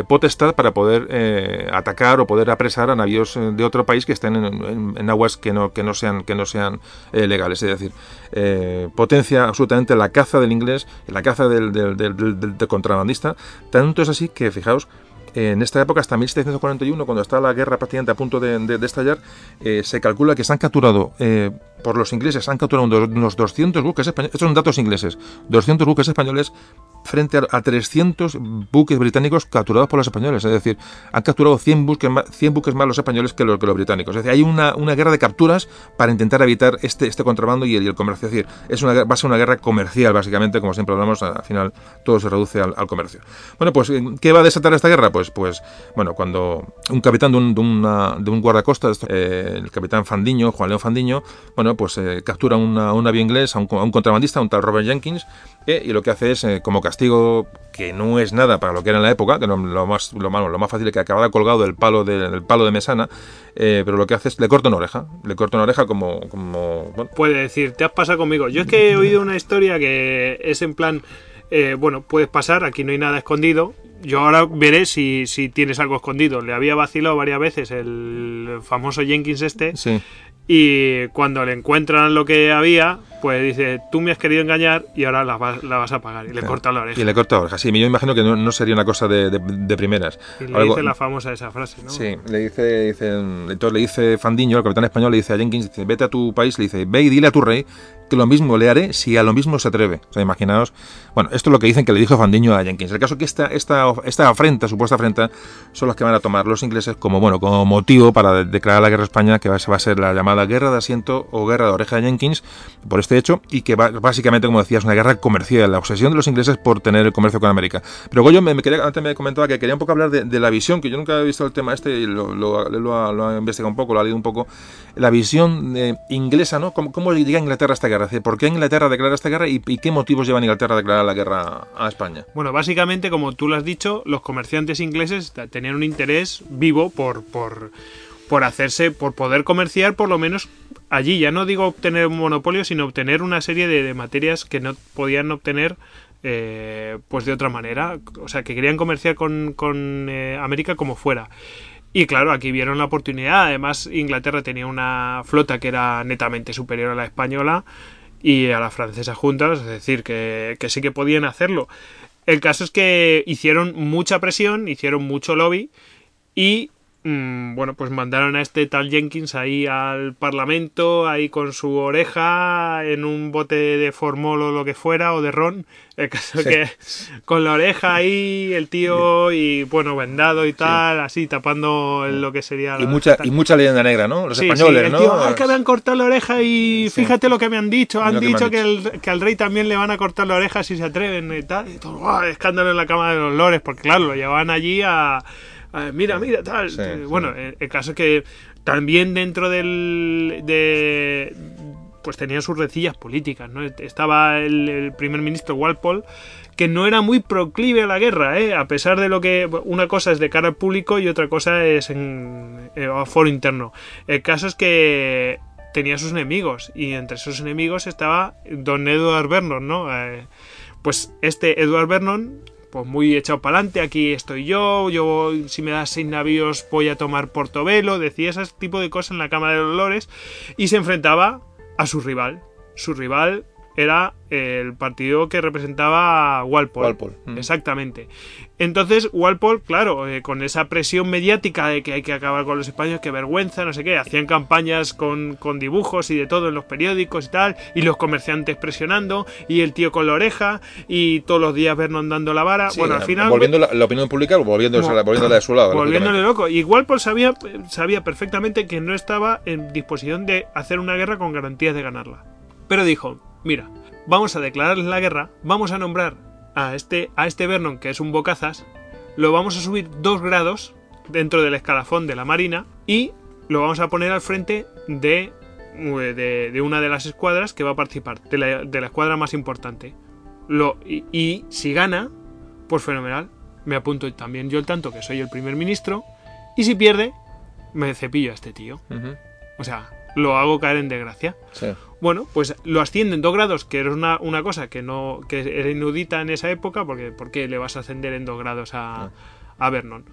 potestad para poder atacar o poder apresar a navíos de otro país que estén en, aguas que no, que no sean, que no sean legales. Es decir, potencia absolutamente la caza del inglés, la caza del- del- del- del contrabandista. Tanto es así que, fijaos, en esta época, hasta 1741, cuando está la guerra prácticamente a punto de, de- estallar, eh, se calcula que se han capturado eh, por los ingleses, se han capturado unos, unos 200 buques españoles, estos son datos ingleses, 200 buques españoles frente a, a 300 buques británicos capturados por los españoles. Es decir, han capturado 100 buques más, 100 buques más los españoles que los, que los británicos. Es decir, hay una, una guerra de capturas para intentar evitar este, este contrabando y el, comercio. Es decir, es una, va a ser una guerra comercial, básicamente, como siempre hablamos, al final todo se reduce al, comercio. Bueno, pues, ¿qué va a desatar esta guerra? Pues, pues bueno, cuando un capitán de un, de una- de un guardacostas, eh, el capitán Fandiño, Juan León Fandiño, bueno, pues eh, captura una- un navío inglés a un contrabandista, un tal Robert Jenkins, eh, y lo que hace es, eh, como castigo, que no es nada para lo que era en la época, que no- lo, más, lo, malo, lo más fácil es que acabara colgado del palo de, del palo de mesana, eh, pero lo que hace es, le corta una oreja, le corta una oreja como, como bueno, Puede decir, te has pasado conmigo. Yo es que he oído una historia que es en plan, eh, bueno, puedes pasar, aquí no hay nada escondido. Yo ahora veré si, si tienes algo escondido. Le había vacilado varias veces el famoso Jenkins este. sí, Y cuando le encuentran lo que había, pues dice, tú me has querido engañar y ahora la, vas- la vas a pagar. Y le Claro. corta la oreja. Y le corta la oreja. Sí, yo imagino que no, no sería una cosa de, de- de primeras. Y le Algo- dice la famosa esa frase, ¿no? Sí, le dice, dice, entonces le dice Fandiño, el capitán español, le dice a Jenkins, dice, vete a tu país, le dice, ve y dile a tu rey que lo mismo le haré si a lo mismo se atreve. O sea, imaginaos, bueno, esto es lo que dicen que le dijo Fandiño a Jenkins. El caso es que esta, esta, esta afrenta, supuesta afrenta, son las que van a tomar los ingleses como, bueno, como motivo para de- declarar la guerra a España, que va, va a ser la llamada guerra de asiento o guerra de oreja de Jenkins, por este hecho, y que básicamente, como decías, una guerra comercial, la obsesión de los ingleses por tener el comercio con América. Pero Goyo me, antes me comentaba que quería un poco hablar de, la visión, que yo nunca he visto el tema este, y lo, lo, investigado un poco, lo ha leído un poco, la visión eh, inglesa, ¿no? ¿Cómo, ¿Cómo llega Inglaterra a esta guerra? Es ¿Por qué Inglaterra declara esta guerra y, qué motivos llevan Inglaterra a declarar la guerra a España? Bueno, básicamente, como tú lo has dicho, los comerciantes ingleses tenían un interés vivo por, por, por hacerse, por poder comerciar, por lo menos allí. Ya no digo obtener un monopolio, sino obtener una serie de, materias que no podían obtener eh, pues de otra manera. O sea, que querían comerciar con, con eh, América como fuera. Y claro, aquí vieron la oportunidad. Además, Inglaterra tenía una flota que era netamente superior a la española y a la francesa juntas, es decir, que, que sí que podían hacerlo. El caso es que hicieron mucha presión, hicieron mucho lobby y bueno, pues mandaron a este tal Jenkins ahí al Parlamento, ahí con su oreja en un bote de formol o lo que fuera, o de ron. *laughs* El caso Sí. que con la oreja ahí, el tío, y bueno, vendado y tal, así tapando lo que sería Y la- mucha, tal. y mucha leyenda negra, ¿no? Los Sí, españoles, el ¿no? tío, "Ah, que me han cortado la oreja y fíjate lo que me han dicho. Han que dicho han que, el- que al rey también le van a cortar la oreja si se atreven y tal. Y todo, "Guau, escándalo en la Cámara de los Lores, porque claro, lo llevaban allí a... a, mira, mira, tal. Sí, Eh, sí. bueno, el, caso es que también dentro del... de pues tenían sus recillas políticas, ¿no? Estaba el, el primer ministro Walpole, que no era muy proclive a la guerra, ¿eh? A pesar de lo que una cosa es de cara al público y otra cosa es en, eh, a foro interno. El caso es que tenía sus enemigos y entre esos enemigos estaba don Edward Vernon, ¿no? Eh, pues este Edward Vernon, pues muy echado para adelante, aquí estoy yo, yo si me das seis navíos voy a tomar Portobelo, decía ese tipo de cosas en la Cámara de los y se enfrentaba a su rival. Su rival era el partido que representaba a Walpole. Walpole, mm. Exactamente. Entonces, Walpole, claro, eh, con esa presión mediática de que hay que acabar con los españoles, que vergüenza, no sé qué, hacían campañas con, con dibujos y de todo en los periódicos y tal, y los comerciantes presionando, y el tío con la oreja, y todos los días Vernon dando la vara. Sí, bueno, al final. Volviendo la, la opinión pública, volviéndose, Mo- volviéndola de su lado. Volviéndole loco. Y Walpole sabía, sabía perfectamente que no estaba en disposición de hacer una guerra con garantías de ganarla. Pero dijo, mira, vamos a declararles la guerra, vamos a nombrar a este, a este Vernon, que es un bocazas, lo vamos a subir dos grados dentro del escalafón de la Marina y lo vamos a poner al frente de, de, de una de las escuadras que va a participar, de la, de la escuadra más importante. Lo, y, y si gana, pues fenomenal. Me apunto también yo el tanto que soy el primer ministro. Y si pierde, me cepillo a este tío. O sea, lo hago caer en desgracia. sí. Bueno, pues lo ascienden dos grados, que era una, una cosa que no que era inaudita en esa época, porque ¿por qué le vas a ascender en dos grados a, a Vernon?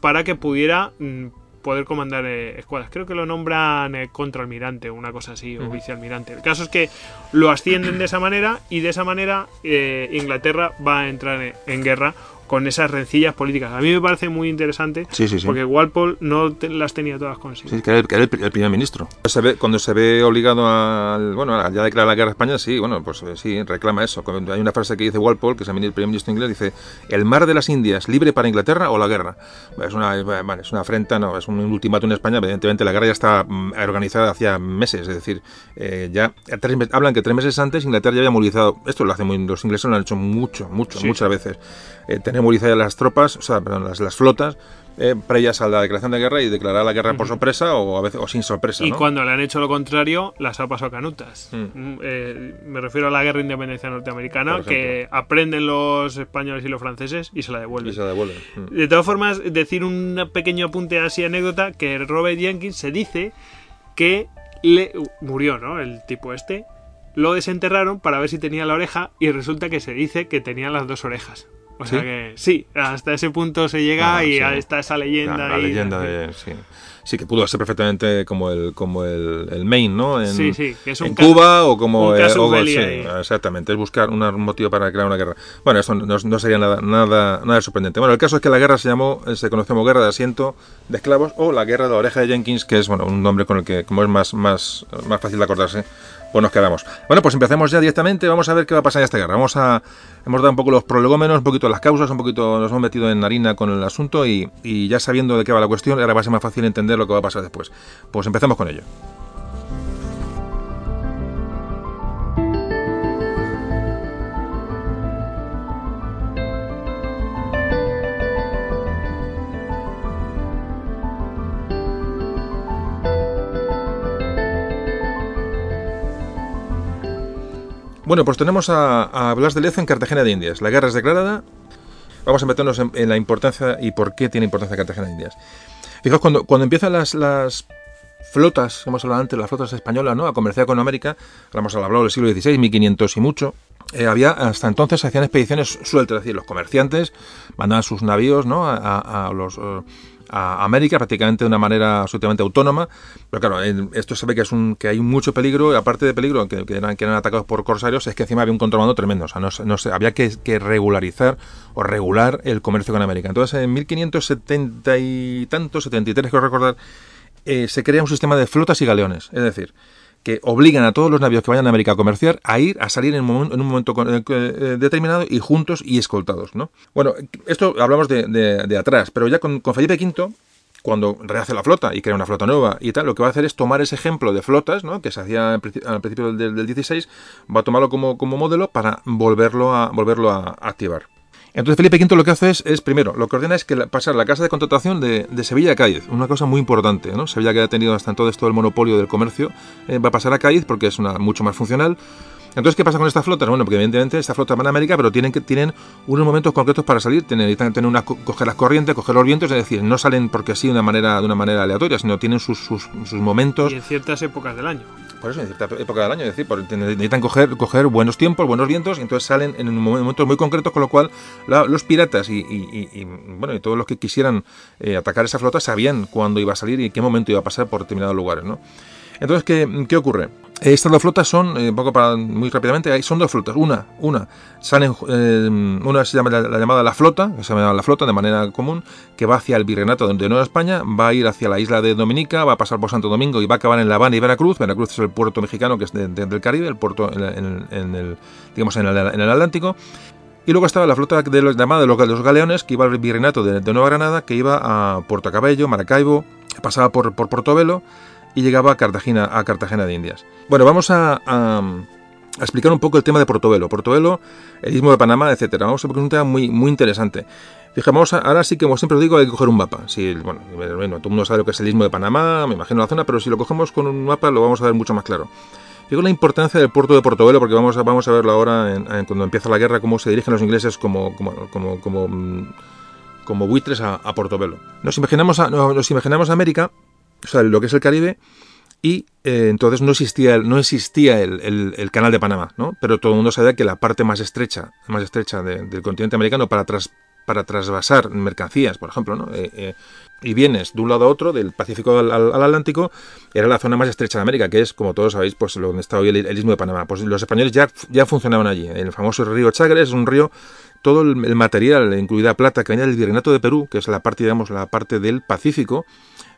Para que pudiera mm, poder comandar eh, escuadras. Creo que lo nombran eh, contraalmirante o una cosa así, o vicealmirante. El caso es que lo ascienden de esa manera y de esa manera eh, Inglaterra va a entrar en, en guerra con esas rencillas políticas. A mí me parece muy interesante Sí, sí, sí. porque Walpole no te- las tenía todas consigo. Sí, que era el, que era el pri- el primer ministro. Se ve- cuando se ve obligado a, bueno, a ya declarar la guerra a España, sí, bueno, pues eh, sí, reclama eso. Cuando Hay una frase que dice Walpole, que es el primer ministro inglés, dice, ¿el mar de las Indias libre para Inglaterra o la guerra? Es una, es una afrenta, no, es un ultimátum en España, evidentemente la guerra ya está mm, organizada hacía meses, es decir, eh, ya tres hablan que tres meses antes Inglaterra ya había movilizado, esto lo hacen muy, los ingleses lo han hecho mucho, mucho, Sí, muchas veces, eh, tener movilizadas las tropas, o sea, perdón, las, las flotas, eh, previas a la declaración de guerra y declarar la guerra por sorpresa o a veces o sin sorpresa. Y ¿no? cuando le han hecho lo contrario, las ha pasado canutas. Mm. Mm, eh, me refiero a la guerra de independencia norteamericana, que aprenden los españoles y los franceses y se la devuelven. Y se la devuelven. Mm. De todas formas, decir un pequeño apunte así anécdota, que Robert Jenkins se dice que le murió, ¿no? El tipo este. Lo desenterraron para ver si tenía la oreja y resulta que se dice que tenía las dos orejas. O sea ¿Sí? que sí, hasta ese punto se llega Ah, y sí. está esa leyenda. La, la ahí. leyenda de... Sí. sí que pudo ser perfectamente como el como el, el main, ¿no? En, Sí, sí, que es un en Cuba o como un eh, o- ahí. exactamente, es buscar un motivo para crear una guerra. Bueno, esto no, no sería nada nada nada sorprendente. Bueno, el caso es que la guerra se llamó eh, se conoce como guerra de asiento de esclavos o la guerra de la oreja de Jenkins, que es bueno, un nombre con el que como es más más más fácil de acordarse. Pues nos quedamos. Bueno, pues empecemos ya directamente. Vamos a ver qué va a pasar en esta guerra. Vamos a. Hemos dado un poco los prolegómenos, un poquito las causas, un poquito nos hemos metido en harina con el asunto y, y ya sabiendo de qué va la cuestión, ahora va a ser más fácil entender lo que va a pasar después. Pues empecemos con ello. Bueno, pues tenemos a, Blas de Lezo en Cartagena de Indias. La guerra es declarada. Vamos a meternos en, la importancia y por qué tiene importancia Cartagena de Indias. Fijaos, cuando, cuando empiezan las, las flotas, hemos hablado antes, las flotas españolas, ¿no? A comerciar con América, hemos hablado del siglo XVI, 1500 y mucho, eh, había, hasta entonces hacían expediciones sueltas, es decir, los comerciantes mandaban sus navíos, ¿no? A, los... América prácticamente de una manera absolutamente autónoma, pero claro, esto se ve que es un que hay mucho peligro y aparte de peligro que, que eran, que eran atacados por corsarios es que encima había un contrabando tremendo, o sea, no, no había que, que regularizar o regular el comercio con América. Entonces, en 1570 y tanto, 73 creo recordar, eh, se crea un sistema de flotas y galeones, es decir, que obligan a todos los navíos que vayan a América a comerciar a ir, a salir en un, en un momento eh, eh, determinado y juntos y escoltados, ¿no? Bueno, esto hablamos de, de- atrás, pero ya con, Felipe V, cuando rehace la flota y crea una flota nueva y tal, lo que va a hacer es tomar ese ejemplo de flotas, ¿no? Que se hacía al principio del, del 16, va a tomarlo como, como modelo para volverlo a, volverlo a activar. Entonces Felipe V lo que hace es, es, primero, lo que ordena es que la- pasar la casa de contratación de, Sevilla a Cádiz, una cosa muy importante, ¿no? Sevilla que ha tenido hasta entonces todo el monopolio del comercio, eh, va a pasar a Cádiz porque es una mucho más funcional. Entonces, ¿qué pasa con estas flotas? Bueno, porque evidentemente estas flotas van a América, pero tienen que tienen unos momentos concretos para salir, tienen, necesitan tener una, co- coger las corrientes, coger los vientos, es decir, no salen porque sí de una manera, de una manera aleatoria, sino tienen sus, sus, sus momentos Y en ciertas épocas del año. Por eso, en cierta época del año, es decir, necesitan coger, buenos tiempos, buenos vientos, y entonces salen en momentos muy concretos, con lo cual los piratas y, bueno, y todos los que quisieran eh, atacar esa flota sabían cuándo iba a salir y qué momento iba a pasar por determinados lugares, ¿no? Entonces, ¿qué, qué ocurre? Estas dos flotas son, eh, poco para muy rápidamente, son dos flotas. Una, una salen, eh, una se llama la, la llamada la flota, que se llama la flota de manera común, que va hacia el virreinato de Nueva España, va a ir hacia la isla de Dominica, va a pasar por Santo Domingo y va a acabar en La Habana y Veracruz. Veracruz es el puerto mexicano que es de- de- del Caribe, el puerto en, en- en el, digamos, en el, Atlántico. Y luego estaba la flota de los, llamada de los, galeones, que iba al virreinato de, de Nueva Granada, que iba a Puerto Cabello, Maracaibo, pasaba por, por Portobelo y llegaba a Cartagena, a Cartagena de Indias. Bueno, vamos a, a- a explicar un poco el tema de Portobelo. Portobelo, el istmo de Panamá, etcétera. Vamos a ver un tema muy, muy interesante. Fijamos, ahora sí que, como siempre os digo, hay que coger un mapa. Si, bueno, bueno, todo el mundo sabe lo que es el istmo de Panamá, me imagino la zona, pero si lo cogemos con un mapa lo vamos a ver mucho más claro. Fijaos la importancia del puerto de Portobelo, porque vamos a, vamos a verlo ahora en- cuando empieza la guerra, cómo se dirigen los ingleses como, como, como, como, como buitres a, a Portobelo. Nos imaginamos, a- no, nos imaginamos América, o sea, lo que es el Caribe, y eh, entonces no existía, no existía el, el- canal de Panamá, ¿no? Pero todo el mundo sabía que la parte más estrecha, más estrecha de- del continente americano para, tras, para trasvasar mercancías, por ejemplo, ¿no? Eh, eh, y bienes de un lado a otro, del Pacífico al, Atlántico, era la zona más estrecha de América, que es, como todos sabéis, pues donde está hoy el, el istmo de Panamá. Pues los españoles ya, ya funcionaban allí. El famoso río Chagres es un río todo el, el material, incluida plata, que venía del Virreinato de Perú, que es la parte, digamos, la parte del Pacífico,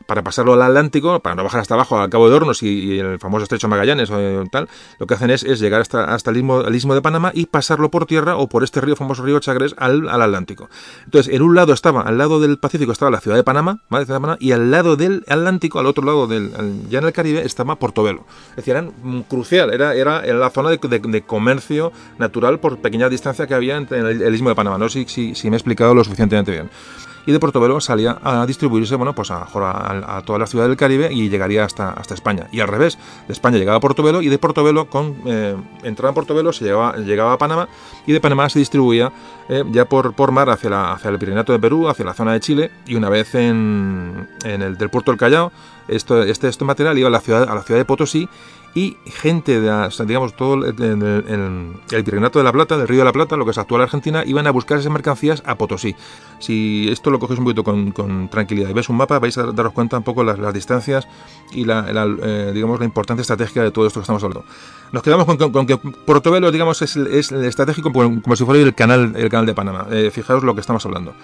para pasarlo al Atlántico, para no bajar hasta abajo al Cabo de Hornos y, y el famoso Estrecho Magallanes o tal, lo que hacen es, llegar hasta, hasta el, istmo, de Panamá y pasarlo por tierra o por este río, famoso río Chagres, al, Atlántico. Entonces, en un lado estaba, al lado del Pacífico estaba la ciudad de Panamá, Panamá, y al lado del Atlántico, al otro lado del, ya en el Caribe, estaba Portobelo. Es decir, eran mm, crucial, era, era, la zona de, comercio natural por pequeña distancia que había entre el, el istmo de Panamá. No sé si, si me he explicado lo suficientemente bien y de Portobelo salía a distribuirse, bueno, pues a, toda la ciudad del Caribe y llegaría hasta, hasta España. Y al revés, de España llegaba a Portobelo y de Portobelo, con eh, entraba en Portobelo, se llegaba, llegaba a Panamá y de Panamá se distribuía eh, ya por, por mar hacia, la, hacia el Pirineto de Perú, hacia la zona de Chile y una vez en, en el del puerto del Callao, esto, este, este material iba a la ciudad, a la ciudad de Potosí y gente de, digamos, todo el, el, Virreinato de la Plata, del Río de la Plata, lo que es actual Argentina, iban a buscar esas mercancías a Potosí. Si esto lo cogéis un poquito con, tranquilidad y ves un mapa, vais a daros cuenta un poco las, distancias y la, eh, digamos, la importancia estratégica de todo esto que estamos hablando. Nos quedamos con, con- con que Portobelo, digamos, es, es estratégico como, si fuera el canal, el canal de Panamá. Eh, fijaos lo que estamos hablando.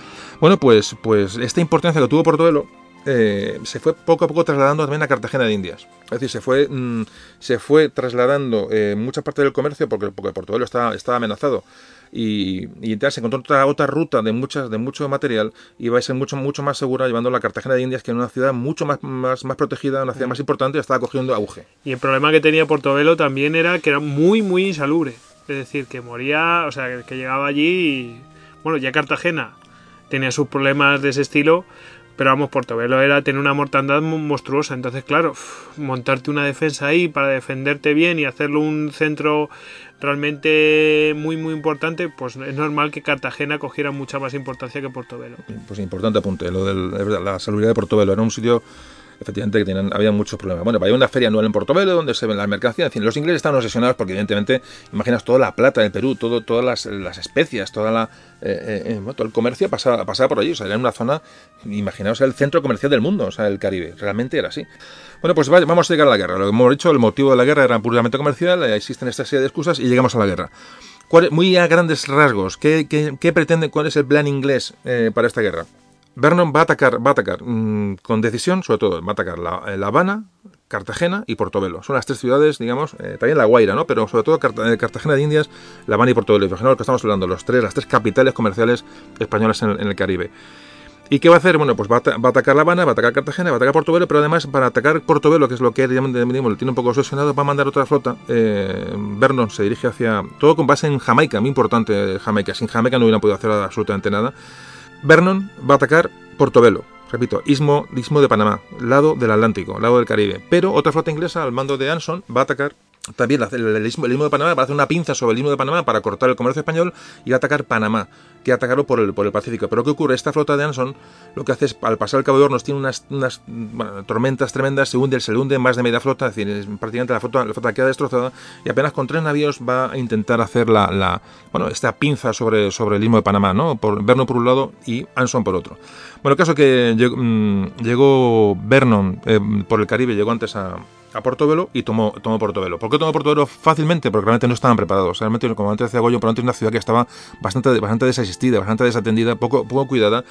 Bueno, pues, pues esta importancia que tuvo Portobelo eh, se fue poco a poco trasladando también a Cartagena de Indias. Es decir, se fue, mm, se fue trasladando eh, mucha parte del comercio porque, porque Portobelo estaba, estaba amenazado. Y, y ya se encontró otra, otra ruta de muchas de mucho material y iba a ser mucho mucho más segura llevándolo a Cartagena de Indias que en una ciudad mucho más, más, más protegida, una ciudad más importante y estaba cogiendo auge. Y el problema que tenía Portobelo también era que era muy, muy insalubre. Es decir, que moría, o sea, que, que llegaba allí y... Bueno, ya Cartagena tenía sus problemas de ese estilo, pero vamos, Portobelo era tener una mortandad monstruosa. Entonces, claro, montarte una defensa ahí para defenderte bien y hacerlo un centro realmente muy, muy importante, pues es normal que Cartagena cogiera mucha más importancia que Portobelo. Pues importante apunte, lo de la salubridad de Portobelo. Era un sitio, efectivamente, que tenían, había muchos problemas. Bueno, había una feria anual en Portobelo donde se ven las mercancías. En fin, los ingleses estaban obsesionados porque, evidentemente, imaginas toda la plata del Perú, todo, todas las, las especias, toda la, eh, eh, bueno, todo el comercio pasaba, pasaba por allí. O sea, era una zona, imaginaos, el centro comercial del mundo, o sea, el Caribe. Realmente era así. Bueno, pues va- vamos a llegar a la guerra. Lo que hemos dicho, el motivo de la guerra era puramente comercial, eh, existen esta serie de excusas y llegamos a la guerra. ¿Cuál- muy a grandes rasgos, ¿qué, qué, qué pretende, cuál es el plan inglés eh, para esta guerra? Vernon va a atacar, va a atacar mm, con decisión, sobre todo, va a atacar la, eh, La Habana, Cartagena y Portobelo. Son las tres ciudades, digamos, eh, también La Guaira, ¿no? Pero sobre todo eh, Cartagena de Indias, La Habana y Portobelo. Imaginaos lo que estamos hablando, los tres, las tres capitales comerciales españolas en el, Caribe. ¿Y qué va a hacer? Bueno, pues va a, atacar La Habana, va a atacar Cartagena, va a atacar Portobelo, pero además para atacar Portobelo, que es lo que digamos, digamos, tiene un poco obsesionado, va a mandar otra flota. Vernon se dirige hacia... Todo con base en Jamaica, muy importante Jamaica. Sin Jamaica no hubieran podido hacer absolutamente nada. Vernon va a atacar Portobelo, repito, istmo, istmo de Panamá, lado del Atlántico, lado del Caribe. Pero otra flota inglesa al mando de Anson va a atacar también el, istmo, el de Panamá, va a hacer una pinza sobre el istmo de Panamá para cortar el comercio español y atacar Panamá, que atacarlo por el, por el Pacífico. Pero ¿qué ocurre? Esta flota de Anson lo que hace es, al pasar el Cabo de Hornos, tiene unas, unas tormentas tremendas, se hunde, se le hunde más de media flota, es decir, es prácticamente la flota, la flota queda destrozada y apenas con tres navíos va a intentar hacer la, la bueno, esta pinza sobre, sobre el istmo de Panamá, ¿no? Por Vernon por un lado y Anson por otro. Bueno, el caso que llegó, mm, llegó Vernon eh, por el Caribe, llegó antes a, a Portobelo y tomó, tomó Portobelo. ¿Por qué tomó Portobelo fácilmente? Porque realmente no estaban preparados. Realmente, como antes decía Goyo, por antes una ciudad que estaba bastante, bastante desasistida, bastante desatendida, poco, poco cuidada.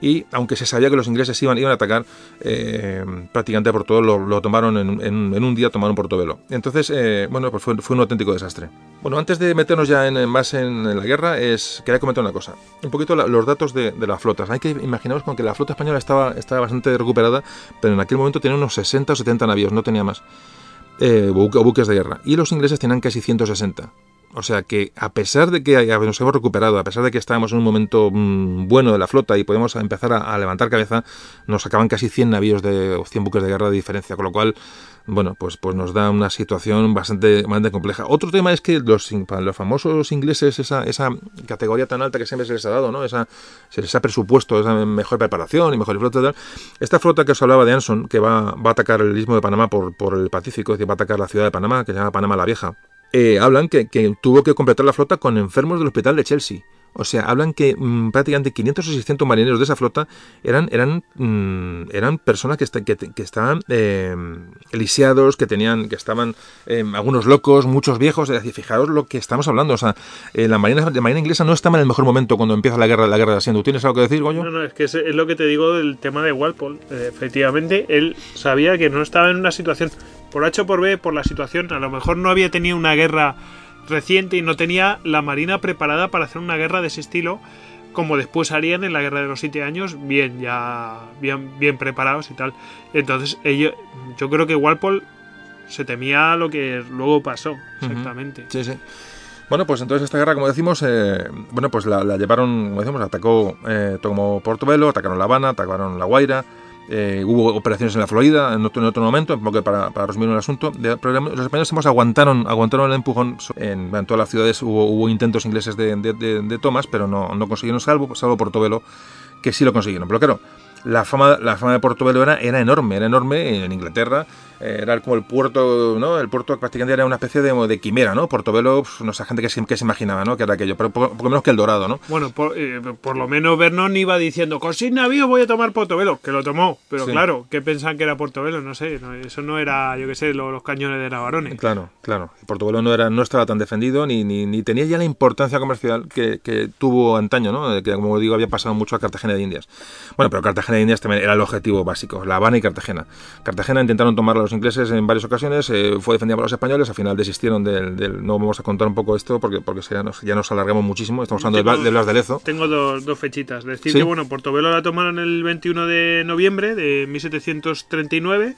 Y aunque se sabía que los ingleses iban, iban a atacar, eh, prácticamente Portobelo lo, lo tomaron en, un día, tomaron Portobelo. Entonces, eh, bueno, pues fue, fue un auténtico desastre. Bueno, antes de meternos ya en, más en, la guerra, quería comentar una cosa. Un poquito los datos de, las flotas. Hay que imaginaros con que la flota española estaba, estaba bastante recuperada, pero en aquel momento tenía unos 60 o 70 navíos, no tenía más. Eh, buque- buques de guerra. Y los ingleses tenían casi 160. O sea que a pesar de que nos hemos recuperado, a pesar de que estábamos en un momento mm, bueno de la flota y podemos empezar a, levantar cabeza, nos sacaban casi 100 navíos de o 100 buques de guerra de diferencia, con lo cual, bueno, pues, pues nos da una situación bastante, bastante compleja. Otro tema es que los, los famosos ingleses, esa, esa categoría tan alta que siempre se les ha dado, ¿no? Esa, se les ha presupuesto esa mejor preparación y mejor flota tal. Esta flota que os hablaba de Anson, que va, va a atacar el istmo de Panamá por, por el Pacífico, es decir, va a atacar la ciudad de Panamá, que se llama Panamá la Vieja, eh, hablan que, que tuvo que completar la flota con enfermos del hospital de Chelsea. O sea, hablan que mm, prácticamente 500 o 600 marineros de esa flota eran, eran, mm, eran personas que, esta- que, que estaban eh, lisiados, que tenían, que estaban eh, algunos locos, muchos viejos. Es decir, fijaros lo que estamos hablando. O sea, eh, la, marina, la marina inglesa no estaba en el mejor momento cuando empieza la guerra, la guerra de Asiento. ¿Tienes algo que decir, Goyo? No, no, es que es, es lo que te digo del tema de Walpole. Eh, efectivamente, él sabía que no estaba en una situación, por H o por B, por la situación, a lo mejor no había tenido una guerra reciente y no tenía la marina preparada para hacer una guerra de ese estilo, como después harían en la guerra de los siete años, bien ya bien, bien preparados y tal. Entonces, ellos, yo creo que Walpole se temía lo que luego pasó, exactamente. Sí, sí. Bueno, pues entonces esta guerra, como decimos, eh, bueno, pues la, la llevaron, como decimos, atacó, eh, tomó Portobelo, atacaron La Habana, atacaron La Guaira, eh, hubo operaciones en la Florida en otro, en otro momento, un poco para, resumir el asunto. De- los españoles hemos aguantaron, aguantaron el empujón. En, todas las ciudades hubo, hubo intentos ingleses de, de, de- de tomas, pero no, no consiguieron, salvo, salvo Portobelo, que sí lo consiguieron. Pero claro, la fama, la fama de Portobelo era, era enorme, era enorme en Inglaterra. Eh, era como el puerto, ¿no? El puerto prácticamente era una especie de, de quimera, ¿no? Portobelo, pues, no sé, gente que se, que se imaginaba, ¿no? Que era aquello, pero poco, poco menos que el Dorado, ¿no? Bueno, por, eh, por lo menos Vernon iba diciendo, con sin navío voy a tomar Portobelo, que lo tomó, pero Sí. claro, ¿qué pensaban que era Portobelo? No sé, no, eso no era, yo qué sé, lo- los, cañones de Navarone. Claro, claro. Portobelo no era, no estaba tan defendido ni, ni, ni tenía ya la importancia comercial que, que tuvo antaño, ¿no? Que como digo había pasado mucho a Cartagena de Indias. Bueno, pero Cartagena de Indias también era el objetivo básico, La Habana y Cartagena. Cartagena intentaron tomarla los ingleses en varias ocasiones, eh, fue defendida por los españoles, al final desistieron del, del- no vamos a contar un poco esto porque porque ya nos, ya nos alargamos muchísimo. Estamos hablando de, Blas- de Blas de Lezo. Tengo dos, dos fechitas. Decir Sí. que, bueno, Portobelo la tomaron el 21 de noviembre de 1739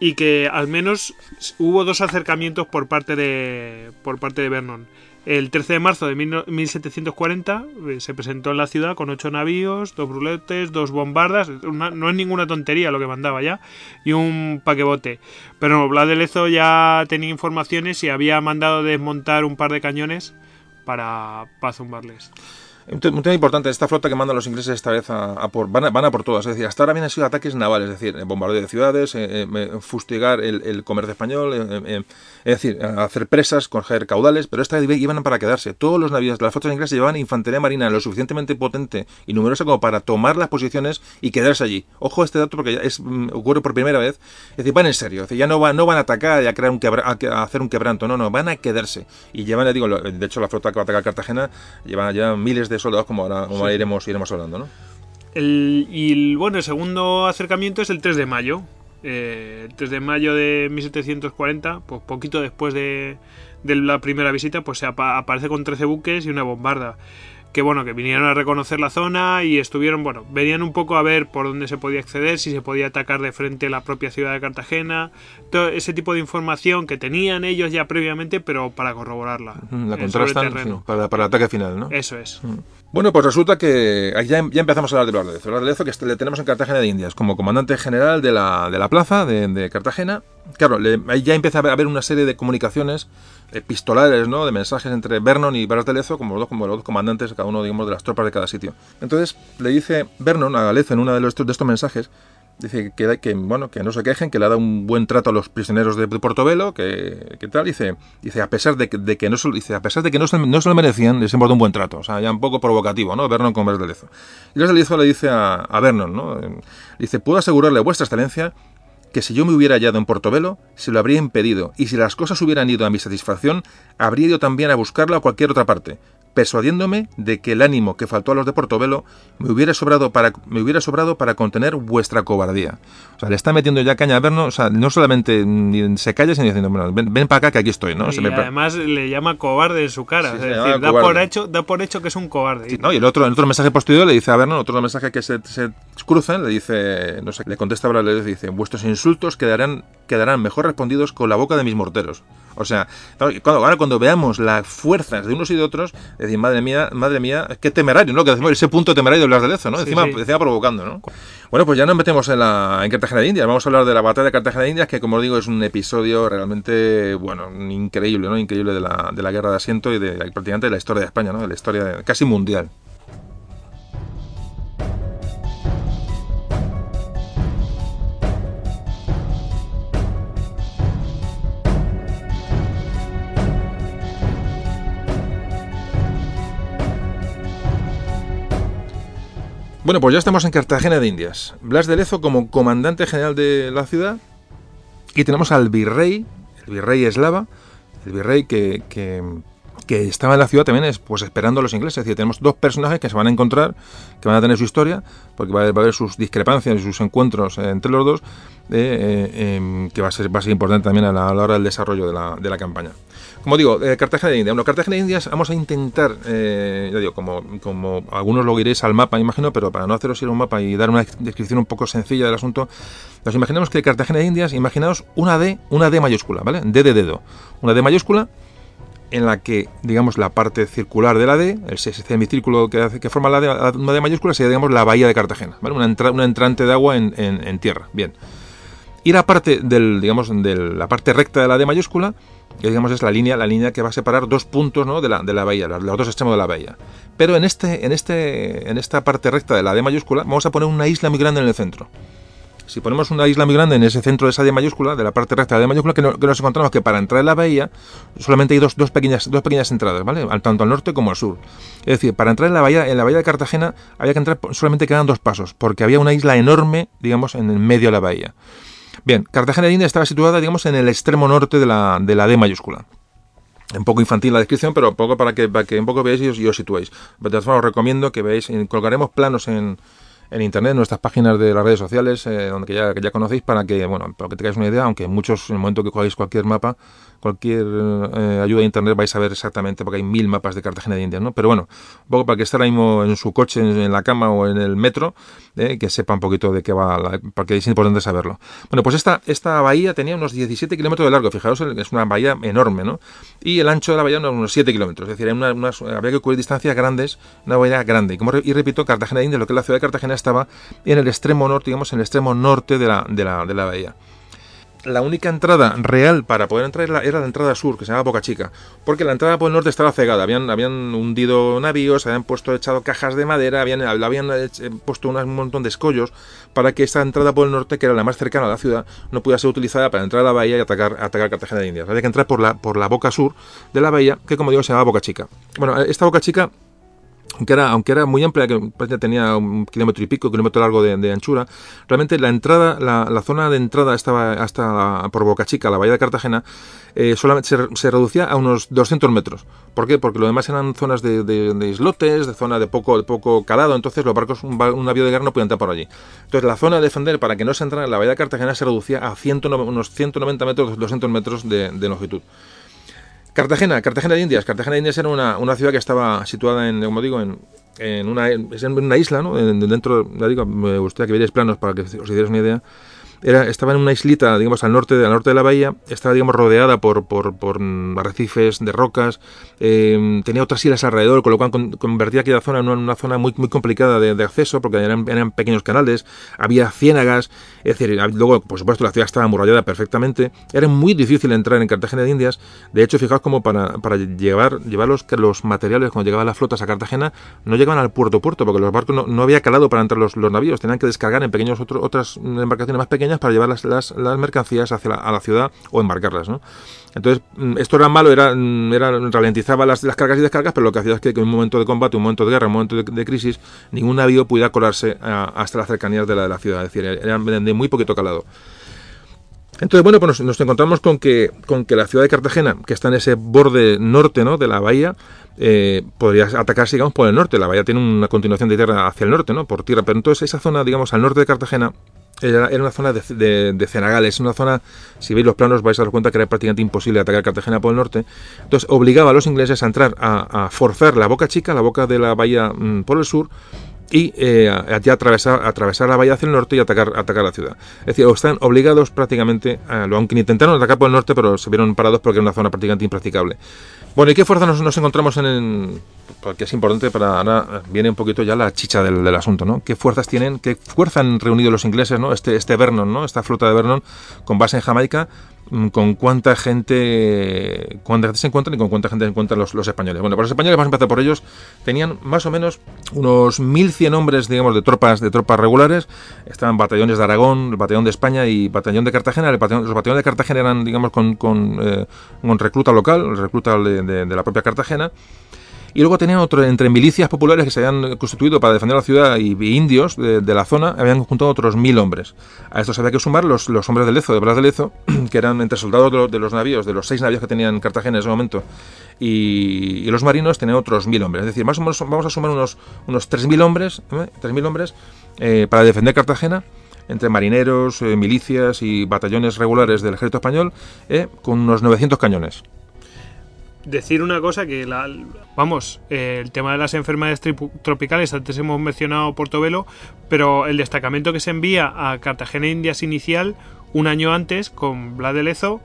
y que al menos hubo dos acercamientos por parte de, por parte de Vernon. El 13 de marzo de 19- 1740 eh, se presentó en la ciudad con ocho navíos, dos bruletes, dos bombardas, no es ninguna tontería lo que mandaba ya, y un paquebote. Pero Blas de Lezo ya tenía informaciones y había mandado desmontar un par de cañones para, para zumbarles. Un te- un tema importante, esta flota que mandan los ingleses esta vez a, por, van, a, van a por todas. Es decir, hasta ahora habían sido ataques navales, es decir, eh, bombardeo de ciudades, eh, eh, fustigar el, comercio español, eh, es decir, hacer presas, coger caudales, pero esta vez iban para quedarse. Todos los navíos las flotas inglesas llevaban infantería marina lo suficientemente potente y numerosa como para tomar las posiciones y quedarse allí. Ojo a este dato porque es, mm, ocurre por primera vez. Es decir, van en serio, es decir, ya no, van no van a atacar y a, crear un quebra- a hacer un quebranto, no, no, van a quedarse. Y llevan, ya digo, de hecho la flota que va a atacar Cartagena llevan ya miles de soldados como ahora, como ahora iremos, iremos hablando, ¿no? El, y el, bueno, el segundo acercamiento es el 3 de mayo. Eh, el 3 de mayo de 1740, pues poquito después de, de la primera visita, pues se apa- aparece con 13 buques y una bombarda. Que bueno, que vinieron a reconocer la zona y estuvieron, bueno, venían un poco a ver por dónde se podía acceder, si se podía atacar de frente la propia ciudad de Cartagena, todo ese tipo de información que tenían ellos ya previamente, pero para corroborarla. La eh, contrastan terreno. sí, para, para el ataque final, ¿no? Eso es. Bueno, pues resulta que ya, ya empezamos a hablar de de Lezo que este- le tenemos en Cartagena de Indias como comandante general de la, de la plaza de, de Cartagena. Claro, le- ahí ya empieza a haber una serie de comunicaciones epistolares, ¿no? De mensajes entre Vernon y Blas de Lezo, como los dos, como los dos comandantes, cada uno, digamos, de las tropas de cada sitio. Entonces le dice Vernon a Lezo en uno de, estos mensajes Dice que, que, bueno, que no se quejen, que le ha dado un buen trato a los prisioneros de, de Portobelo, que, que tal, dice, dice, a pesar de que, no se, dice, a pesar de que no no se lo merecían, les dado un buen trato. O sea, ya un poco provocativo, ¿no? Vernon con Blas de Lezo. Y Blas de Lezo le dice a, a Vernon, ¿no? Dice, puedo asegurarle a vuestra excelencia que si yo me hubiera hallado en Portobelo, se lo habría impedido, y si las cosas hubieran ido a mi satisfacción, habría ido también a buscarla a cualquier otra parte, persuadiéndome de que el ánimo que faltó a los de Portobelo me hubiera sobrado para, me hubiera sobrado para contener vuestra cobardía. O sea, le está metiendo ya caña a Verno, o sea, no solamente se calla, sino diciendo, bueno, ven, ven para acá que aquí estoy, ¿no? Y Se me- además le llama cobarde en su cara. Sí, es decir, da por, hecho, da por hecho que es un cobarde. Sí, ¿no? Y el otro, el otro mensaje posterior le dice a Vernon, otro mensaje que se, se cruzan, le dice, no sé, le contesta ahora, le dice, vuestros insultos quedarán, quedarán mejor respondidos con la boca de mis morteros. O sea, claro, ahora cuando veamos las fuerzas de unos y de otros, decir, madre mía, madre mía, qué temerario, ¿no? Que decimos ese punto temerario de Blas de Lezo, ¿no? Sí, encima, sí. encima provocando, ¿no? Bueno, pues ya nos metemos en la en Cartagena de Indias. Vamos a hablar de la batalla de Cartagena de Indias, que como os digo es un episodio realmente, bueno, increíble, ¿no? Increíble de la, de la guerra de asiento y de prácticamente de la historia de España, ¿no? De la historia de- casi mundial. Bueno, pues ya estamos en Cartagena de Indias. Blas de Lezo como comandante general de la ciudad. Y tenemos al virrey, el virrey eslava, el virrey que, que, estaba en la ciudad también es, pues esperando a los ingleses. Es decir, tenemos dos personajes que se van a encontrar, que van a tener su historia, porque va a haber, sus discrepancias y sus encuentros eh, entre los dos, eh, eh, que va a, ser, va a ser importante también a la, a la hora del desarrollo de la, de la campaña. Como digo, eh, Cartagena de Indias. Bueno, Cartagena de Indias vamos a intentar, eh, ya digo, como, algunos lo iréis al mapa, imagino, pero para no haceros ir a un mapa y dar una descripción un poco sencilla del asunto, nos imaginemos que Cartagena de Indias, imaginaos una D, una D mayúscula, ¿vale? D de dedo. Una D mayúscula en la que, digamos, la parte circular de la D, el semicírculo que, forma la D, mayúscula, sería, digamos, la bahía de Cartagena, ¿vale? Una, entra, una entrante de agua en tierra. Bien. Y la parte del, digamos, de la parte recta de la D mayúscula, que digamos es la línea, la línea que va a separar dos puntos ¿no? de, la, de la bahía, los, dos extremos de la bahía. Pero en este, en este, en esta parte recta de la D mayúscula, vamos a poner una isla muy grande en el centro. si ponemos una isla muy grande en ese centro de esa D mayúscula, de la parte recta de la D mayúscula, que, no- que nos encontramos que para entrar en la bahía solamente hay dos, dos, pequeñas, dos pequeñas entradas, ¿vale? Al- Tanto al norte como al sur. Es decir, para entrar en la bahía, en la bahía de Cartagena había que entrar, solamente quedaban dos pasos, porque había una isla enorme, digamos, en el medio de la bahía. Bien, Cartagena de India estaba situada, digamos, en el extremo norte de la, de la D mayúscula. Un poco infantil la descripción, pero un poco para que, para que un poco veáis y os, y os situéis. De todas formas, os recomiendo que veáis, colgaremos planos en, en internet, en nuestras páginas de las redes sociales, eh, donde ya, conocéis, para que, bueno, para que tengáis una idea, aunque muchos, en el momento que cogáis cualquier mapa, cualquier eh, ayuda de internet, vais a ver exactamente, porque hay mil mapas de Cartagena de Indias, ¿no? Pero bueno, un poco para que esté ahora mismo en su coche, en, la cama o en el metro, eh, que sepa un poquito de qué va, la, porque es importante saberlo. Bueno, pues esta, esta bahía tenía unos 17 kilómetros de largo, fijaos, es una bahía enorme, ¿no? Y el ancho de la bahía unos, unos 7 kilómetros, es decir, una, unas- había que cubrir distancias grandes, una bahía grande. Y, como, y repito, Cartagena de Indias, lo que es la ciudad de Cartagena, estaba en el extremo norte, digamos, en el extremo norte de la, de la, de la bahía la única entrada real para poder entrar era, la entrada sur, que se llama Boca Chica, porque la entrada por el norte estaba cegada, habían, habían hundido navíos, habían puesto, echado cajas de madera, habían, habían eh, puesto unas- un montón de escollos para que esta entrada por el norte, que era la más cercana a la ciudad, no pudiera ser utilizada para entrar a la bahía y atacar, atacar Cartagena de Indias. Había que entrar por la, por la boca sur de la bahía, que como digo se llama Boca Chica. Bueno, esta Boca Chica aunque era, aunque era muy amplia, que prácticamente tenía un kilómetro y pico, kilómetro largo de, de anchura, realmente la entrada, la, la zona de entrada estaba hasta por Boca Chica, la bahía de Cartagena, eh, solamente se, reducía a unos 200 metros. ¿Por qué? Porque lo demás eran zonas de, de- islotes, de zona de poco, de poco calado, entonces los barcos, un, un navío de guerra no podía entrar por allí. Entonces la zona de defender para que no se entrara en la bahía de Cartagena se reducía a 109 unos 190 metros, 200 metros de longitud. Cartagena, Cartagena de Indias. Cartagena de Indias era una, una ciudad que estaba situada en, como digo, en, en una, en una isla, ¿no? En- dentro, ya digo, me gustaría que vierais planos para que os hicierais una idea. Era, estaba en una islita, digamos, al norte, al norte de la bahía, estaba, digamos, rodeada por, por, arrecifes de rocas, eh, tenía otras islas alrededor, con lo cual con- convertía aquella zona en una, zona muy, muy complicada de, acceso, porque eran, eran pequeños canales, había ciénagas, es decir, luego, por supuesto, la ciudad estaba amurallada perfectamente, era muy difícil entrar en Cartagena de Indias, de hecho, fijaos como para, para llevar, llevar los, los materiales, cuando llegaban las flotas a Cartagena, no llegaban al puerto puerto, porque los barcos no, no había calado para entrar los, los navíos, tenían que descargar en pequeños otro- otras embarcaciones más pequeñas para llevar las, mercancías hacia la, ciudad o embarcarlas, ¿no? Entonces, mm, esto era malo, era, mm, era ralentizaba las, cargas y descargas, pero lo que hacía es que en un momento de combate, un momento de guerra, un momento de, crisis, ningún navío pudiera colarse a- hasta las cercanías de la, de la ciudad, es decir, eran de muy poquito calado. Entonces, bueno, pues nos, nos encontramos con que, con que la ciudad de Cartagena, que está en ese borde norte ¿no? de la bahía, eh, podría atacarse, digamos, por el norte. La bahía tiene una continuación de tierra hacia el norte, ¿no? Por tierra. Pero entonces esa zona, digamos, al norte de Cartagena, era, una zona de, cenagales, una zona, si veis los planos vais a dar cuenta que era prácticamente imposible atacar Cartagena por el norte. Entonces obligaba a los ingleses a entrar, a, a forzar la boca chica, la boca de la bahía mm, por el sur, y eh, a- ya atravesar, la bahía hacia el norte y atacar, atacar la ciudad. Es decir, están obligados prácticamente, a, aunque intentaron atacar por el norte, pero se vieron parados porque era una zona prácticamente impracticable. Bueno, ¿y qué fuerza nos, encontramos en, Porque es importante para... Ahora viene un poquito ya la chicha del, del asunto, ¿no? ¿Qué fuerzas tienen, qué fuerza han reunido los ingleses, ¿no? Este, este Vernon, ¿no? Esta flota de Vernon con base en Jamaica, con cuánta gente, cuánta gente se encuentran y con cuánta gente se encuentran los, los españoles. Bueno, para los españoles, vamos a empezar por ellos, tenían más o menos unos 1.100 hombres, digamos, de tropas, de tropas regulares, estaban batallones de Aragón, el batallón de España y batallón de Cartagena. El batallón- los batallones de Cartagena eran, digamos, con, con, eh, con recluta local, recluta de, de- de la propia Cartagena. Y luego tenían otro, entre milicias populares que se habían constituido para defender la ciudad y, indios de, la zona, habían juntado otros mil hombres. A estos había que sumar los, los hombres de Lezo, de Blas de Lezo, *clears throat* que eran entre soldados de los, navíos, de los seis navíos que tenían Cartagena en ese momento, y, los marinos tenían otros mil hombres. Es decir, más o menos vamos a sumar unos, unos 3.000 hombres, ¿eh? 3.000 hombres eh, para defender Cartagena entre marineros, eh, milicias y batallones regulares del ejército español, con unos 900 cañones. Decir una cosa que la, vamos eh, el tema de las enfermedades tropicales antes hemos mencionado Portobelo pero el destacamento que se envía a Cartagena Indias inicial un año antes con Blas de Lezo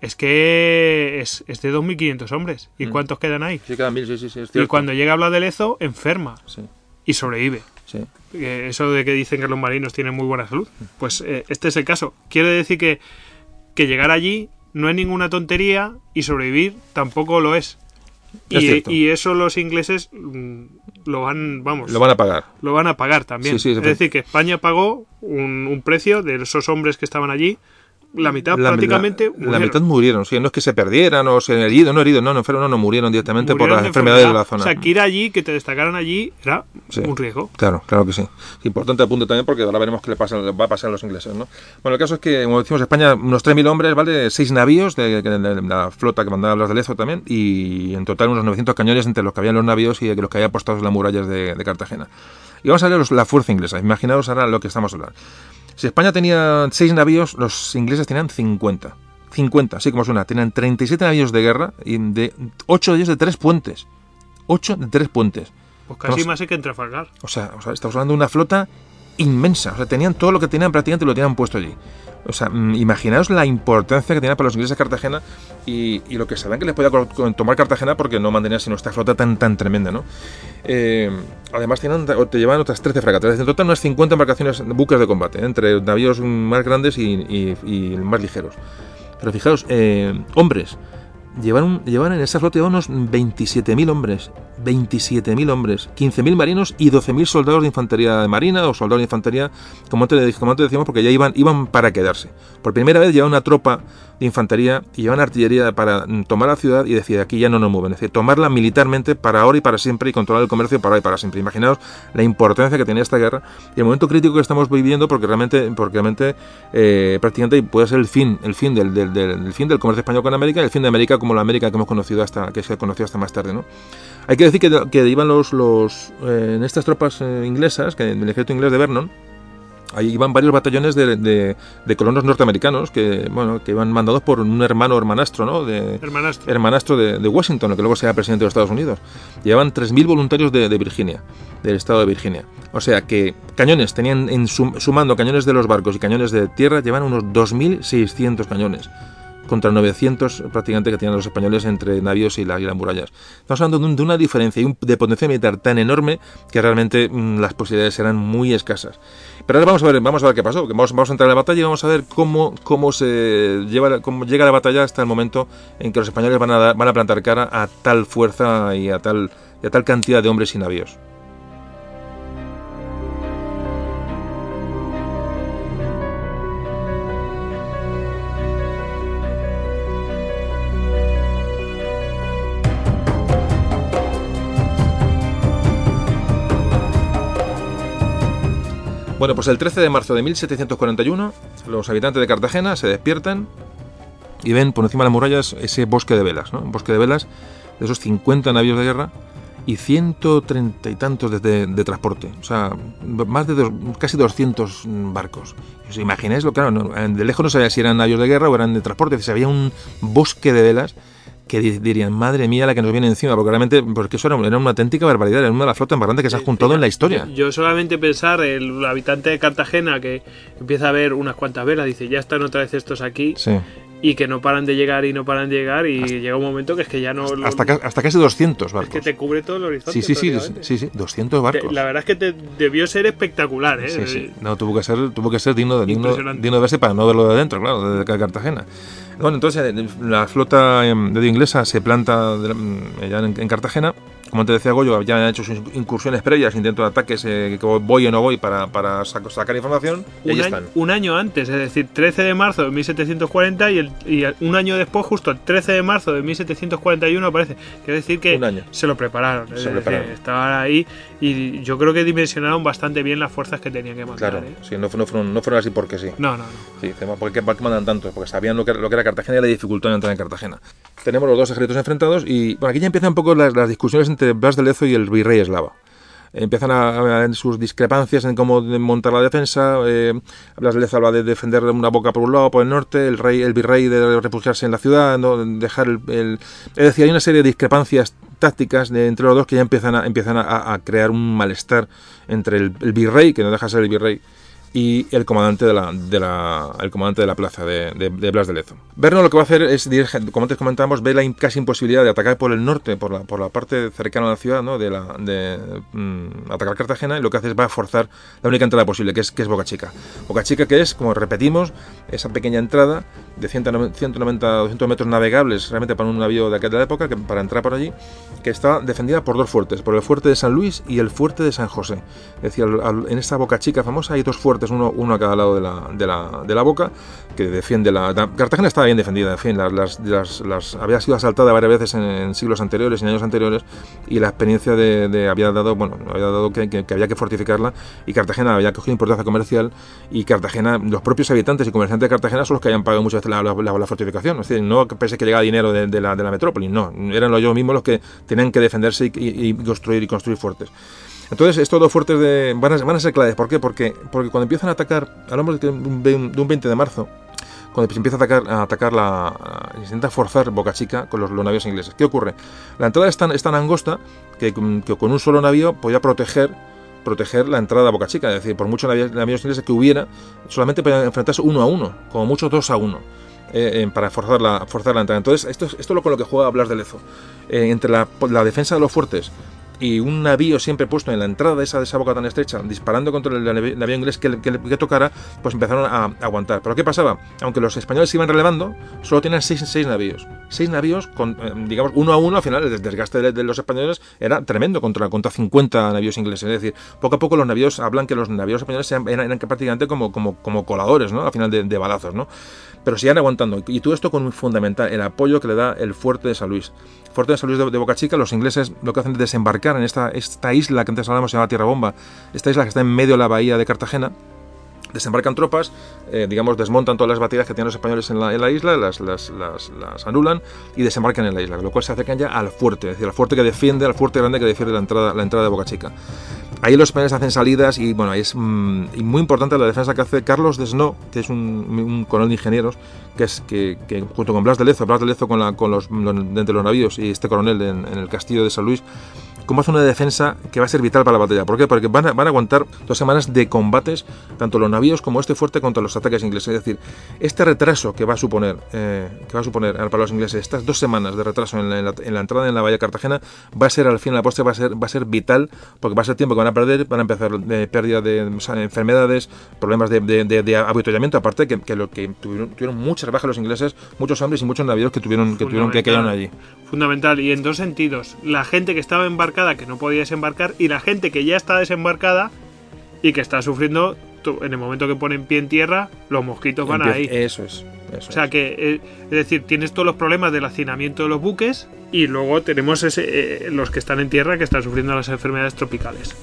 es que es, es de 2.500 hombres ¿y Mm. cuántos quedan ahí? Sí, cada mil, sí, sí, sí, es y cuando llega Blas de Lezo enferma Sí, y sobrevive sí. Eh, eso de que dicen que los marinos tienen muy buena salud pues eh, este es el caso quiere decir que que llegar allí no es ninguna tontería y sobrevivir tampoco lo es Es Y, eso los ingleses mm, lo van, vamos, Lo van a pagar. lo van a pagar también. Sí, sí, es es decir, que España pagó un, un precio de esos hombres que estaban allí, la mitad La- prácticamente la, la murieron. mitad murieron, sí, no es que se perdieran o se herido, no heridos, no, no fueron, no, no murieron directamente por las de enfermedades de la zona. O sea, que ir allí, que te destacaran allí, era Sí. un riesgo. Claro, claro que sí. Importante apunte también porque ahora veremos qué le pasa, va a pasar a los ingleses, ¿no? Bueno, el caso es que, como decimos, España, unos 3.000 hombres, ¿vale? Seis navíos de, de- de la flota que mandaba los de Lezo también y en total unos 900 cañones entre los que había en los navíos y los que había apostados en las murallas de, de Cartagena. Y vamos a ver la fuerza inglesa. Imaginaos ahora lo que estamos hablando. Si España tenía seis navíos, los ingleses tenían 50. 50, así como suena. Tenían 37 navíos de guerra y de 8 de ellos de tres puentes. 8 de tres puentes. Pues casi Vamos. más hay que en Trafalgar. O sea, o sea, estamos hablando de una flota inmensa. O sea, tenían todo lo que tenían prácticamente lo tenían puesto allí. O sea, mm, imaginaos la importancia que tenía para los ingleses Cartagena y, lo que sabían que les podía tomar Cartagena porque no mantenían sino esta flota tan tan tremenda, ¿no? Eh, además tenían, te llevaban otras 13 fragatas. En total unas 50 embarcaciones, buques de combate, entre navíos más grandes y más ligeros. Pero fijaos, eh, hombres, Llevaron, llevaban en esa flota unos 27.000 hombres, 27.000 hombres, 15.000 marinos y 12.000 soldados de infantería de marina o soldados de infantería, como antes, como antes decíamos, porque ya iban, iban para quedarse. Por primera vez llevaban una tropa de infantería y llevaban artillería para mm, tomar la ciudad y decir aquí ya no nos mueven, es decir, tomarla militarmente para ahora y para siempre y controlar el comercio para ahora y para siempre. Imaginaos la importancia que tenía esta guerra y el momento crítico que estamos viviendo porque realmente, porque realmente eh, prácticamente puede ser el fin, el fin del, del- el fin del comercio español con América y el fin de América como la América que hemos conocido hasta, que se conoció hasta más tarde, ¿no? Hay que decir que, que iban los, eh, en estas tropas eh, inglesas, que del ejército inglés de Vernon, ahí iban varios batallones de, de- de colonos norteamericanos que, bueno, que iban mandados por un hermano hermanastro, ¿no? De, Hermanastro. hermanastro de, de Washington, el que luego sea presidente de los Estados Unidos. Llevaban 3.000 voluntarios de, de Virginia, del estado de Virginia. O sea que cañones, tenían en sum- sumando cañones de los barcos y cañones de tierra, llevan unos 2.600 cañones contra 900 prácticamente que tenían los españoles entre navíos y, la- y las murallas. Estamos hablando de, un- de una diferencia y un- de potencia militar tan enorme que realmente mm, las posibilidades eran muy escasas. Pero ahora vamos a ver, vamos a ver qué pasó. Vamos, vamos a entrar en la batalla y vamos a ver cómo, cómo se lleva, cómo llega la batalla hasta el momento en que los españoles van a, dar- van a plantar cara a tal fuerza y a tal, y a tal cantidad de hombres y navíos. Bueno, pues el 13 de marzo de 1741, los habitantes de Cartagena se despiertan y ven por encima de las murallas ese bosque de velas, ¿no? Un bosque de velas de esos 50 navíos de guerra y 130 y tantos de, de- transporte. O sea, más de casi 200 barcos. ¿Os imagináis lo claro? no, de lejos no sabía si eran navíos de guerra o eran de transporte. Se había un bosque de velas que di- dirían, madre mía, la que nos viene encima, porque realmente, porque eso era, era una auténtica barbaridad, era una de las flotas más grandes que se ha juntado en la historia. Yo solamente pensar, el habitante de Cartagena que empieza a ver unas cuantas velas, dice, ya están otra vez estos aquí, Sí. Y que no paran de llegar y no paran de llegar, y llega un momento que es que ya no... Hasta, ca- hasta casi 200 es barcos. que te cubre todo el horizonte. Sí, sí, sí, sí, sí, 200 Te- barcos. La verdad es que te debió ser espectacular, ¿eh? Sí, sí. No, tuvo que ser, tuvo que ser digno de, digno, digno de verse para no verlo de adentro, claro, desde Car- Cartagena. Bueno, entonces eh, la flota em, de inglesa se planta mm, ya en, en Cartagena. Como antes decía Goyo, ya han hecho sus incursiones previas, intentos de ataques, eh, que voy o no voy para, para sac- sacar información. Y ahí un, están. año, un año antes, es decir, 13 de marzo de 1740 y, el, y un año después, justo el 13 de marzo de 1741 aparece. Quiere decir que Un año. se lo prepararon. es Se decir, prepararon. estaban ahí y yo creo que dimensionaron bastante bien las fuerzas que tenían que mandar. Claro, ¿eh? sí, no, no fueron, no fueron así porque sí. No, no, no. Sí, ¿por qué, por qué mandan tanto? Porque sabían lo que, lo que era Cartagena y la dificultad de entrar en Cartagena. Tenemos los dos ejércitos enfrentados y bueno, aquí ya empiezan un poco las, las discusiones entre Blas de Lezo y el virrey eslava. Empiezan a, a sus discrepancias en cómo montar la defensa. Eh, Blas de Lezo habla de defender una boca por un lado, por el norte, el rey, el virrey de refugiarse en la ciudad, ¿no? dejar el, Es decir, hay una serie de discrepancias tácticas de, entre los dos que ya empiezan a, empiezan a, crear un malestar entre el, virrey, que no deja de ser el virrey, y el comandante de la, de la, el comandante de la plaza de, de, Blas de Lezo. Vernon lo que va a hacer es, como antes comentamos, ve la casi imposibilidad de atacar por el norte, por la, por la parte cercana a la ciudad, ¿no? de, la, de mm, atacar Cartagena, y lo que hace es va a forzar la única entrada posible, que es, que es Boca Chica. Boca Chica que es, como repetimos, esa pequeña entrada de 190 200 metros navegables realmente para un navío de aquella época, que, para entrar por allí, que está defendida por dos fuertes, por el fuerte de San Luis y el fuerte de San José. Es decir, en esta Boca Chica famosa hay dos fuertes uno, uno a cada lado de la, de la, de la boca, que defiende la, Cartagena estaba bien defendida, en fin, las, las, había sido asaltada varias veces en, siglos anteriores, en años anteriores, y la experiencia de, había dado, bueno, había dado que, había que fortificarla, y Cartagena había cogido importancia comercial, y Cartagena, los propios habitantes y comerciantes de Cartagena son los que habían pagado muchas veces la, la, fortificación, es decir, no pensé que llegaba dinero de, la, de la metrópoli, no, eran los ellos mismos los que tenían que defenderse y construir y construir fuertes. Entonces, estos dos fuertes de, van, a, van a ser claves. ¿Por qué? Porque, cuando empiezan a atacar, hablamos de un, de un 20 de marzo, cuando se empieza a atacar, a atacar la. Intenta forzar Boca Chica con los, navíos ingleses. ¿Qué ocurre? La entrada es tan, angosta que, con un solo navío podía proteger proteger la entrada a Boca Chica, es decir, por muchos navíos, ingleses que hubiera, solamente para enfrentarse uno a uno, como mucho dos a uno. Eh, para forzar la, forzar la entrada. Entonces, esto, esto es lo con lo que juega Blas de Lezo. Eh, entre la, defensa de los fuertes y un navío siempre puesto en la entrada de esa, de esa boca tan estrecha, disparando contra el navío inglés que, que, tocara, pues empezaron a, aguantar. Pero ¿qué pasaba? Aunque los españoles se iban relevando, solo tenían seis, seis navíos. Seis navíos, con, eh, digamos, uno a uno, al final el desgaste de, los españoles era tremendo contra, contra 50 navíos ingleses. Es decir, poco a poco los navíos hablan que los navíos españoles eran, eran, prácticamente como, como, como coladores, ¿no? Al final de, de balazos, ¿no? Pero siguen aguantando. Y todo esto con un fundamental, el apoyo que le da el fuerte de San Luis. Fuerte de San Luis de, Boca Chica, los ingleses lo que hacen es desembarcar en esta, esta isla que antes hablamos se llama Tierra Bomba, esta isla que está en medio de la bahía de Cartagena, desembarcan tropas, eh, digamos, desmontan todas las baterías que tienen los españoles en la, isla, las, las, anulan y desembarcan en la isla, con lo cual se acercan ya al fuerte, es decir, al fuerte que defiende, al fuerte grande que defiende la entrada, la entrada de Boca Chica. Ahí los españoles hacen salidas y bueno, es mm, muy importante la defensa que hace Carlos Desno, que es un, coronel de ingenieros, que es que, junto con Blas de Lezo, Blas de Lezo con, la, con los, entre los navíos y este coronel en el castillo de San Luis, cómo hace una defensa que va a ser vital para la batalla. ¿Por qué? Porque van a, van a aguantar dos semanas de combates, tanto los navíos como este fuerte contra los ataques ingleses. Es decir, este retraso que va a suponer, eh, que va a suponer para los ingleses, estas dos semanas de retraso en la, entrada en la bahía Cartagena, va a ser al fin la postre, va a ser, va a ser vital, porque va a ser tiempo que van a perder, van a empezar eh, pérdida de enfermedades, problemas de, de, de, aparte que, que, lo, que tuvieron, muchas bajas los ingleses, muchos hombres y muchos navíos que tuvieron que, tuvieron que quedar allí. Fundamental, y en dos sentidos. La gente que estaba en que no podía desembarcar y la gente que ya está desembarcada y que está sufriendo en el momento que ponen pie en tierra, los mosquitos van ahí. Eso es. o sea que, eh, es decir, tienes todos los problemas del hacinamiento de los buques y luego tenemos ese, eh, los que están en tierra que están sufriendo las enfermedades tropicales.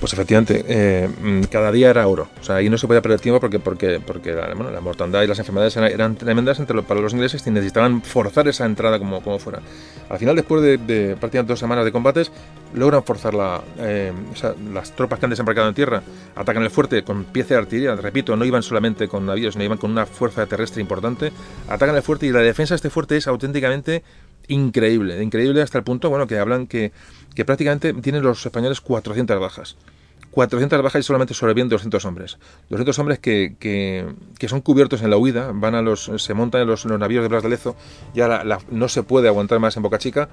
Pues efectivamente, eh, mm, cada día era oro. O sea, ahí no se podía perder tiempo porque, porque, porque la, mortandad y las enfermedades eran, tremendas entre para los ingleses y necesitaban forzar esa entrada como, como fuera. Al final, después de, prácticamente dos semanas de combates, logran forzar la, eh, las tropas que han desembarcado en tierra, atacan el fuerte con pieza de artillería. Repito, no iban solamente con navíos, no iban con una fuerza terrestre importante. Atacan el fuerte y la defensa de este fuerte es auténticamente increíble. Increíble hasta el punto, bueno, que hablan que que prácticamente tienen los españoles 400 bajas. 400 bajas y solamente sobreviven 200 hombres. 200 hombres que, que, son cubiertos en la huida, van a los, se montan en los, navíos de Blas de Lezo, ya no se puede aguantar más en Boca Chica,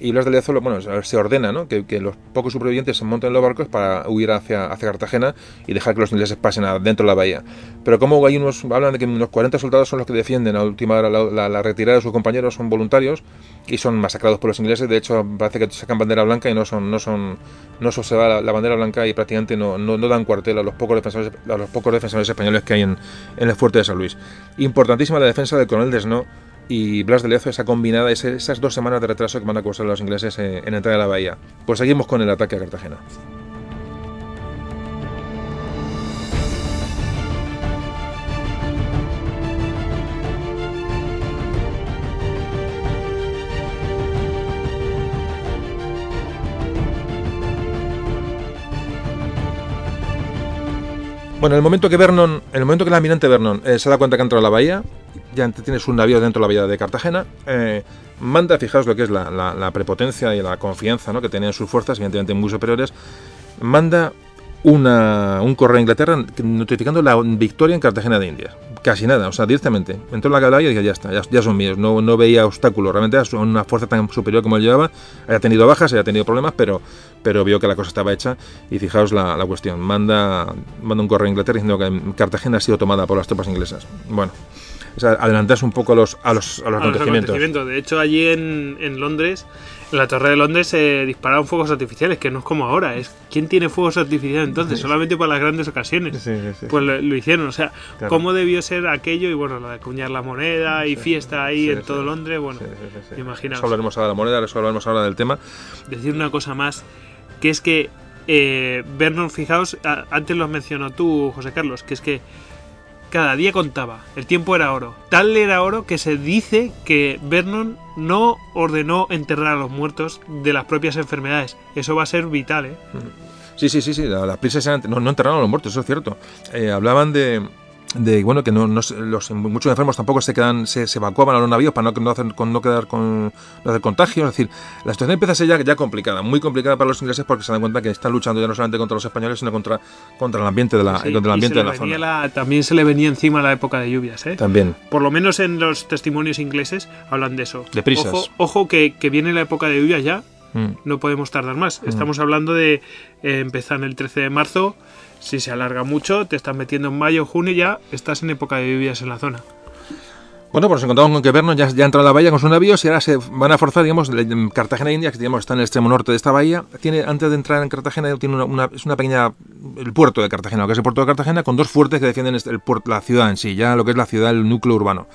y Blas de Lezo bueno, se ordena ¿no? que, los pocos supervivientes se montan en los barcos para huir hacia, hacia Cartagena y dejar que los ingleses pasen dentro de la bahía. Pero como hay unos, hablan de que unos 40 soldados son los que defienden a última hora la, retirada de sus compañeros, son voluntarios y son masacrados por los ingleses, de hecho parece que sacan bandera blanca y no son, no son, no se va la bandera blanca y prácticamente no, no, dan cuartel a los pocos defensores, a los pocos defensores españoles que hay en, en el fuerte de San Luis. Importantísima la defensa del coronel Desno y Blas de Lezo, esa combinada, esas dos semanas de retraso que van a causar los ingleses en, en entrada a la bahía. Pues seguimos con el ataque a Cartagena. Bueno, en el momento que Vernon, en el momento que el almirante Vernon eh, se da cuenta que ha entrado a la bahía, ya tienes un navío dentro de la bahía de Cartagena, eh, manda, fijaos lo que es la, prepotencia y la confianza ¿no? que tenían sus fuerzas, evidentemente muy superiores, manda una, un correo a Inglaterra notificando la victoria en Cartagena de Indias. Casi nada, o sea, directamente. Entró en la caballería y dije, ya está, ya, son míos. No, no veía obstáculos. Realmente una fuerza tan superior como él llevaba. Había tenido bajas, había tenido problemas, pero, pero vio que la cosa estaba hecha. Y fijaos la, la cuestión. Manda, manda un correo a Inglaterra diciendo que Cartagena ha sido tomada por las tropas inglesas. Bueno, o sea, adelantarse un poco a los, a los, a los, acontecimientos. De hecho, allí en, en Londres en la Torre de Londres se dispararon fuegos artificiales, que no es como ahora. Es ¿Quién tiene fuegos artificiales entonces? *laughs* Solamente para las grandes ocasiones. pues lo, hicieron. O sea, ¿cómo debió ser aquello? Y bueno, lo de acuñar la moneda y fiesta ahí en todo Londres. Bueno, imaginaos. Eso hablaremos ahora de la moneda, eso hablaremos ahora del tema. Decir una cosa más, que es que eh, Vernon, fijaos, antes lo mencionó tú, José Carlos, que es que cada día contaba, el tiempo era oro. Tal era oro que se dice que Vernon no ordenó enterrar a los muertos de las propias enfermedades. Eso va a ser vital, ¿eh? Sí, sí, sí, sí, las prisas no, no enterraron a los muertos, eso es cierto. Eh, hablaban de, de bueno que no, los muchos enfermos tampoco se quedan se, evacuaban a los navíos para no, no, hacer, con, no quedar con no hacer contagios es decir la situación empieza a ser ya, ya complicada muy complicada para los ingleses porque se dan cuenta que están luchando ya no solamente contra los españoles sino contra contra el ambiente de la contra el ambiente de la zona también se le venía encima la época de lluvias ¿eh? también por lo menos en los testimonios ingleses hablan de eso de prisas ojo, ojo que, que viene la época de lluvias ya mm. no podemos tardar más mm. estamos hablando de eh, empezar el 13 de marzo si se alarga mucho, te estás metiendo en mayo, junio ya estás en época de lluvias en la zona. Bueno, pues nos encontramos con que Vernon ya, ya entra a la bahía con sus navíos y ahora se van a forzar, digamos, Cartagena India, que digamos, está en el extremo norte de esta bahía. Tiene, antes de entrar en Cartagena, tiene una, es una pequeña, el puerto de Cartagena, lo que es el puerto de Cartagena, con dos fuertes que defienden este, el la ciudad en sí, ya lo que es la ciudad, el núcleo urbano.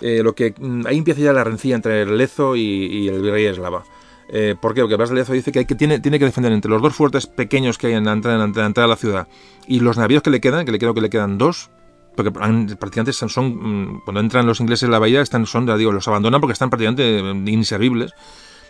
Eh, lo que mm, ahí empieza ya la rencilla entre el Lezo y, y el virrey Eslava. Eh, ¿Por qué? Porque Blas de Lezo dice que, hay que tiene, tiene que defender entre los dos fuertes pequeños que hay en la, entrada, en la entrada de la ciudad y los navíos que le quedan, que le creo que le quedan dos, porque prácticamente son, mm, cuando entran los ingleses en la bahía, están, son, digo, los abandonan porque están prácticamente inservibles.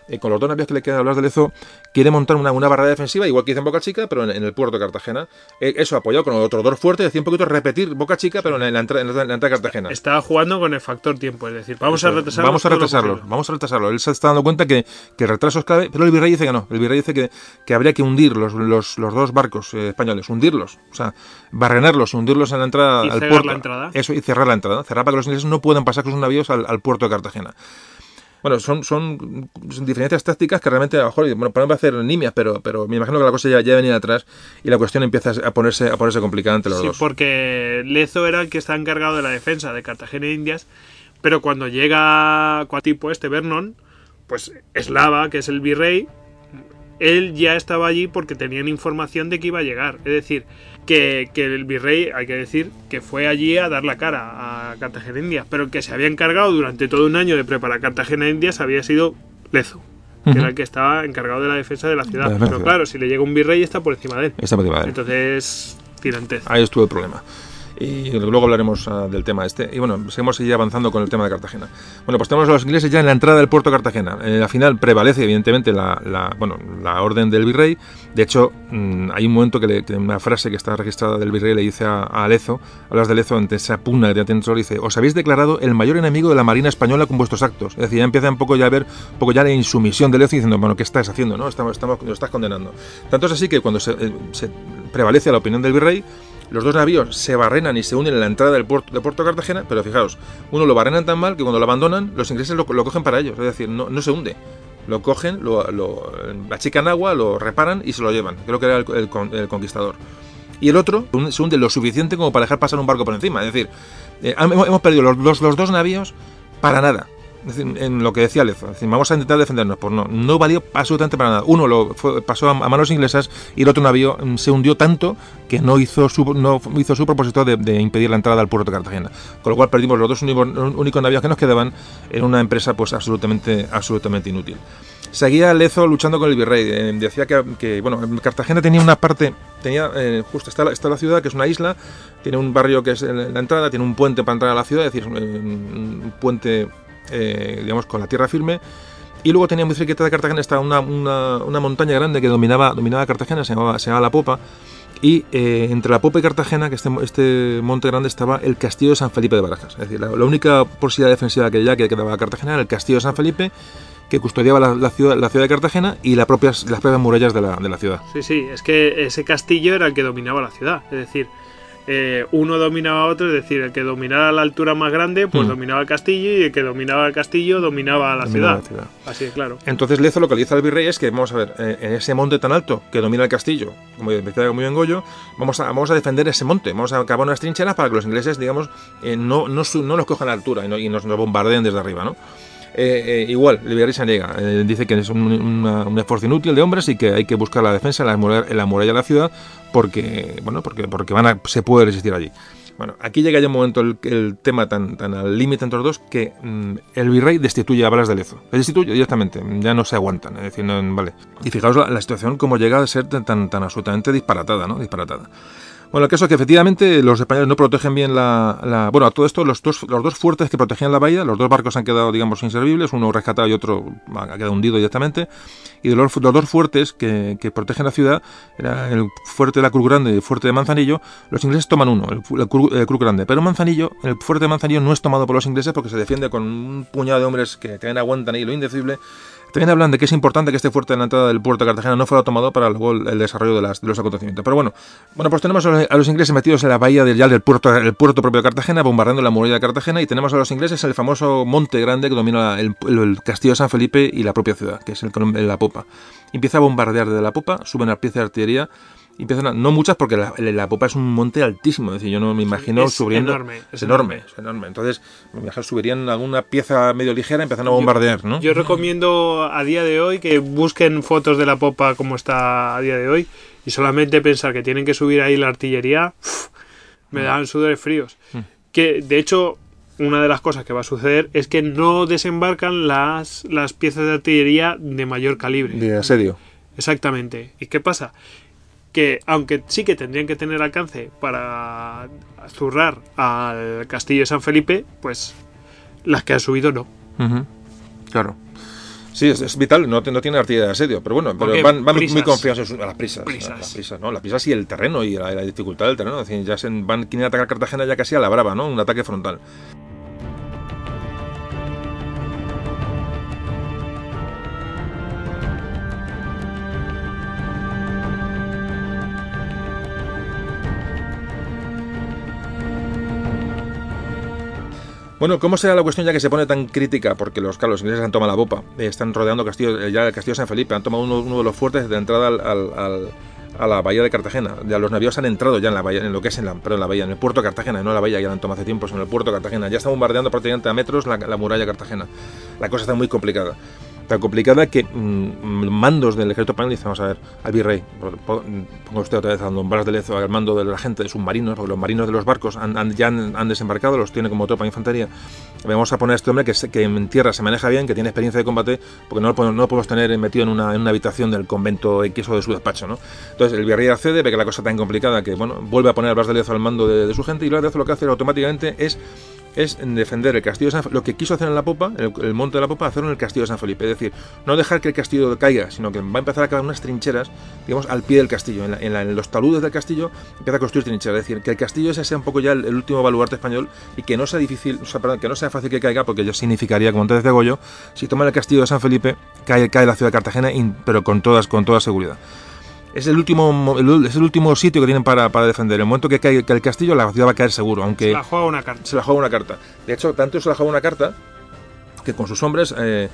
Eh, con los dos navíos que le quedan a Blas de Lezo, quiere montar una, una barrera defensiva, igual que hizo en Boca Chica, pero en, el puerto de Cartagena. Eh, eso apoyado con otro dos fuerte, decía un poquito repetir Boca Chica, pero en la, entrada, en la, de Cartagena. Estaba jugando con el factor tiempo, es decir, vamos a retrasarlo. Vamos a retrasarlo, vamos a retrasarlo. Él se está dando cuenta que, que el retraso es clave, pero el virrey dice que no. El virrey dice que, que habría que hundir los, los, los dos barcos eh, españoles, hundirlos, o sea, barrenarlos, hundirlos en la entrada y al puerto. La entrada. Eso, y cerrar la entrada. Cerrar para que los ingleses no puedan pasar con sus navíos al, al puerto de Cartagena. Bueno, son, son, diferencias tácticas que realmente a lo mejor, bueno, para hacer nimias, pero, pero me imagino que la cosa ya, ya venía atrás y la cuestión empieza a ponerse, a ponerse complicada entre los sí, dos. porque Lezo era el que está encargado de la defensa de Cartagena e Indias, pero cuando llega tipo este Vernon, pues Eslava, que es el virrey, él ya estaba allí porque tenían información de que iba a llegar. Es decir, que, el virrey, hay que decir, que fue allí a dar la cara a Cartagena Indias, pero que se había encargado durante todo un año de preparar Cartagena Indias había sido Lezo, que era el que estaba encargado de la defensa de la ciudad. pero claro, si le llega un virrey está por encima de él. Está por encima de él. Entonces, tirantez. Ahí estuvo el problema y luego hablaremos ah, del tema este. Y bueno, seguimos ya avanzando con el tema de Cartagena. Bueno, pues tenemos a los ingleses ya en la entrada del puerto de Cartagena. En la final prevalece, evidentemente, la, bueno, la orden del virrey. De hecho, mm, hay un momento que, le, una frase que está registrada del virrey le dice a, Lezo, hablas de Lezo ante esa pugna que dentro, dice, os habéis declarado el mayor enemigo de la Marina Española con vuestros actos. Es decir, ya empieza un poco ya a ver un poco ya la insumisión de Lezo diciendo, bueno, ¿qué estás haciendo? no Estamos, estamos, nos estás condenando. Tanto es así que cuando se, eh, se prevalece la opinión del virrey, los dos navíos se barrenan y se unen en la entrada del puerto de Puerto Cartagena, pero fijaos, uno lo barrenan tan mal que cuando lo abandonan, los ingleses lo, cogen para ellos, es decir, no, no se hunde. Lo cogen, lo, lo, achican agua, lo reparan y se lo llevan. Creo que era el, conquistador. Y el otro se hunde lo suficiente como para dejar pasar un barco por encima. Es decir, eh, hemos perdido los, los dos navíos para nada en lo que decía Lezo, vamos a intentar defendernos, pues no, no valió absolutamente para nada. Uno lo pasó a, manos inglesas y el otro navío mm, se hundió tanto que no hizo su, no hizo su propósito de, impedir la entrada al puerto de Cartagena. Con lo cual perdimos los dos únicos, navíos que nos quedaban en una empresa pues absolutamente, absolutamente inútil. Seguía Lezo luchando con el virrey. Eh, decía que, bueno, Cartagena tenía una parte, tenía eh, justo está la, está la ciudad, que es una isla, tiene un barrio que es la entrada, tiene un puente para entrar a la ciudad, es decir, un puente eh, digamos, con la tierra firme. Y luego tenía muy cerquita de Cartagena estaba una, una, montaña grande que dominaba, dominaba Cartagena, se llamaba, se La Popa. Y eh, entre La Popa y Cartagena, que este, este monte grande, estaba el castillo de San Felipe de Barajas. Es decir, la, única posibilidad defensiva que ya que quedaba Cartagena era el castillo de San Felipe que custodiaba la, la ciudad, la ciudad de Cartagena y la propias, las propias murallas de la, de la ciudad. Sí, sí, es que ese castillo era el que dominaba la ciudad. Es decir, eh, uno dominaba a otro, es decir, el que dominara la altura más grande, pues Mm. dominaba el castillo, y el que dominaba el castillo dominaba la, Dominaba ciudad. la ciudad. Así es, claro. Entonces Lezo lo que le dice al virrey es que, vamos a ver, eh, en ese monte tan alto que domina el castillo, como decía muy bien Goyo, vamos a, vamos a defender ese monte, vamos a acabar unas trincheras para que los ingleses, digamos, eh, no, no, cojan a altura y, no- y nos, nos bombardeen desde arriba, ¿no? Eh, eh, igual, el se niega, eh, dice que es un, una- un esfuerzo inútil de hombres y que hay que buscar la defensa en la muralla, en la muralla de la ciudad porque, bueno, porque, porque van a, se puede resistir allí. Bueno, aquí llega ya un momento el, el tema tan, tan al límite entre los dos que mm, el virrey destituye a Blas de Lezo. Le destituye directamente, ya no se aguantan. Es decir, no, vale. Y fijaos la, la situación como llega a ser tan, tan, tan absolutamente disparatada, ¿no? Disparatada. Bueno, el caso es que efectivamente los españoles no protegen bien la... bueno, a todo esto, los dos, los dos fuertes que protegían la bahía, los dos barcos han quedado, digamos, inservibles, uno rescatado y otro ha quedado hundido directamente. Y de los, dos fuertes que, que protegen la ciudad, era el fuerte de la Cruz Grande y el fuerte de Manzanillo, los ingleses toman uno, el, el el Cruz Grande. Pero Manzanillo, el fuerte de Manzanillo no es tomado por los ingleses porque se defiende con un puñado de hombres que también aguantan ahí lo indecible. También hablan de que es importante que este fuerte en la entrada del puerto de Cartagena no fuera tomado para luego el, desarrollo de, las- de los acontecimientos. Pero bueno, bueno, pues tenemos a los, a ingleses metidos en la bahía del, ya del puerto, el puerto propio de Cartagena, bombardeando la muralla de Cartagena, y tenemos a los ingleses el famoso monte grande que domina el, castillo de San Felipe y la propia ciudad, que es el, la popa. Empieza a bombardear desde la popa, suben las piezas de artillería, y empiezan a- no muchas porque la, la popa es un monte altísimo, es decir, yo no me imagino Es subiendo. enorme, es, enorme, enorme. es enorme. Entonces, me imagino subirían alguna pieza medio ligera y empiezan a bombardear, ¿no? Yo recomiendo a día de hoy que busquen fotos de la popa como está a día de hoy y solamente pensar que tienen que subir ahí la artillería me dan sudores fríos. Mm. Que de hecho una de las cosas que va a suceder es que no desembarcan las, las piezas de artillería de mayor calibre. de asedio. Exactamente. ¿Y qué pasa? Que aunque sí que tendrían que tener alcance para zurrar al castillo de San Felipe, pues las que han subido no. Claro. Sí, es, es vital, no, no tiene artillería de asedio, pero bueno, pero van, van muy confiados a las prisas. Prisas. a las prisas, ¿no? Las prisas y el terreno y la, la dificultad del terreno. Es decir, ya se van, quieren atacar Cartagena ya casi a la brava, ¿no? Un ataque frontal. Bueno, ¿cómo será la cuestión ya que se pone tan crítica? Porque los, claro, ingleses han tomado la popa, eh, están rodeando castillo, eh, ya el castillo San Felipe, han tomado uno, de los fuertes de entrada a la bahía de Cartagena. Ya los navíos han entrado ya en la bahía, en lo que es en la, en la bahía, en el puerto de Cartagena, no en la bahía, ya la han tomado hace tiempo, sino en el puerto de Cartagena. Ya están bombardeando prácticamente a metros la, la muralla de Cartagena. La cosa está muy complicada. Tan complicada que mm, mandos del ejército español dicen, vamos a ver, al virrey, po- po- ponga usted otra vez a Don Blas de Lezo al mando de la gente de submarinos, porque los marinos de los barcos han, han- ya han, han desembarcado, los tiene como tropa de infantería. Vamos a poner a este hombre que, se- que en tierra se maneja bien, que tiene experiencia de combate, porque no lo, podemos- no lo podemos tener metido en una, en una habitación del convento X o de su despacho, ¿no? Entonces el virrey accede, ve que la cosa tan complicada que, bueno, vuelve a poner a Blas de Lezo al mando de, de su gente y Blas de Lezo lo que hace automáticamente es es en defender el castillo de lo que quiso hacer en la popa, el, el monte de la popa, hacerlo en el castillo de San Felipe, es decir, no dejar que el castillo caiga, sino que va a empezar a cavar unas trincheras, digamos, al pie del castillo, en, los taludes del castillo, empieza a construir trincheras, es decir, que el castillo ese sea un poco ya el, último baluarte español y que no sea difícil, o que no sea fácil que caiga, porque ello significaría, como antes decía Goyo, si toman el castillo de San Felipe, cae, cae la ciudad de Cartagena, pero con todas, con toda seguridad. Es el último, el- es el último sitio que tienen para, para defender. El momento que cae que el castillo, la ciudad va a caer seguro, aunque Se la juega una carta. se la juega una carta. De hecho, tanto se la juega una carta que con sus hombres eh,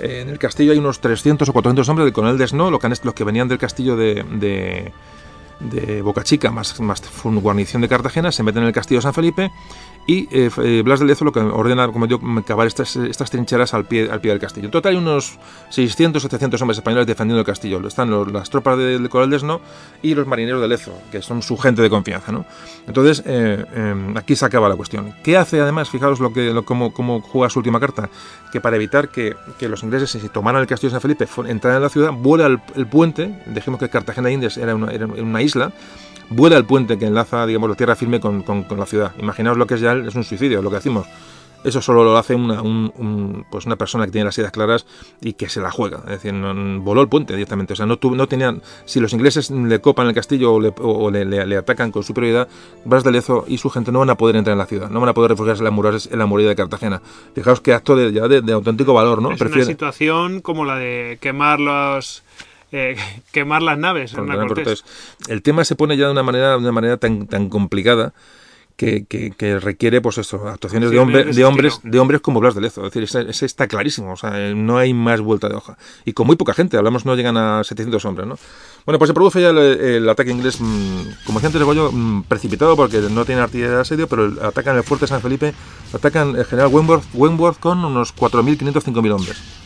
eh, en el castillo hay unos 300 o 400 hombres del coronel Desno, los que, han- los que venían del castillo de, de, de Boca Chica, más, más guarnición de Cartagena, se meten en el castillo de San Felipe y eh, eh, Blas de Lezo lo que ordena, como digo, cavar estas, estas trincheras al pie, al pie del castillo. En total hay unos 600 o 700 hombres españoles defendiendo el castillo. Están los- las tropas del del coronel Desno y los marineros de Lezo, que son su gente de confianza. ¿no? Entonces, eh, eh, aquí se acaba la cuestión. ¿Qué hace además? Fijaros lo que, lo, cómo, cómo juega su última carta. Que para evitar que, que los ingleses, si tomaran el castillo de San Felipe, entraran en la ciudad, vuela el, el puente. Dejemos que Cartagena de Indias era una, era una isla. Vuela el puente que enlaza, digamos, la tierra firme con, con- con la ciudad. Imaginaos lo que es ya, el- es un suicidio, lo que decimos. Eso solo lo hace una, pues una persona que tiene las ideas claras y que se la juega. Es decir, voló el puente directamente. O sea, no, no tenían. Si los ingleses le copan el castillo o le, atacan con superioridad, Blas de Lezo y su gente no van a poder entrar en la ciudad, no van a poder refugiarse en la murallas en la muralla de Cartagena. Fijaos que acto de, ya de, auténtico valor, ¿no? Es una situación como la de quemar los. Eh, *laughs* quemar las naves en El tema se pone ya de una manera, de una manera tan, tan complicada que, requiere pues eso, actuaciones de, de, hombres de hombres como Blas de Lezo. Es decir, ese, está clarísimo, o sea, no hay más vuelta de hoja. Y con muy poca gente, hablamos no llegan a 700 hombres, ¿no? Bueno, pues se produce ya el, ataque inglés, mm, como decía antes Goyo, mm, precipitado porque no tiene artillería de asedio, pero atacan el fuerte San Felipe, atacan el general Wentworth, Wentworth con unos 4.500, 5.000 hombres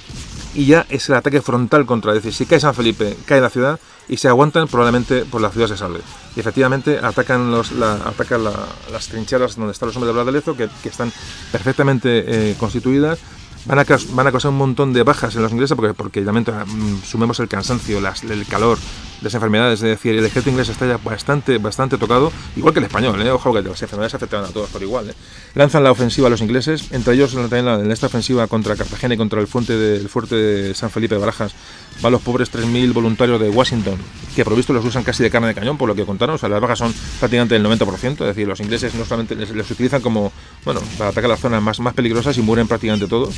y ya es el ataque frontal contra. Es decir, si cae San Felipe, cae la ciudad y se aguantan, probablemente por la ciudad se salve. Y efectivamente atacan, los, atacan las trincheras donde están los hombres de Bladelezo, que, que están perfectamente eh, constituidas. Van a, van a causar un montón de bajas en los ingleses porque, porque mm, sumemos el cansancio, el calor, las enfermedades, es decir, el ejército inglés está ya bastante, bastante tocado, igual que el español, ¿eh? ojo que las enfermedades afectan a todos por igual. ¿eh? Lanzan la ofensiva a los ingleses, entre ellos también en esta ofensiva contra Cartagena y contra el fuerte, del fuerte de San Felipe de Barajas, van los pobres 3.000 voluntarios de Washington, que por visto los usan casi de carne de cañón, por lo que contaron, o sea, las bajas son prácticamente el 90%, es decir, los ingleses no solamente les, utilizan como, bueno, para atacar las zonas más, más peligrosas y mueren prácticamente todos.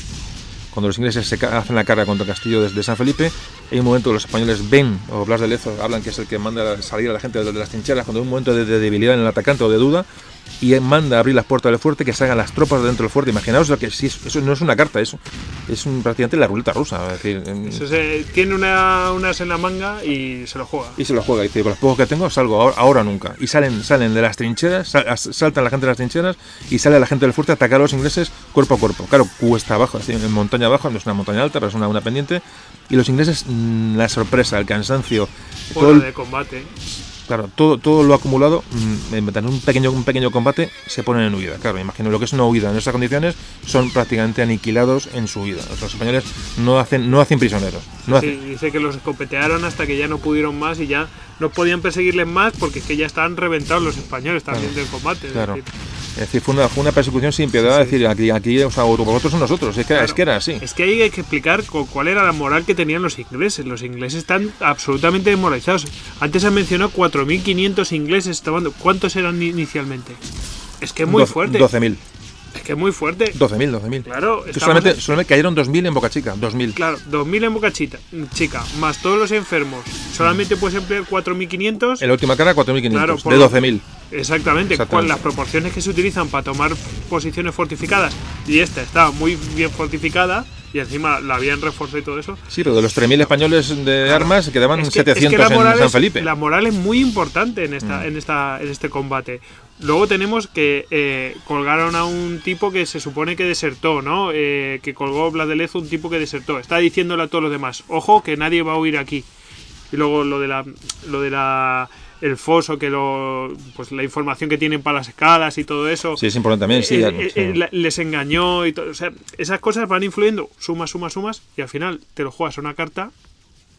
Cuando los ingleses se hacen la carga contra el castillo desde San Felipe, hay un momento los españoles ven, o Blas de Lezo hablan que es el que manda salir a la gente de las trincheras, cuando hay un momento de, debilidad en el atacante o de duda, y manda a abrir las puertas del fuerte, que salgan las tropas dentro del fuerte. Imaginaos lo que si eso no es una carta, eso es un, prácticamente la ruleta rusa. Es decir, tiene una, unas en la manga y se lo juega. Y se lo juega. Y dice, con los pocos que tengo salgo ahora, nunca. Y salen, salen de las trincheras, saltan la gente de las trincheras y sale la gente del fuerte a atacar a los ingleses cuerpo a cuerpo. Claro, cuesta abajo, en montaña abajo, no es una montaña alta, pero es una, una pendiente. Y los ingleses, mm, la sorpresa, el cansancio. Todo de combate Claro, todo, todo lo acumulado, mm, en un pequeño, un pequeño combate, se ponen en huida. Claro, imagino lo que es una huida en estas condiciones, son prácticamente aniquilados en su huida. Los españoles no hacen, no hacen prisioneros. No sí, dice que los escopetearon hasta que ya no pudieron más y ya no podían perseguirles más porque es que ya estaban reventados los españoles también del combate. Claro. Es decir, fue una, fue una persecución sin piedad. Es decir, aquí, aquí o sea, vosotros son nosotros. Es que, es que era así. Es que ahí hay que explicar cuál era la moral que tenían los ingleses. Los ingleses están absolutamente demoralizados. Antes se mencionó 4.500 ingleses tomando. ¿Cuántos eran inicialmente? Es que muy fuerte. 12.000. Es que muy fuerte. 12.000, 12.000. Claro. Solamente, solamente cayeron 2.000 en Boca Chica. 2.000. Claro, 2.000 en Boca Chica, chica, más todos los enfermos. Solamente puedes emplear 4.500. En la última cara, 4.500. Claro, de 12.000. Exactamente, con las proporciones que se utilizan para tomar posiciones fortificadas. Y esta estaba muy bien fortificada y encima la habían reforzado y todo eso. Sí, pero de los 3.000 españoles de armas quedaban 700 en San Felipe. La moral es muy importante en, esta, mm. en, esta, en este combate. Luego tenemos que eh, colgaron a un tipo que se supone que desertó, ¿no? Eh, que colgó Lezo un tipo que desertó. Está diciéndole a todos los demás, ojo, que nadie va a huir aquí. Y luego lo de la, lo de la el foso, que lo, pues la información que tienen para las escalas y todo eso. Sí, es importante también, sí. Eh, les engañó y todo. O sea, esas cosas van influyendo, sumas, sumas, sumas, y al final te lo juegas a una carta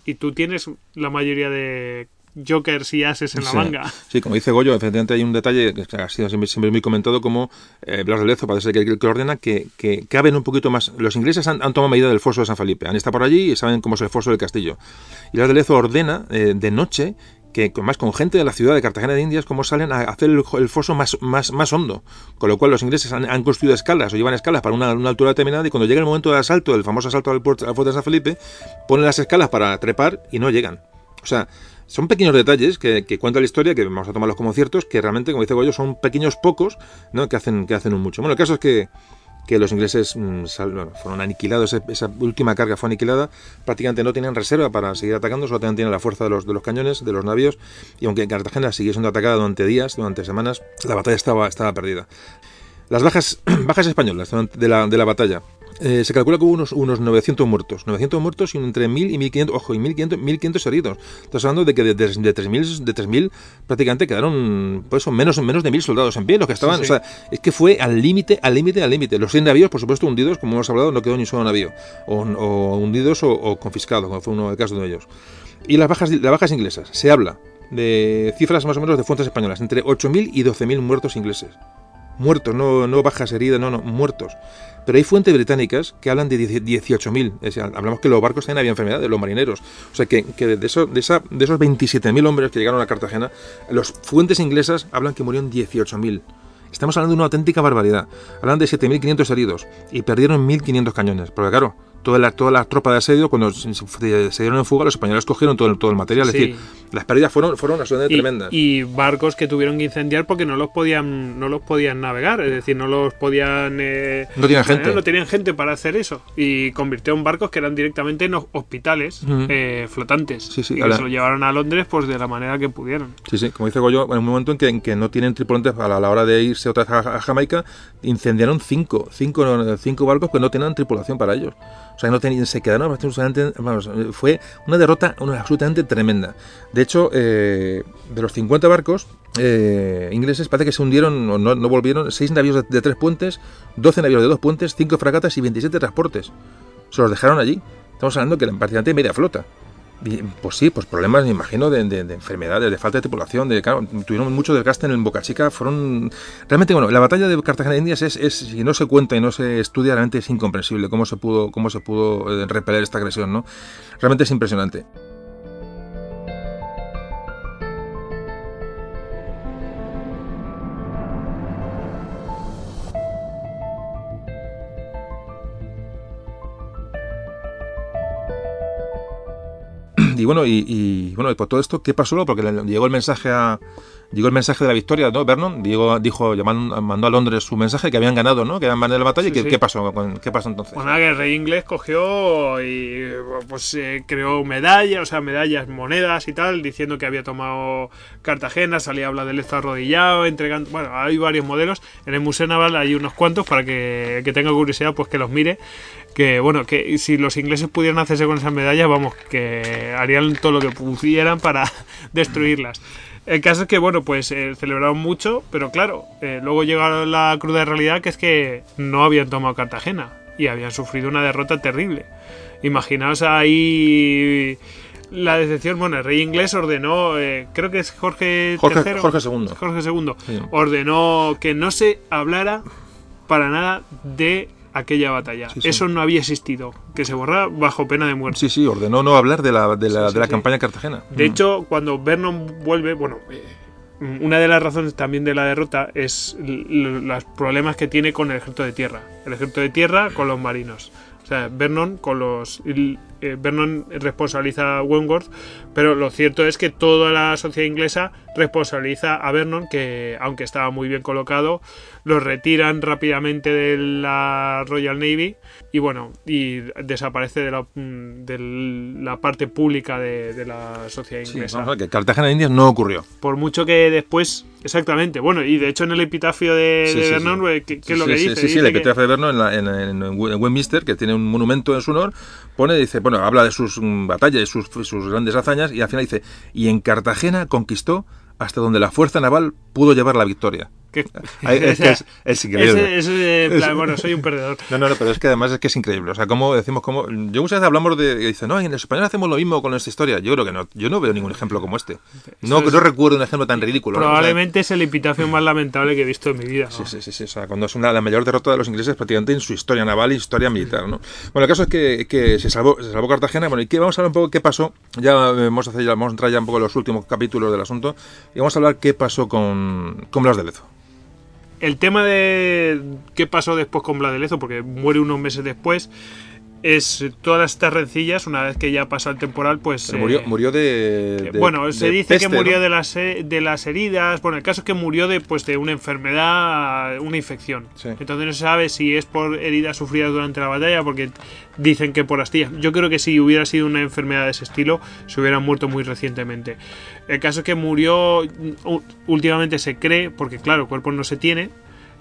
y tú tienes la mayoría de jokers y ases en la manga. Sí, como dice Goyo, efectivamente hay un detalle que ha sido siempre, muy comentado como eh, Blas de Lezo parece que, que ordena que, que caben un poquito más. Los ingleses han, tomado medida del foso de San Felipe, han estado por allí y saben cómo es el foso del castillo. Y Blas de Lezo ordena eh, de noche que más con gente de la ciudad de Cartagena de Indias, cómo salen a hacer el, foso más, más, más hondo. Con lo cual los ingleses han, construido escalas o llevan escalas para una, altura determinada y cuando llega el momento del asalto, el famoso asalto al, puerto, de San Felipe, ponen las escalas para trepar y no llegan. O sea, son pequeños detalles que, que, cuenta la historia, que vamos a tomarlos como ciertos, que realmente, como dice Goyo, son pequeños pocos ¿no? que, hacen, que hacen un mucho. Bueno, el caso es que, que los ingleses mm, fueron aniquilados, esa última carga fue aniquilada, prácticamente no tenían reserva para seguir atacando, solo tenían la fuerza de los, de los cañones, de los navíos, y aunque Cartagena siguió siendo atacada durante días, durante semanas, la batalla estaba, estaba perdida. Las bajas, *clears throat* bajas españolas de la, de la batalla. Eh, se calcula que hubo unos, unos 900 muertos. 900 muertos y entre 1000 y 1500, ojo, y 1500, 1500 heridos. Estás hablando de que de, de, de 3000 de 3000 prácticamente quedaron pues menos, menos de 1000 soldados en pie, los que estaban, o sea, es que fue al límite, al límite, al límite. Los 100 navíos, por supuesto, hundidos, como hemos hablado, no quedó ni un solo navío, o, hundidos o, o, confiscados, como fue uno de casos de ellos. Y las bajas, las bajas inglesas, se habla de cifras más o menos de fuentes españolas, entre 8.000 y 12.000 muertos ingleses muertos, no, no bajas heridas, no, no, muertos. Pero hay fuentes británicas que hablan de 18.000. Es decir, hablamos que los barcos también había enfermedades, los marineros. O sea, que, que de, eso, de, esa, de esos 27.000 hombres que llegaron a Cartagena, las fuentes inglesas hablan que murieron 18.000. Estamos hablando de una auténtica barbaridad. Hablan de 7.500 heridos y perdieron 1.500 cañones. Porque claro, toda la, toda la tropa de asedio, cuando se, se dieron en fuga, los españoles cogieron todo, el- todo el material. Sí. Es decir, las pérdidas fueron, fueron absolutamente Y, tremendas. y barcos que tuvieron que incendiar porque no los podían no los podían navegar, es decir, no los podían eh, No tenían gente. No tenían gente para hacer eso y convirtieron barcos que eran directamente en hospitales eh, flotantes Sí, sí, y que se lo llevaron a Londres pues de la manera que pudieron. Sí, sí, como dice Goyo, en un momento en que, en que no tienen tripulantes a la, a la hora de irse otra vez a, a Jamaica, incendiaron cinco, cinco, cinco barcos que no tenían tripulación para ellos. O sea, no se quedaron absolutamente, fue una derrota una, absolutamente tremenda. De hecho, eh, de los 50 barcos eh, ingleses parece que se hundieron o no, no volvieron 6 navíos de, de tres puentes, 12 navíos de dos puentes, 5 fragatas y 27 transportes. Se los dejaron allí. Estamos hablando que eran prácticamente media flota. Pues sí, pues problemas, me imagino, de, de- de enfermedades, de falta de tripulación, de claro, tuvieron mucho desgaste en Boca Chica, fueron... Realmente, bueno, la batalla de Cartagena de Indias es, es, si no se cuenta y no se estudia, realmente es incomprensible cómo se pudo, cómo se pudo eh, repeler esta agresión, ¿no? Realmente es impresionante. Y bueno, y, bueno, y por todo esto, ¿qué pasó? Porque le llegó el mensaje a llegó el mensaje de la victoria, ¿no? Vernon dijo, dijo llamando- mandó a Londres su mensaje que habían ganado, ¿no? Que habían ganado la batalla. Sí, ¿Y qué, sí. qué pasó? con- ¿Qué pasó entonces? Nada, que el rey inglés cogió y pues eh, creó medallas, o sea, medallas, monedas y tal, diciendo que había tomado Cartagena, salía a hablar del esto arrodillado, entregando... Bueno, hay varios modelos. En el Museo Naval hay unos cuantos para que, que tenga curiosidad, pues que los mire. Que bueno, que si los ingleses pudieran hacerse con esas medallas, vamos, que harían todo lo que pudieran para *laughs* destruirlas. El caso es que, bueno, pues eh, celebraron mucho, pero claro, eh, luego llegó la cruda realidad que es que no habían tomado Cartagena y habían sufrido una derrota terrible. Imaginaos ahí la decepción. Bueno, el rey inglés ordenó, eh, creo que es Jorge, Jorge- III, Jorge II. Jorge II, Sí. ordenó que no se hablara para nada de aquella batalla. Sí, sí. Eso no había existido, que se borra bajo pena de muerte. Sí, sí, ordenó no hablar de la, de la, Sí, de la campaña Cartagena. De Mm. hecho, cuando Vernon vuelve, bueno, eh, una de las razones también de la derrota es los problemas que tiene con el ejército de tierra. El ejército de tierra con los marinos. O sea, Vernon con los eh, Vernon responsabiliza a Wentworth, pero lo cierto es que toda la sociedad inglesa responsabiliza a Vernon, que aunque estaba muy bien colocado, lo retiran rápidamente de la Royal Navy y bueno, y desaparece de la, mm, de la parte pública de, de la sociedad Sí, inglesa. vamos a ver, que Cartagena de Indias no ocurrió. Por mucho que después, exactamente, bueno, y de hecho en el epitafio de, Sí, de sí, Vernon, eh, ¿qué, es lo que dice? Sí, sí, Dice el que- epitafio de Vernon en, la- en, en- en Westminster, que tiene un monumento en su honor, pone, dice, bueno, habla de sus mm, batallas y sus, sus grandes hazañas, y al final dice, y en Cartagena conquistó hasta donde la fuerza naval pudo llevar la victoria. Que- *laughs* es que es- es increíble. Plan, bueno, soy un perdedor. No, no, no, pero es que además es que es increíble. O sea, como decimos, como. Yo muchas veces hablamos de. Dice, no, en español hacemos lo mismo con nuestra historia. Yo creo que no. Yo no veo ningún ejemplo como este. No, no recuerdo un ejemplo tan ridículo. ¿no? O sea, Probablemente es el epitafio más lamentable que he visto en mi vida. Sí, ¿no? sí, sí, sí, O sea, cuando es una, la mayor derrota de los ingleses prácticamente en su historia naval y historia militar, ¿no? Bueno, el caso es que, que se, salvó, se salvó Cartagena. Bueno, y que vamos a hablar un poco qué pasó. Ya eh, vamos a, hacer, ya- vamos a entrar ya un poco en los últimos capítulos del asunto. Y vamos a hablar qué pasó con, con Blas de Lezo. El tema de qué pasó después con Blas de Lezo, porque muere unos meses después, es todas estas rencillas, una vez que ya pasa el temporal, pues... Eh, murió, murió de, de- bueno, se de dice peste, que murió ¿no? de, las, eh, de las heridas. Bueno, el caso es que murió de, pues, de una enfermedad, una infección. Sí. Entonces no se sabe si es por heridas sufridas durante la batalla, porque dicen que por astillas. Yo creo que si hubiera sido una enfermedad de ese estilo, se hubiera muerto muy recientemente. El caso es que murió, últimamente se cree, porque claro, el cuerpo no se tiene.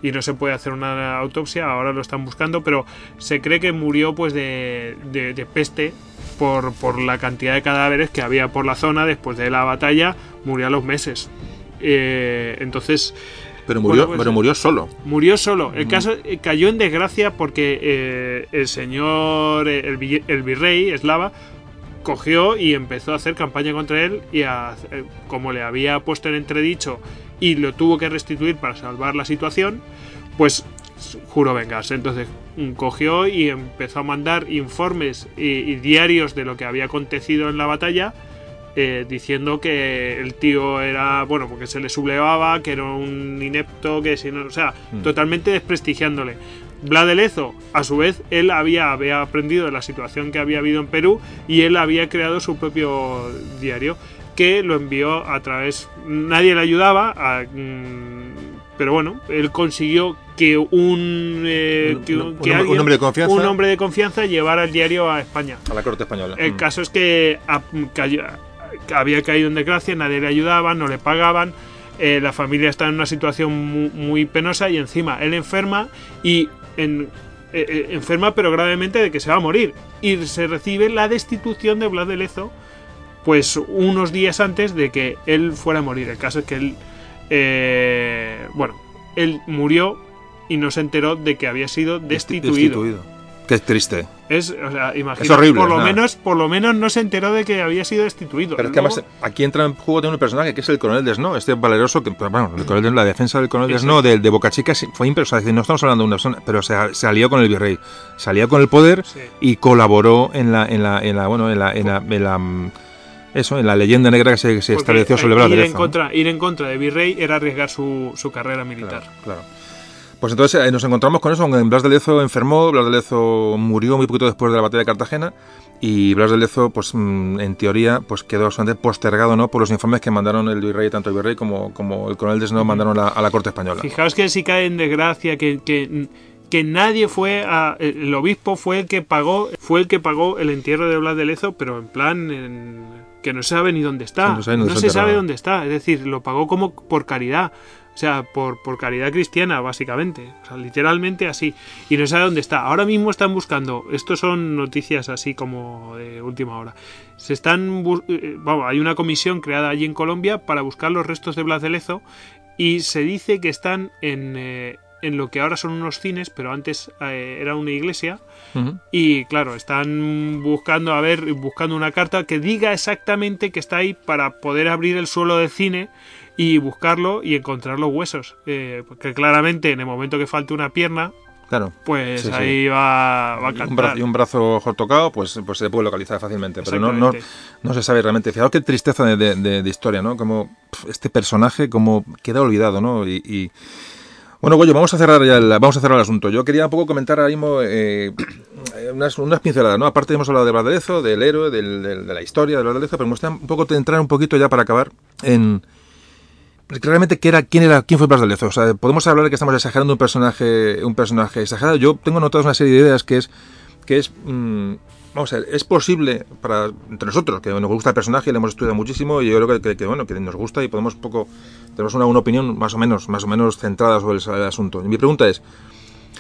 Y no se puede hacer una autopsia, ahora lo están buscando, pero se cree que murió pues de, de- de peste por, por la cantidad de cadáveres que había por la zona después de la batalla, murió a los meses. Eh, entonces, Pero murió, Bueno, pues, pero murió solo. murió solo. El caso eh, cayó en desgracia porque eh, el señor, el, el virrey eslava, cogió y empezó a hacer campaña contra él y a- como le había puesto en entredicho y lo tuvo que restituir para salvar la situación, pues juró vengarse. Entonces mm, cogió y empezó a mandar informes y, y diarios de lo que había acontecido en la batalla, eh, diciendo que el tío era, bueno, porque se le sublevaba, que era un inepto, que si no, o sea, Mm. totalmente desprestigiándole. Vlad de Lezo, a su vez, él había, había aprendido de la situación que había habido en Perú y él había creado su propio diario que lo envió a través. Nadie le ayudaba, a, mm, pero bueno, él consiguió que un, eh, que, un- que un hombre- un hombre de confianza. un hombre de confianza llevara el diario a España. A la corte española. El Mm. caso es que a- cayó- había caído en desgracia, nadie le ayudaba, no le pagaban, eh, la familia está en una situación mu- muy, penosa y encima él enferma y en- eh, eh, enferma pero gravemente de que se va a morir y se recibe la destitución de Vlad de Lezo pues unos días antes de que él fuera a morir. El caso es que él, eh, bueno, él murió y no se enteró de que había sido destituido. Destituido. Qué triste. Es, o sea, imagina, Es horrible, por lo nada. menos, por lo menos no se enteró de que había sido destituido. Pero es que además aquí entra en juego también un personaje que es el coronel Desno, este valeroso que, bueno, el coronel Desno, la defensa del coronel de, de Boca Chica fue impresionante. Es decir, no estamos hablando de una persona, pero se, se alió con el virrey, se alió con el poder Sí. y colaboró en la, en la, en la, bueno, en la, en la, en la, eso, en la leyenda negra que se, que se estableció sobre de ir, en contra, ir en contra de Virrey era arriesgar su, su carrera militar. Claro, claro. Pues entonces eh, nos encontramos con eso, con Blas de Lezo enfermó, Blas de Lezo murió muy poquito después de la batalla de Cartagena y Blas de Lezo, pues mm, en teoría, pues quedó bastante postergado, ¿no? Por los informes que mandaron el virrey, tanto el virrey como, como el coronel Desno mandaron a, a la corte española. Fijaos que si cae en desgracia, que, que, que nadie fue a. El obispo fue el que pagó. Fue el que pagó el entierro de Blas de Lezo, pero en plan. en- que no se sabe ni dónde está. No sabe ni dónde no está se sabe dónde está. Es decir, lo pagó como por caridad. O sea, por, por caridad cristiana, básicamente. O sea, literalmente así. Y no sabe dónde está. Ahora mismo están buscando. Estos son noticias así como de última hora. Se están. eh, Vamos, hay una comisión creada allí en Colombia para buscar los restos de Blas de Lezo. Y se dice que están en, eh, en lo que ahora son unos cines, pero antes eh, era una iglesia. Y claro, están buscando, a ver, buscando una carta que diga exactamente que está ahí para poder abrir el suelo del cine y buscarlo y encontrar los huesos. Eh, porque claramente en el momento que falte una pierna, Claro. pues Sí, sí. ahí va, va a un, cantar. brazo, y un brazo tocado, pues, pues se puede localizar fácilmente. Pero no, no, no se sabe realmente. Fijaos qué tristeza de, de- de- de historia, ¿no? Como pf, este personaje como queda olvidado, ¿no? Y, y- bueno, Goyo, vamos a cerrar ya el, vamos a cerrar el asunto. Yo quería un poco comentar ahora mismo eh, *clears throat* unas, unas pinceladas, ¿no? Aparte hemos hablado de Blas de Lezo, del héroe, del- de la historia de Blas de Lezo, pero me gustaría un poco entrar un poquito ya para acabar en realmente qué era, quién era, quién fue Blas de Lezo. O sea, podemos hablar de que estamos exagerando un personaje, un personaje exagerado. Yo tengo notadas una serie de ideas que es, que es, mm, vamos a ver, es posible para entre nosotros que nos gusta el personaje le hemos estudiado muchísimo y yo creo que, que, bueno que nos gusta y podemos un poco tenemos una, una opinión más o menos más o menos centrada sobre el, el asunto. Y mi pregunta es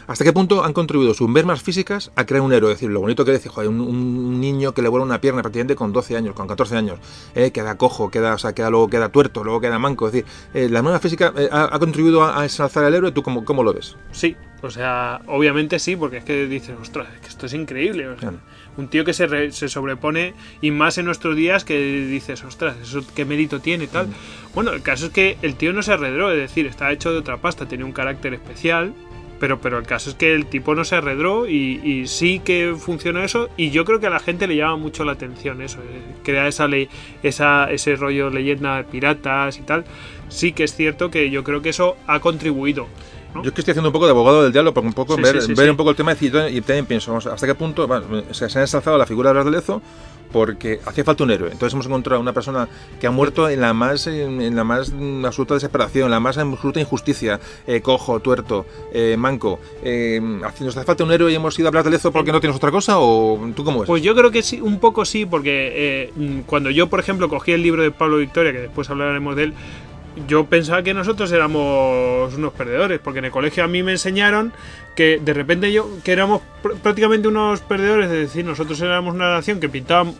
¿Hasta qué punto han contribuido sus mermas físicas a crear un héroe? Es decir, lo bonito que decir, joder, un, un niño que le vuela una pierna prácticamente con 12 años, con 14 años, eh, queda cojo, queda, o sea, queda, luego queda tuerto, luego queda manco. Es decir, eh, la merma física eh, ha, ha contribuido a, a ensalzar al héroe. ¿Tú cómo, cómo lo ves? Sí, o sea, obviamente sí, porque es que dices, ostras, es que esto es increíble. o sea. Un tío que se, re- se sobrepone, y más en nuestros días, que dices, ostras, ¿eso qué mérito tiene tal? Bueno, el caso es que el tío no se arredró, es decir, está hecho de otra pasta, tenía un carácter especial, pero, pero el caso es que el tipo no se arredró y, y sí que funcionó eso, y yo creo que a la gente le llama mucho la atención eso, eh, crea esa ley, esa, ese rollo leyenda de piratas y tal. Sí que es cierto que yo creo que eso ha contribuido. ¿No? Yo es que estoy haciendo un poco de abogado del diablo, para un poco Sí, ver, sí, sí, ver sí. un poco el tema y y también pienso, vamos, hasta qué punto bueno, se, se ha ensalzado la figura de Blas de Lezo porque hacía falta un héroe. Entonces hemos encontrado una persona que ha muerto en la más en, la más absoluta desesperación, en la más absoluta injusticia, eh, cojo, tuerto, eh, manco. Eh, ¿Nos hace falta un héroe y hemos ido a Blas de Lezo porque no tienes otra cosa? ¿O tú cómo ves? Pues yo creo que sí, un poco sí, porque cuando yo, por ejemplo, cogí el libro de Pablo Victoria, que después hablaremos de él, yo pensaba que nosotros éramos unos perdedores, porque en el colegio a mí me enseñaron que de repente yo, que éramos pr- prácticamente unos perdedores, es decir, nosotros éramos una nación que pintaba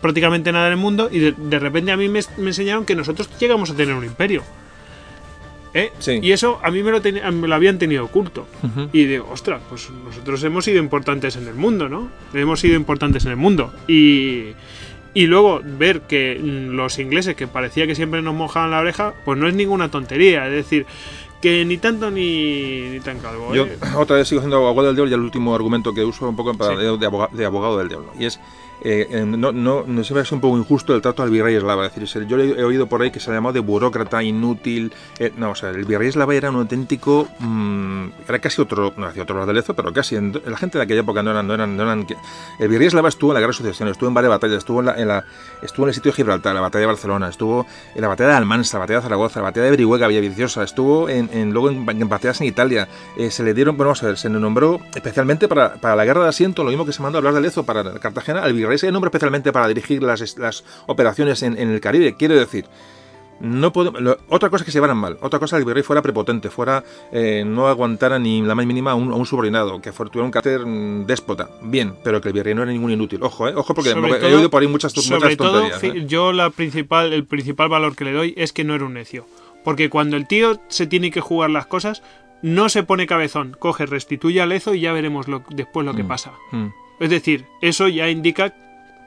prácticamente nada en el mundo, y de, de repente a mí me, me enseñaron que nosotros llegamos a tener un imperio. ¿Eh? Sí. Y eso a mí me lo, me lo habían tenido oculto. Y digo, ostras, pues nosotros hemos sido importantes en el mundo, ¿no? Hemos sido importantes en el mundo. Y, y luego ver que los ingleses, que parecía que siempre nos mojaban la oreja, pues no es ninguna tontería. Es decir, que ni tanto ni, ni tan calvo. Yo ¿eh? otra vez sigo siendo abogado del diablo y el último argumento que uso un poco para- Sí. de, de aboga- de abogado del diablo. Y es, eh, eh, no, no, no se me hace un poco injusto el trato al virrey eslava. Es decir, yo he, oído por ahí que se ha llamado de burócrata, inútil. eh, no, o sea, el virrey eslava era un auténtico. mm, era casi otro, no hacía otro Bardelezo, pero casi. en- la gente de aquella época no eran. No eran, no eran el virrey eslava estuvo en la de sucesión, estuvo en varias batallas, estuvo en, la, en la- estuvo en el sitio de Gibraltar, la batalla de Barcelona, estuvo en la batalla de Almansa, la batalla de Zaragoza, la batalla de Brihuega, Villaviciosa, estuvo en, en- luego en, en batallas en Italia. Eh, se le dieron, bueno, vamos a ver, se le nombró especialmente para, para la guerra de asiento, lo mismo que se mandó a hablar de Lezo para Cartagena, al virrey nombró especialmente para dirigir las, las operaciones en, en el Caribe. Quiero decir, no lo- otra cosa es que se llevaran mal, otra cosa es que el virrey fuera prepotente, fuera eh, no aguantara ni la más mínima a un, a un subordinado, que tuviera un carácter mm, déspota. Bien, pero que el virrey no era ningún inútil. Ojo, eh, ojo, porque, Sobre todo- he oído por ahí muchas, Sobre todo, tonterías. fi- ¿eh? yo la principal, el principal valor que le doy es que no era un necio. Porque cuando el tío se tiene que jugar las cosas, no se pone cabezón, coge, restituye a Lezo y ya veremos lo- después lo que Mm. pasa. Mm. Es decir, eso ya indica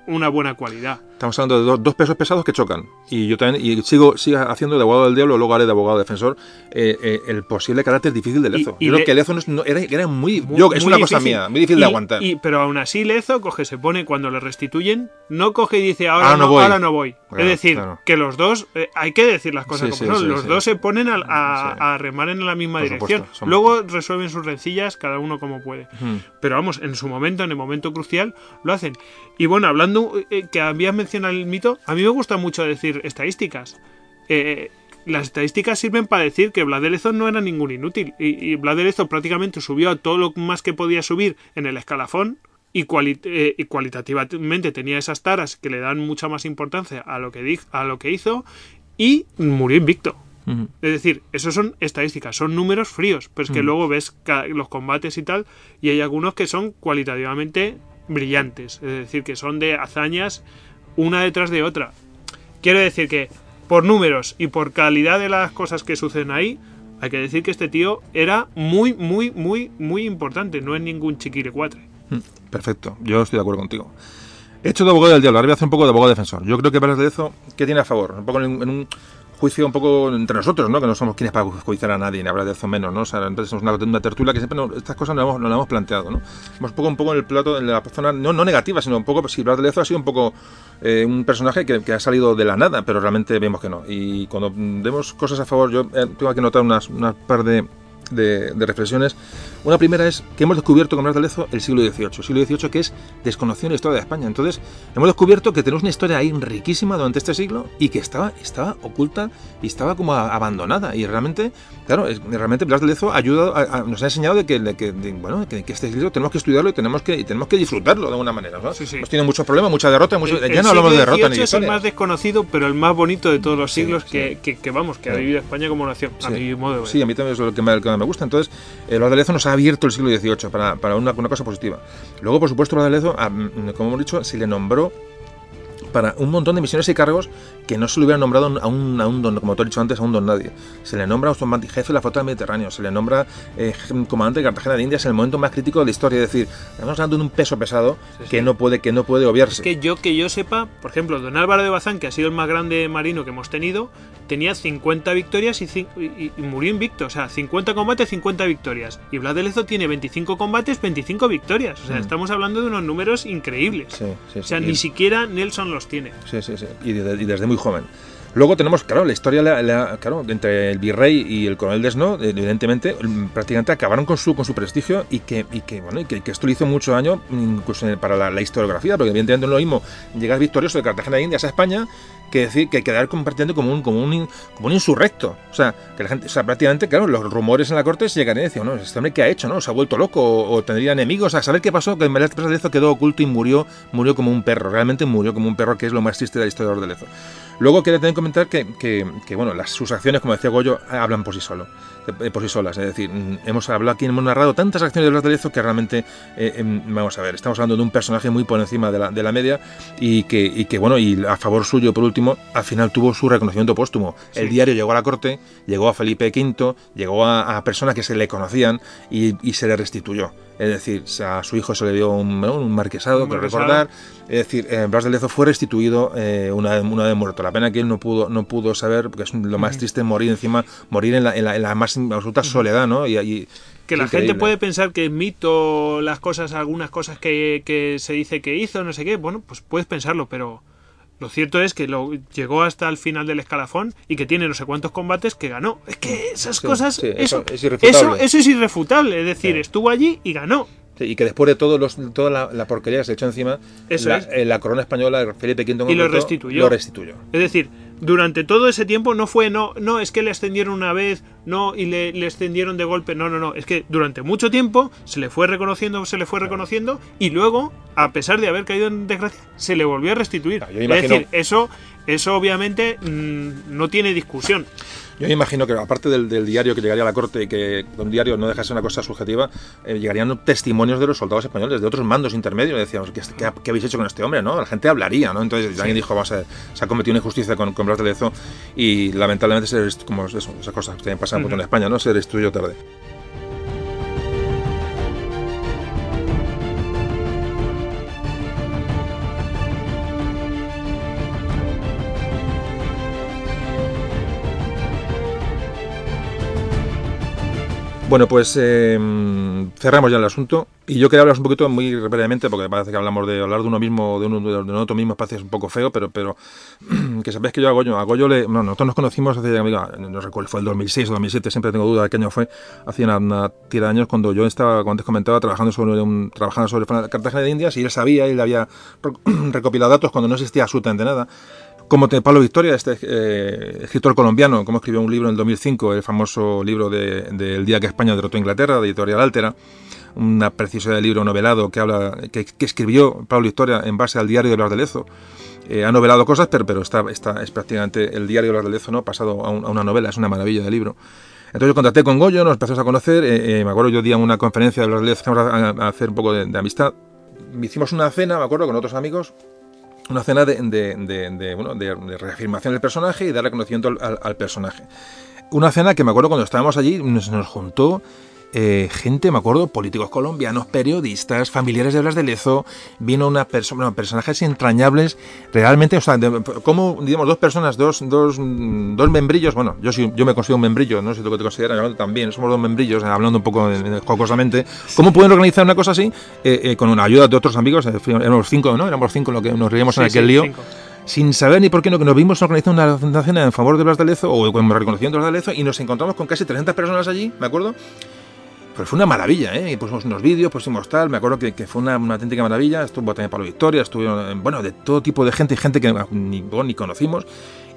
una buena cualidad. Estamos hablando de dos, dos pesos pesados que chocan. Y yo también y sigo, sigo haciendo de abogado del diablo, luego haré de abogado defensor, eh, eh, el posible carácter difícil de Lezo. Y- y yo le- creo que Lezo no no- era, era muy, Muy- yo- es muy una cosa mía, muy difícil Y- de aguantar. y- pero aún así Lezo coge, se pone cuando le restituyen, no coge y dice ahora, Ahora no no, voy. ahora no voy. Claro, es decir, claro. que los dos, eh, hay que decir las cosas Sí, como sí, son, sí, los dos se ponen a, a- a remar en la misma Por dirección. supuesto, Luego resuelven sus rencillas cada uno como puede. Pero vamos, en su momento, en el momento crucial, lo hacen. Y bueno, hablando que habías mencionado el mito, a mí me gusta mucho decir estadísticas. Eh, las estadísticas sirven para decir que Vlad no era ningún inútil. Y, y Vlad prácticamente subió a todo lo más que podía subir en el escalafón. Y, cuali- eh, y cualitativamente tenía esas taras que le dan mucha más importancia a lo que, a lo que hizo. Y murió invicto. Es decir, eso son estadísticas, son números fríos, pero es que luego ves los combates y tal, y hay algunos que son cualitativamente brillantes, es decir, que son de hazañas una detrás de otra. Quiero decir que por números y por calidad de las cosas que suceden ahí, hay que decir que este tío era muy, muy, muy, muy importante, no es ningún chiquirecuatre. Mm, Perfecto, yo estoy de acuerdo contigo. He hecho de abogado del diablo, ahora voy a hacer un poco de abogado defensor. Yo creo que Blas de Lezo, ¿qué tiene a favor? Un poco en un juicio un poco entre nosotros, ¿no? Que no somos quienes para juiciar a nadie, ni hablar de Lezo menos, ¿no? O sea, entonces somos una, una tertulia que siempre estas cosas no las hemos, no las hemos planteado, ¿no? Hemos un poco, un poco en el plato, en la zona, no, no negativa, sino un poco, pues, si Blas de Lezo ha sido un poco eh, un personaje que, que ha salido de la nada, pero realmente vemos que no. Y cuando vemos cosas a favor, yo eh, tengo que anotar unas, unas par de, de, de reflexiones. Una primera es que hemos descubierto con Blas de Lezo el siglo XVIII, el siglo XVIII que es desconocido en la historia de España. Entonces, hemos descubierto que tenemos una historia ahí riquísima durante este siglo y que estaba, estaba oculta y estaba como abandonada. Y realmente, claro, es- realmente Blas de Lezo ha ayudado, a- a- nos ha enseñado de que, de que, de- bueno, que, que este siglo tenemos que estudiarlo y tenemos que, y tenemos que disfrutarlo de alguna manera. ¿no? Sí, sí. Hemos tenido muchos problemas, mucha derrota, mucho- El- ya el no hablamos de derrota ni es el más desconocido, pero el más bonito de todos los siglos sí. que, vamos, que ha vivido España como nación, a mi modo de ver. Sí, a mí también es lo que me, lo me gusta. Entonces, el Blas de Lezo nos ha abierto el siglo XVIII para, una, cosa positiva. Luego, por supuesto, Blas de Lezo, ah, mm, como hemos dicho, se le nombró para un montón de misiones y cargos que no se le hubieran nombrado a un, a un don, como te he dicho antes, a un don nadie. Se le nombra automáti- jefe de la flota del Mediterráneo, se le nombra eh, comandante de Cartagena de Indias en el momento más crítico de la historia. Es decir, estamos hablando de un peso pesado Sí, sí. que no puede que no puede obviarse. Es que yo que yo sepa, por ejemplo, don Álvaro de Bazán, que ha sido el más grande marino que hemos tenido, tenía 50 victorias y, y- y murió invicto. O sea, 50 combates, 50 victorias. Y Blas de Lezo tiene 25 combates, 25 victorias. O sea, Mm. estamos hablando de unos números increíbles. Sí, O sea, ni siquiera Nelson los tiene. Sí, sí, sí. Y, de- y desde muy joven. Luego tenemos, claro, la historia, la- la- claro, entre el virrey y el coronel Desno, eh, evidentemente, mm, prácticamente acabaron con su, con su prestigio y que, y que, bueno, y que, que esto le hizo mucho daño incluso en- para la, la historiografía, porque evidentemente no es lo mismo llegar victorioso de Cartagena de Indias a España que decir que quedar compartiendo como un, como un, como un insurrecto. O sea, que la gente, o sea, prácticamente, claro, los rumores en la corte se llegarían y decían, no, este hombre qué ha hecho, ¿no? Se ha vuelto loco o, o tendría enemigos. A saber qué pasó, que en verdad de Lezo quedó oculto y murió, murió como un perro. Realmente murió como un perro, que es lo más triste de la historia de Lezo. Luego quería también comentar que, que, que, bueno, sus acciones, como decía Goyo, hablan por sí solo, por sí solas. Es decir, mm, hemos hablado aquí, hemos narrado tantas acciones de Blas de Lezo que realmente, eh, em, vamos a ver, estamos hablando de un personaje muy por encima de la, de la media y que, y que, bueno, y a favor suyo, por último, último, al final tuvo su reconocimiento póstumo. El diario llegó a la corte, llegó a Felipe V, llegó a, personas que se le conocían y, se le restituyó. Es decir, a su hijo se le dio un, marquesado, quiero recordar. Es decir, eh, Blas de Lezo fue restituido eh, una, una vez muerto. La pena que él no pudo, no pudo saber, porque es lo más triste morir encima, morir en la, en la, más absoluta soledad, ¿no? Y, que la gente puede pensar que es mito las cosas, algunas cosas que, que, se dice que hizo, no sé qué. Bueno, pues puedes pensarlo, pero lo cierto es que lo, llegó hasta el final del escalafón y que tiene no sé cuantos combates que ganó. Es que esas cosas. eso, es irrefutable. Eso, es irrefutable. Es decir, estuvo allí y ganó. Y que después de todo los, toda la, porquería que se echó encima, la, eh, la, corona española, Felipe V y lo restituyó. lo restituyó. Es decir, durante todo ese tiempo no fue, no, no, es que le ascendieron una vez, no, y le, le, extendieron de golpe, no, no, no, es que durante mucho tiempo se le fue reconociendo, se le fue reconociendo, y luego, a pesar de haber caído en desgracia, se le volvió a restituir. es decir, eso, eso obviamente mm, no tiene discusión. Yo me imagino que aparte del, diario que llegaría a la corte y que un diario no dejase una cosa subjetiva, eh, llegarían testimonios de los soldados españoles, de otros mandos intermedios. Decíamos, ¿qué, ¿qué, habéis hecho con este hombre? ¿no? La gente hablaría, ¿no? Entonces alguien dijo, vamos a, se ha cometido una injusticia con, con Blas de Lezo y lamentablemente se, como eso, esas cosas que pasan uh en España, ¿no? Se destruyó tarde. Bueno, pues em, cerramos ya el asunto. Y yo quería hablar un poquito muy rápidamente porque parece que hablamos de hablar de uno mismo, de, uno, de otro mismo espacio es un poco feo, pero pero *clears throat* que sabéis que yo a Goyo, a Goyo le, bueno, nosotros nos conocimos hace, no recuerdo, fue el 2006 o 2007, siempre tengo duda de qué año fue, hace una, tira de años cuando yo estaba, como antes comentaba, trabajando sobre un, trabajando sobre Cartagena de Indias y él sabía, él había *clears throat* recopilado datos cuando no existía absolutamente nada como Pablo Victoria, este eh, escritor colombiano, como escribió un libro en el 2005, el famoso libro del de, El día que España derrotó a Inglaterra, de editorial Altera, una preciosa libro novelado que habla que, escribió Pablo Victoria en base al diario de Blas de Lezo. Eh, ha novelado cosas, pero, pero está, está, es prácticamente el diario de Blas de Lezo ¿no? pasado a, una novela, es una maravilla de libro. Entonces yo contacté con Goyo, nos empezamos a conocer, eh, me acuerdo yo di una conferencia de Blas de Lezo, a, hacer un poco de, de amistad. Hicimos una cena, me acuerdo, con otros amigos, una cena de, de, reafirmación del personaje y dar reconocimiento al, personaje. Una cena que me acuerdo cuando estábamos allí, nos, nos juntó eh, gente, me acuerdo, políticos colombianos, periodistas, familiares de Blas de Lezo, vino una persona, personajes entrañables, realmente, o sea, como, digamos, dos personas, dos, dos, dos membrillos, bueno, yo yo me considero un membrillo, no sé tú qué te consideras, también, somos dos membrillos, hablando un poco jocosamente, ¿cómo pueden organizar una cosa así eh, eh, con una ayuda de otros amigos? Éramos cinco, ¿no? Éramos cinco lo que nos reíamos en aquel lío sin saber ni por qué no, que nos vimos organizando una fundación en favor de Blas de Lezo o con reconociendo a Blas de Lezo y nos encontramos con casi 300 personas allí, ¿me acuerdo? Pero fue una maravilla, ¿eh? Y pusimos unos vídeos, pusimos tal. Me acuerdo que, que fue una, una, auténtica maravilla. Estuvo también Pablo Victoria, estuvo, eh, bueno, de todo tipo de gente y gente que ni, ni conocimos.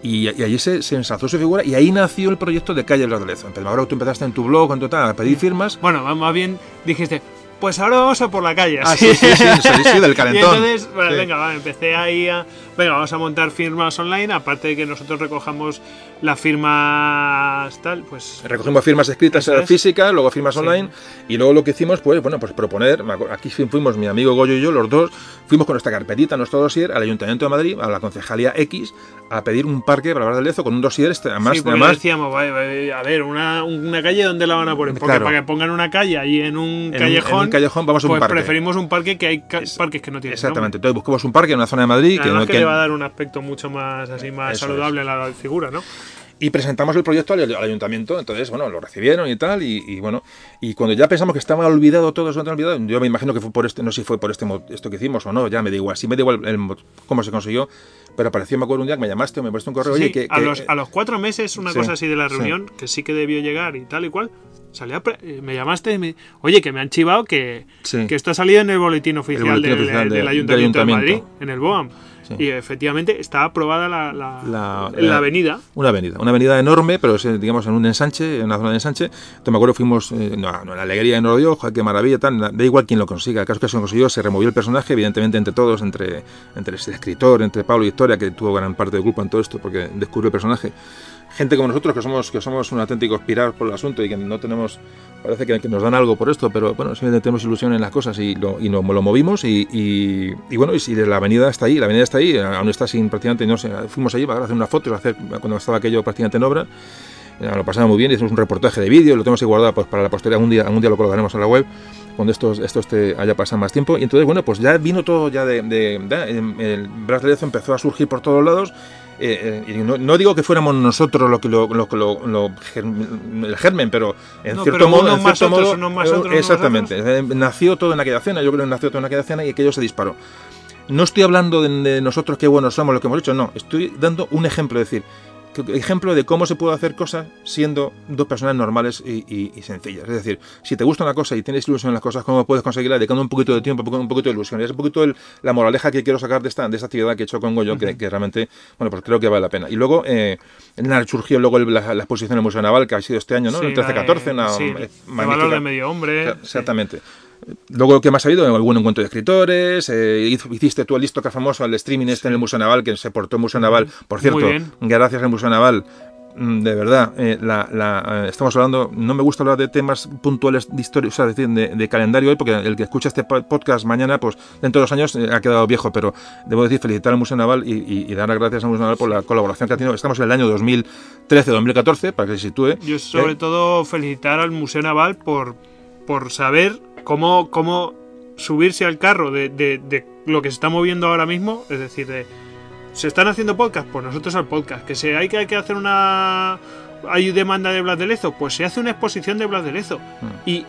Y, allí se, se, ensalzó su figura y ahí nació el proyecto de Calle Blas de Lezo. Ahora tú empezaste en tu blog, en total, a pedir firmas. Bueno, más bien dijiste, pues ahora vamos a por la calle. Ah, sí, sí, sí, sí, del calentón. *laughs* Y entonces, bueno, venga, va, empecé ahí a, venga, vamos a montar firmas online, aparte de que nosotros recojamos las firmas tal, pues... Recogimos firmas escritas en físicas, luego firmas online, y luego lo que hicimos, pues, bueno, pues proponer, aquí fuimos mi amigo Goyo y yo, los dos, fuimos con nuestra carpetita, nuestro dossier, al Ayuntamiento de Madrid, a la Concejalía X, a pedir un parque para hablar del Lezo con un dossier, este, además... Sí, además, decíamos, a ver, una, una calle, ¿dónde la van a poner? Porque para que pongan una calle ahí en un callejón... En un callejón vamos a un pues parque. preferimos un parque que hay parques que no tienen Exactamente, entonces buscamos un parque en una zona de Madrid... que, no, que, le va a dar un aspecto mucho más así más saludable a la figura, ¿no? y presentamos el proyecto al, ayuntamiento, entonces, bueno, lo recibieron y tal, y, bueno, y cuando ya pensamos que estaba olvidado todo eso, olvidado, yo me imagino que fue por este, no sé si fue por este esto que hicimos o no, ya me da igual, sí me da igual cómo se consiguió, pero apareció, me acuerdo un día que me llamaste o me pusiste un correo, oye, que, a, los, a los cuatro meses, una cosa así de la reunión, que sí que debió llegar y tal y cual, salía eh, me llamaste y me oye que me han chivado que, que esto ha salido en el boletín oficial, del, ayuntamiento de Madrid en el BOAM y efectivamente está aprobada la, la, la, avenida. Una avenida, una avenida enorme, pero digamos en un ensanche, en una zona de ensanche. Entonces me acuerdo fuimos, eh, no, no, la alegría de Norodio, qué maravilla, tal, da igual quién lo consiga. El caso que se consiguió, se removió el personaje, evidentemente entre todos, entre, entre el escritor, entre Pablo y Victoria, que tuvo gran parte de culpa en todo esto, porque descubrió el personaje gente como nosotros que somos que somos un auténtico pirar por el asunto y que no tenemos parece que, que nos dan algo por esto pero bueno siempre tenemos ilusión en las cosas y lo, y no, lo movimos y, y, y bueno y si la avenida está ahí la avenida está ahí aún está sin prácticamente no sé fuimos allí para hacer unas fotos hacer cuando estaba aquello prácticamente en obra lo pasamos muy bien hicimos un reportaje de vídeo lo tenemos ahí guardado pues para la posteridad algún día algún día lo colgaremos en la web cuando esto, esto este haya pasado más tiempo. Y entonces, bueno, pues ya vino todo ya de... de, de el brasileño empezó a surgir por todos lados. Eh, eh, y no, no, digo que fuéramos nosotros lo que lo, lo, lo, lo el germen, pero en No, cierto pero modo, en cierto otros, modo, otros, exactamente. Eh, Nació todo en aquella cena, yo creo que nació todo en aquella cena y aquello se disparó. No estoy hablando de, de nosotros qué buenos somos, lo que hemos hecho, no. Estoy dando un ejemplo, es decir, ejemplo de cómo se puede hacer cosas siendo dos personas normales y, y- y sencillas. Es decir, si te gusta una cosa y tienes ilusión en las cosas, ¿cómo puedes conseguirla? Dedicando un poquito de tiempo, un poquito, de ilusión. Y es un poquito el- la moraleja que quiero sacar de esta, de esta actividad que he hecho con Goyo, que, que realmente, bueno, pues creo que vale la pena. Y luego eh, surgió luego el- la, la exposición en el Museo Naval, que ha sido este año, ¿no? Sí, el la de- 13-14, una sí, magnífica- valor de medio hombre. sí. Luego, ¿qué más ha habido? Algún encuentro de escritores. eh, hiciste tú el listo que famoso, el streaming este en el Museo Naval, que se portó el Museo Naval. Por cierto, gracias al Museo Naval. mm, De verdad, eh, la, la, eh, estamos hablando, no me gusta hablar de temas puntuales de historia, o sea, de, de calendario hoy, porque el que escucha este po- podcast mañana, pues dentro de dos años eh, ha quedado viejo, pero debo decir, felicitar al Museo Naval y, y- y dar las gracias al Museo Naval por la colaboración que ha tenido. Estamos en el año 2013-2014, para que se sitúe. Yo sobre Eh, todo felicitar al Museo Naval por, por saber cómo, cómo subirse al carro de, de- de lo que se está moviendo ahora mismo. Es decir, de, ¿se están haciendo podcast? Pues nosotros al podcast. ¿Que se, hay, que, hay que hacer una... Hay demanda de Blas de Lezo? Pues se hace una exposición de Blas de Lezo. Mm. Y...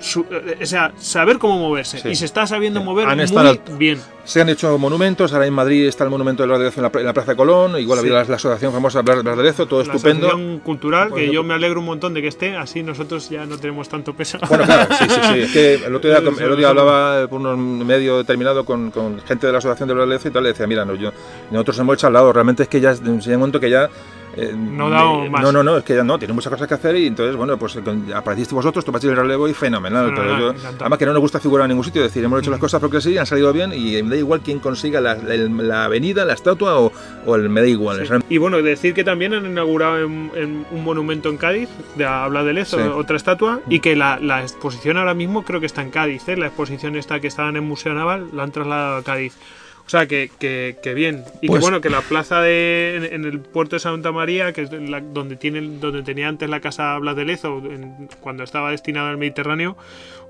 su- eh, o sea, saber cómo moverse. Sí. y se está sabiendo Sí. mover Han muy estado bien. Se han hecho monumentos, ahora en Madrid está el monumento de Blas de Lezo en la, en la Plaza de Colón, igual Sí. había la, la asociación famosa de Lezo, todo La estupendo. asociación cultural, Por que yo me alegro un montón de que esté, así nosotros ya no tenemos tanto peso. Bueno, claro, sí, sí, sí. Es que *laughs* el otro día, el otro día hablaba por un medio determinado con, con gente de la asociación de Blas de Lezo y tal, le decía, mira, no, yo, nosotros hemos hecho al lado, realmente es que ya, llega un momento que ya... eh, No eh, más. No, no, no, es que no, tiene muchas cosas que hacer y entonces, bueno, pues apareciste vosotros, tomasteis el relevo y fenomenal. Pero yo, además que no nos gusta figurar en ningún sitio, es decir, hemos hecho las Mm. cosas porque sí, han salido bien y me da igual quién consiga la, la- la avenida, la estatua o, o el, me da igual. Sí. Y bueno, decir que también han inaugurado en, en un monumento en Cádiz, de Habla de Lezo, Sí. otra estatua, y que la, la exposición ahora mismo creo que está en Cádiz, ¿eh? la exposición esta que estaba en el Museo Naval, la han trasladado a Cádiz. O sea, que, que, que bien. Y Pues- que bueno, que la plaza de, en, en el puerto de Santa María, que es la- donde, tiene, donde tenía antes la casa Blas de Lezo, en- cuando estaba destinada al Mediterráneo,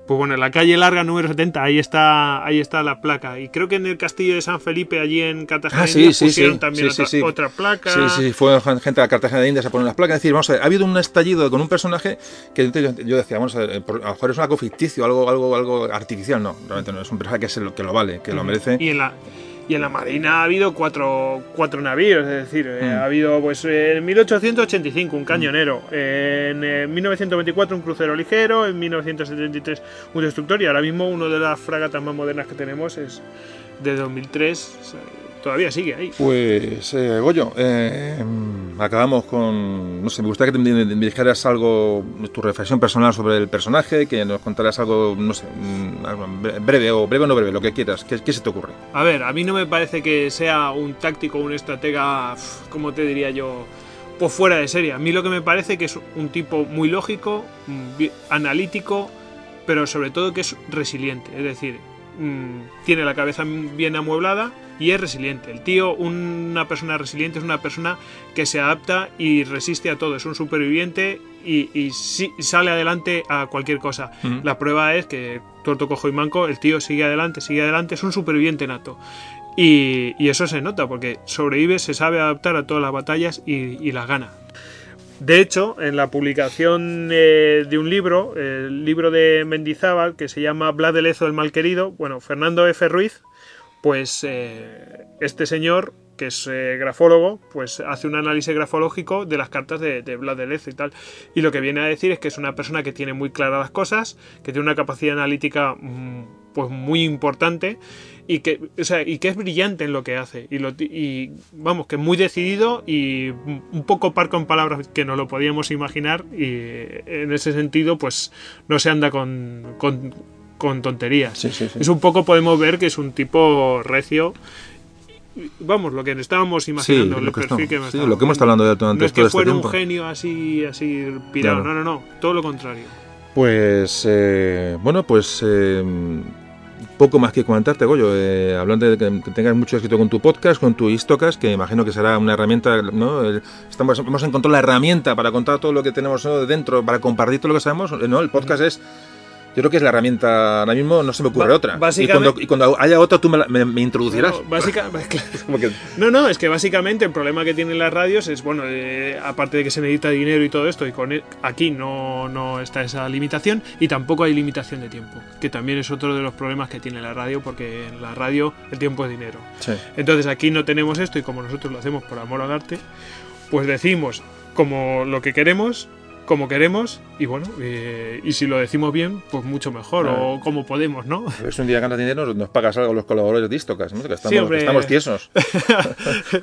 pues bueno, en la calle larga número 70, ahí está, ahí está la placa. Y creo que en el castillo de San Felipe, allí en Cartagena, Ah, sí, sí, pusieron sí, también otra, sí. otra placa. Sí, sí, fue gente de Cartagena de Indias a poner las placas. Es decir, vamos a ver, ha habido un estallido con un personaje que yo, yo decía, vamos a ver, por- a lo mejor es algo ficticio, algo, algo, algo artificial. No, realmente no, es un personaje que, que lo vale, que lo merece. Y en la, y en la Marina ha habido cuatro, cuatro navíos, es decir, eh, Mm. ha habido pues eh, en 1885 un cañonero, en eh, 1924 un crucero ligero, en 1973 un destructor y ahora mismo una de las fragatas más modernas que tenemos es de 2003, o sea, todavía sigue ahí. Pues, eh, Goyo, eh, mm, acabamos con. No sé, me gustaría que te, dijeras algo, tu reflexión personal sobre el personaje, que nos contaras algo, no sé, mm, algo breve o breve o no breve, lo que quieras. ¿Qué, qué se te ocurre? A ver, a mí no me parece que sea un táctico, un estratega, como te diría yo, pues fuera de serie. A mí lo que me parece que es un tipo muy lógico, mm, analítico, pero sobre todo que es resiliente. Es decir, mm, tiene la cabeza bien amueblada y es resiliente. El tío, una persona resiliente, es una persona que se adapta y resiste a todo. Es un superviviente y, sale adelante a cualquier cosa. La prueba es que, tuerto, cojo y manco, el tío sigue adelante, sigue adelante, es un superviviente nato. Y, y eso se nota, porque sobrevive, se sabe adaptar a todas las batallas y, y las gana. De hecho, en la publicación eh, de un libro, el libro de Mendizábal, que se llama Blas de Lezo el Malquerido, bueno, Fernando F. Ruiz, pues eh, este señor, que es eh, grafólogo, pues hace un análisis grafológico de las cartas de, de Lezo y tal. Y lo que viene a decir es que es una persona que tiene muy claras las cosas, que tiene una capacidad analítica mm, pues muy importante y que, o sea, y que es brillante en lo que hace. Y, vamos, que es muy decidido y un poco parco en palabras que no lo podíamos imaginar. Y en ese sentido, pues no se anda con, con, con tonterías. Sí, sí, sí. Es un poco, podemos ver que es un tipo recio vamos, lo que estábamos imaginando, el lo que perfil estamos- que lo que hemos estado hablando durante No es todo que este fuera tiempo. un genio así, así pirado, Claro. no, no, no, todo lo contrario. Pues eh, bueno, pues eh, poco más que comentarte, Goyo. Eh, hablando de que tengas mucho éxito con tu podcast, con tu Istocast, que imagino que será una herramienta, ¿no? Estamos, hemos encontrado la herramienta para contar todo lo que tenemos ¿no? dentro, para compartir todo lo que sabemos. ¿no? El podcast es, yo creo que es la herramienta, ahora mismo no se me ocurre Ba- otra. Y básicamente- cuando, y cuando haya otra, tú me, la- me- me introducirás. No, básica- *laughs* Como que- No, no, es que básicamente el problema que tienen las radios es, bueno, eh, aparte de que se necesita dinero y todo esto, y con e- aquí no, no está esa limitación, y tampoco hay limitación de tiempo, que también es otro de los problemas que tiene la radio, porque en la radio el tiempo es dinero. sí. Entonces aquí no tenemos esto, y como nosotros lo hacemos por amor al arte, pues decimos como lo que queremos, como queremos, y bueno, eh, y si lo decimos bien, pues mucho mejor, Claro. o como podemos, ¿no? A ver si un día ganas dinero, nos- pagas algo los colaboradores de Istocast, ¿no? Que estamos, Sí, que estamos tiesos. *laughs*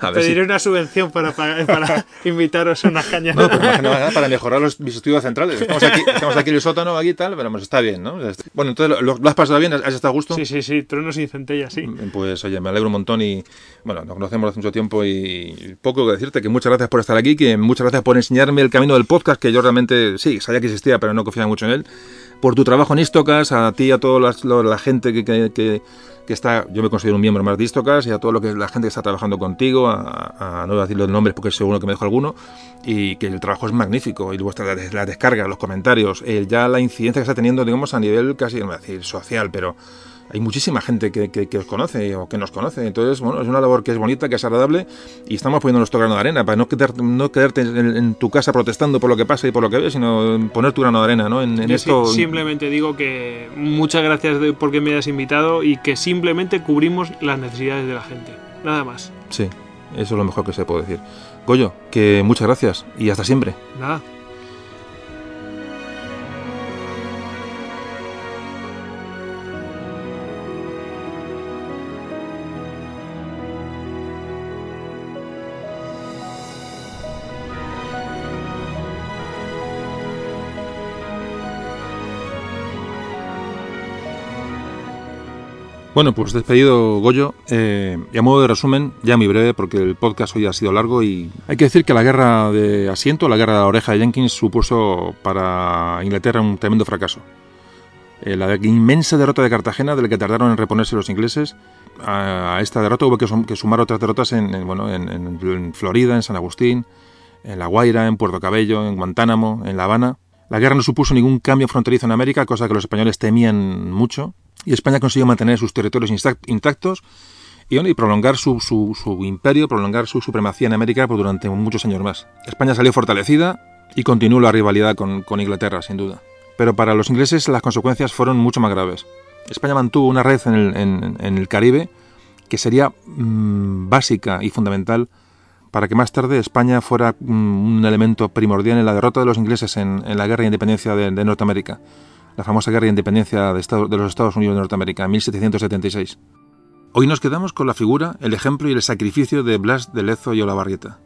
A ver si- Pediré una subvención para, pagar- para *laughs* invitaros a unas cañas. No, pues que para mejorar los, mis estudios centrales. Estamos aquí, estamos aquí en el sótano, aquí y tal, pero pues está bien, ¿no? Bueno, entonces, ¿lo, lo has pasado bien? ¿Has estado a gusto? Sí, sí, sí, truenos sin centellas, sí. Pues oye, me alegro un montón y bueno, nos conocemos hace mucho tiempo y poco que decirte, que muchas gracias por estar aquí, que muchas gracias por enseñarme el camino del podcast, que yo realmente sí, sabía que existía, pero no confiaba mucho en él. Por tu trabajo en Istocas, a ti y a toda la gente que, que, está, yo me considero un miembro más de Istocas y a que la gente que está trabajando contigo, a, a no decir los nombres porque seguro que me dejo alguno, y que el trabajo es magnífico, y vuestra la, la descarga, los comentarios, el, ya la incidencia que está teniendo, digamos, a nivel casi, no voy decir social, pero hay muchísima gente que, que- que os conoce o que nos conoce. Entonces, bueno, es una labor que es bonita, que es agradable y estamos poniendo nuestro grano de arena para no, quedar- no quedarte en, en tu casa protestando por lo que pasa y por lo que ves, sino poner tu grano de arena, ¿no? En, esto. simplemente digo que muchas gracias de, porque me hayas invitado y que simplemente cubrimos las necesidades de la gente. Nada más. Sí, eso es lo mejor que se puede decir. Goyo, que muchas gracias y hasta siempre. Nada. Bueno, pues despedido Goyo, eh, y a modo de resumen, ya muy breve porque el podcast hoy ha sido largo y hay que decir que la guerra de asiento, la guerra de oreja de Jenkins supuso para Inglaterra un tremendo fracaso. Eh, la inmensa derrota de Cartagena, de la que tardaron en reponerse los ingleses, a, esta derrota hubo que, sum- que sumar otras derrotas en, en, bueno, en, en- en Florida, en San Agustín, en La Guaira, en Puerto Cabello, en Guantánamo, en La Habana. La guerra no supuso ningún cambio fronterizo en América, cosa que los españoles temían mucho, y España consiguió mantener sus territorios intact- intactos y, prolongar su, su- su imperio, prolongar su supremacía en América por durante muchos años más. España salió fortalecida y continuó la rivalidad con, Inglaterra, sin duda. Pero para los ingleses las consecuencias fueron mucho más graves. España mantuvo una red en el, en- en el Caribe que sería mm, básica y fundamental para que más tarde España fuera mm, un elemento primordial en la derrota de los ingleses en, la guerra de independencia de, Norteamérica, la famosa guerra de independencia de los Estados Unidos de Norteamérica, en 1776. Hoy nos quedamos con la figura, el ejemplo y el sacrificio de Blas de Lezo y Olavarrieta.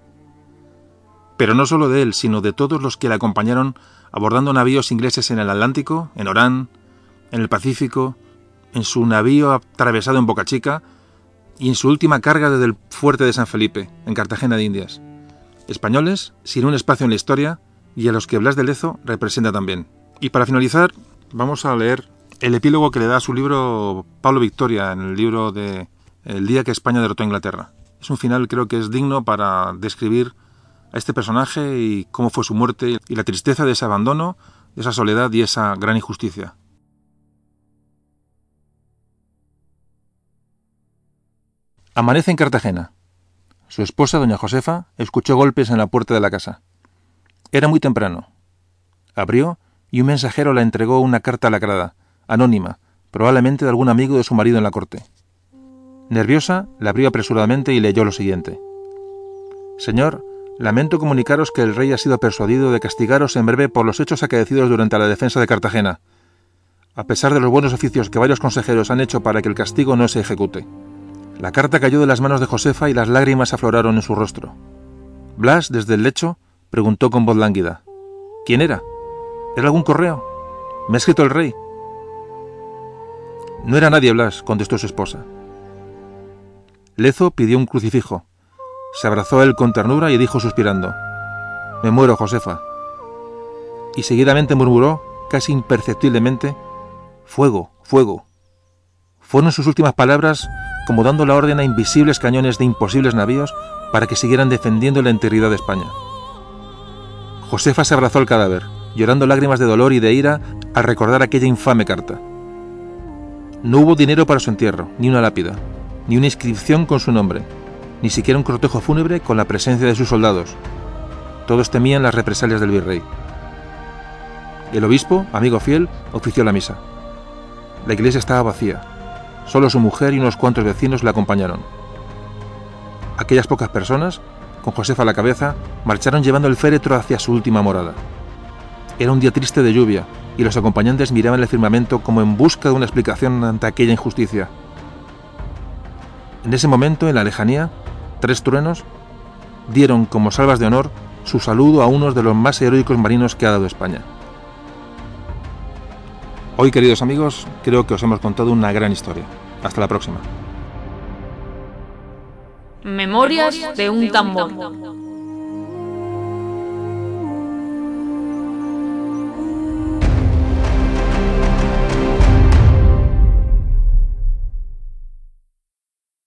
Pero no solo de él, sino de todos los que le acompañaron abordando navíos ingleses en el Atlántico, en Orán, en el Pacífico, en su navío atravesado en Boca Chica y en su última carga desde el fuerte de San Felipe, en Cartagena de Indias. Españoles sin un espacio en la historia y a los que Blas de Lezo representa también. Y para finalizar, vamos a leer el epílogo que le da su libro Pablo Victoria en el libro de El día que España derrotó a Inglaterra. Es un final creo que es digno para describir a este personaje y cómo fue su muerte y la tristeza de ese abandono, de esa soledad y esa gran injusticia. Amanece en Cartagena. Su esposa, doña Josefa, escuchó golpes en la puerta de la casa. Era muy temprano. Abrió y un mensajero la entregó una carta lacrada, anónima, probablemente de algún amigo de su marido en la corte. Nerviosa, la abrió apresuradamente y leyó lo siguiente. Señor, lamento comunicaros que el rey ha sido persuadido de castigaros en breve por los hechos acaecidos durante la defensa de Cartagena, a pesar de los buenos oficios que varios consejeros han hecho para que el castigo no se ejecute. La carta cayó de las manos de Josefa y las lágrimas afloraron en su rostro. Blas, desde el lecho, preguntó con voz lánguida. ¿Quién era? ¿Era algún correo? ¿Me ha escrito el rey? No era nadie, Blas, contestó su esposa. Lezo pidió un crucifijo. Se abrazó a él con ternura y dijo suspirando, Me muero, Josefa. Y seguidamente murmuró, casi imperceptiblemente, Fuego, fuego. Fueron sus últimas palabras como dando la orden a invisibles cañones de imposibles navíos para que siguieran defendiendo la integridad de España. Josefa se abrazó al cadáver, llorando lágrimas de dolor y de ira al recordar aquella infame carta. No hubo dinero para su entierro, ni una lápida, ni una inscripción con su nombre, ni siquiera un cortejo fúnebre con la presencia de sus soldados. Todos temían las represalias del virrey. El obispo, amigo fiel, ofició la misa. La iglesia estaba vacía. Solo su mujer y unos cuantos vecinos la acompañaron. Aquellas pocas personas, con Josefa a la cabeza, marcharon llevando el féretro hacia su última morada. Era un día triste de lluvia, y los acompañantes miraban el firmamento como en busca de una explicación ante aquella injusticia. En ese momento, en la lejanía, tres truenos dieron como salvas de honor su saludo a uno de los más heroicos marinos que ha dado España. Hoy, queridos amigos, creo que os hemos contado una gran historia. Hasta la próxima. Memorias de un tambor.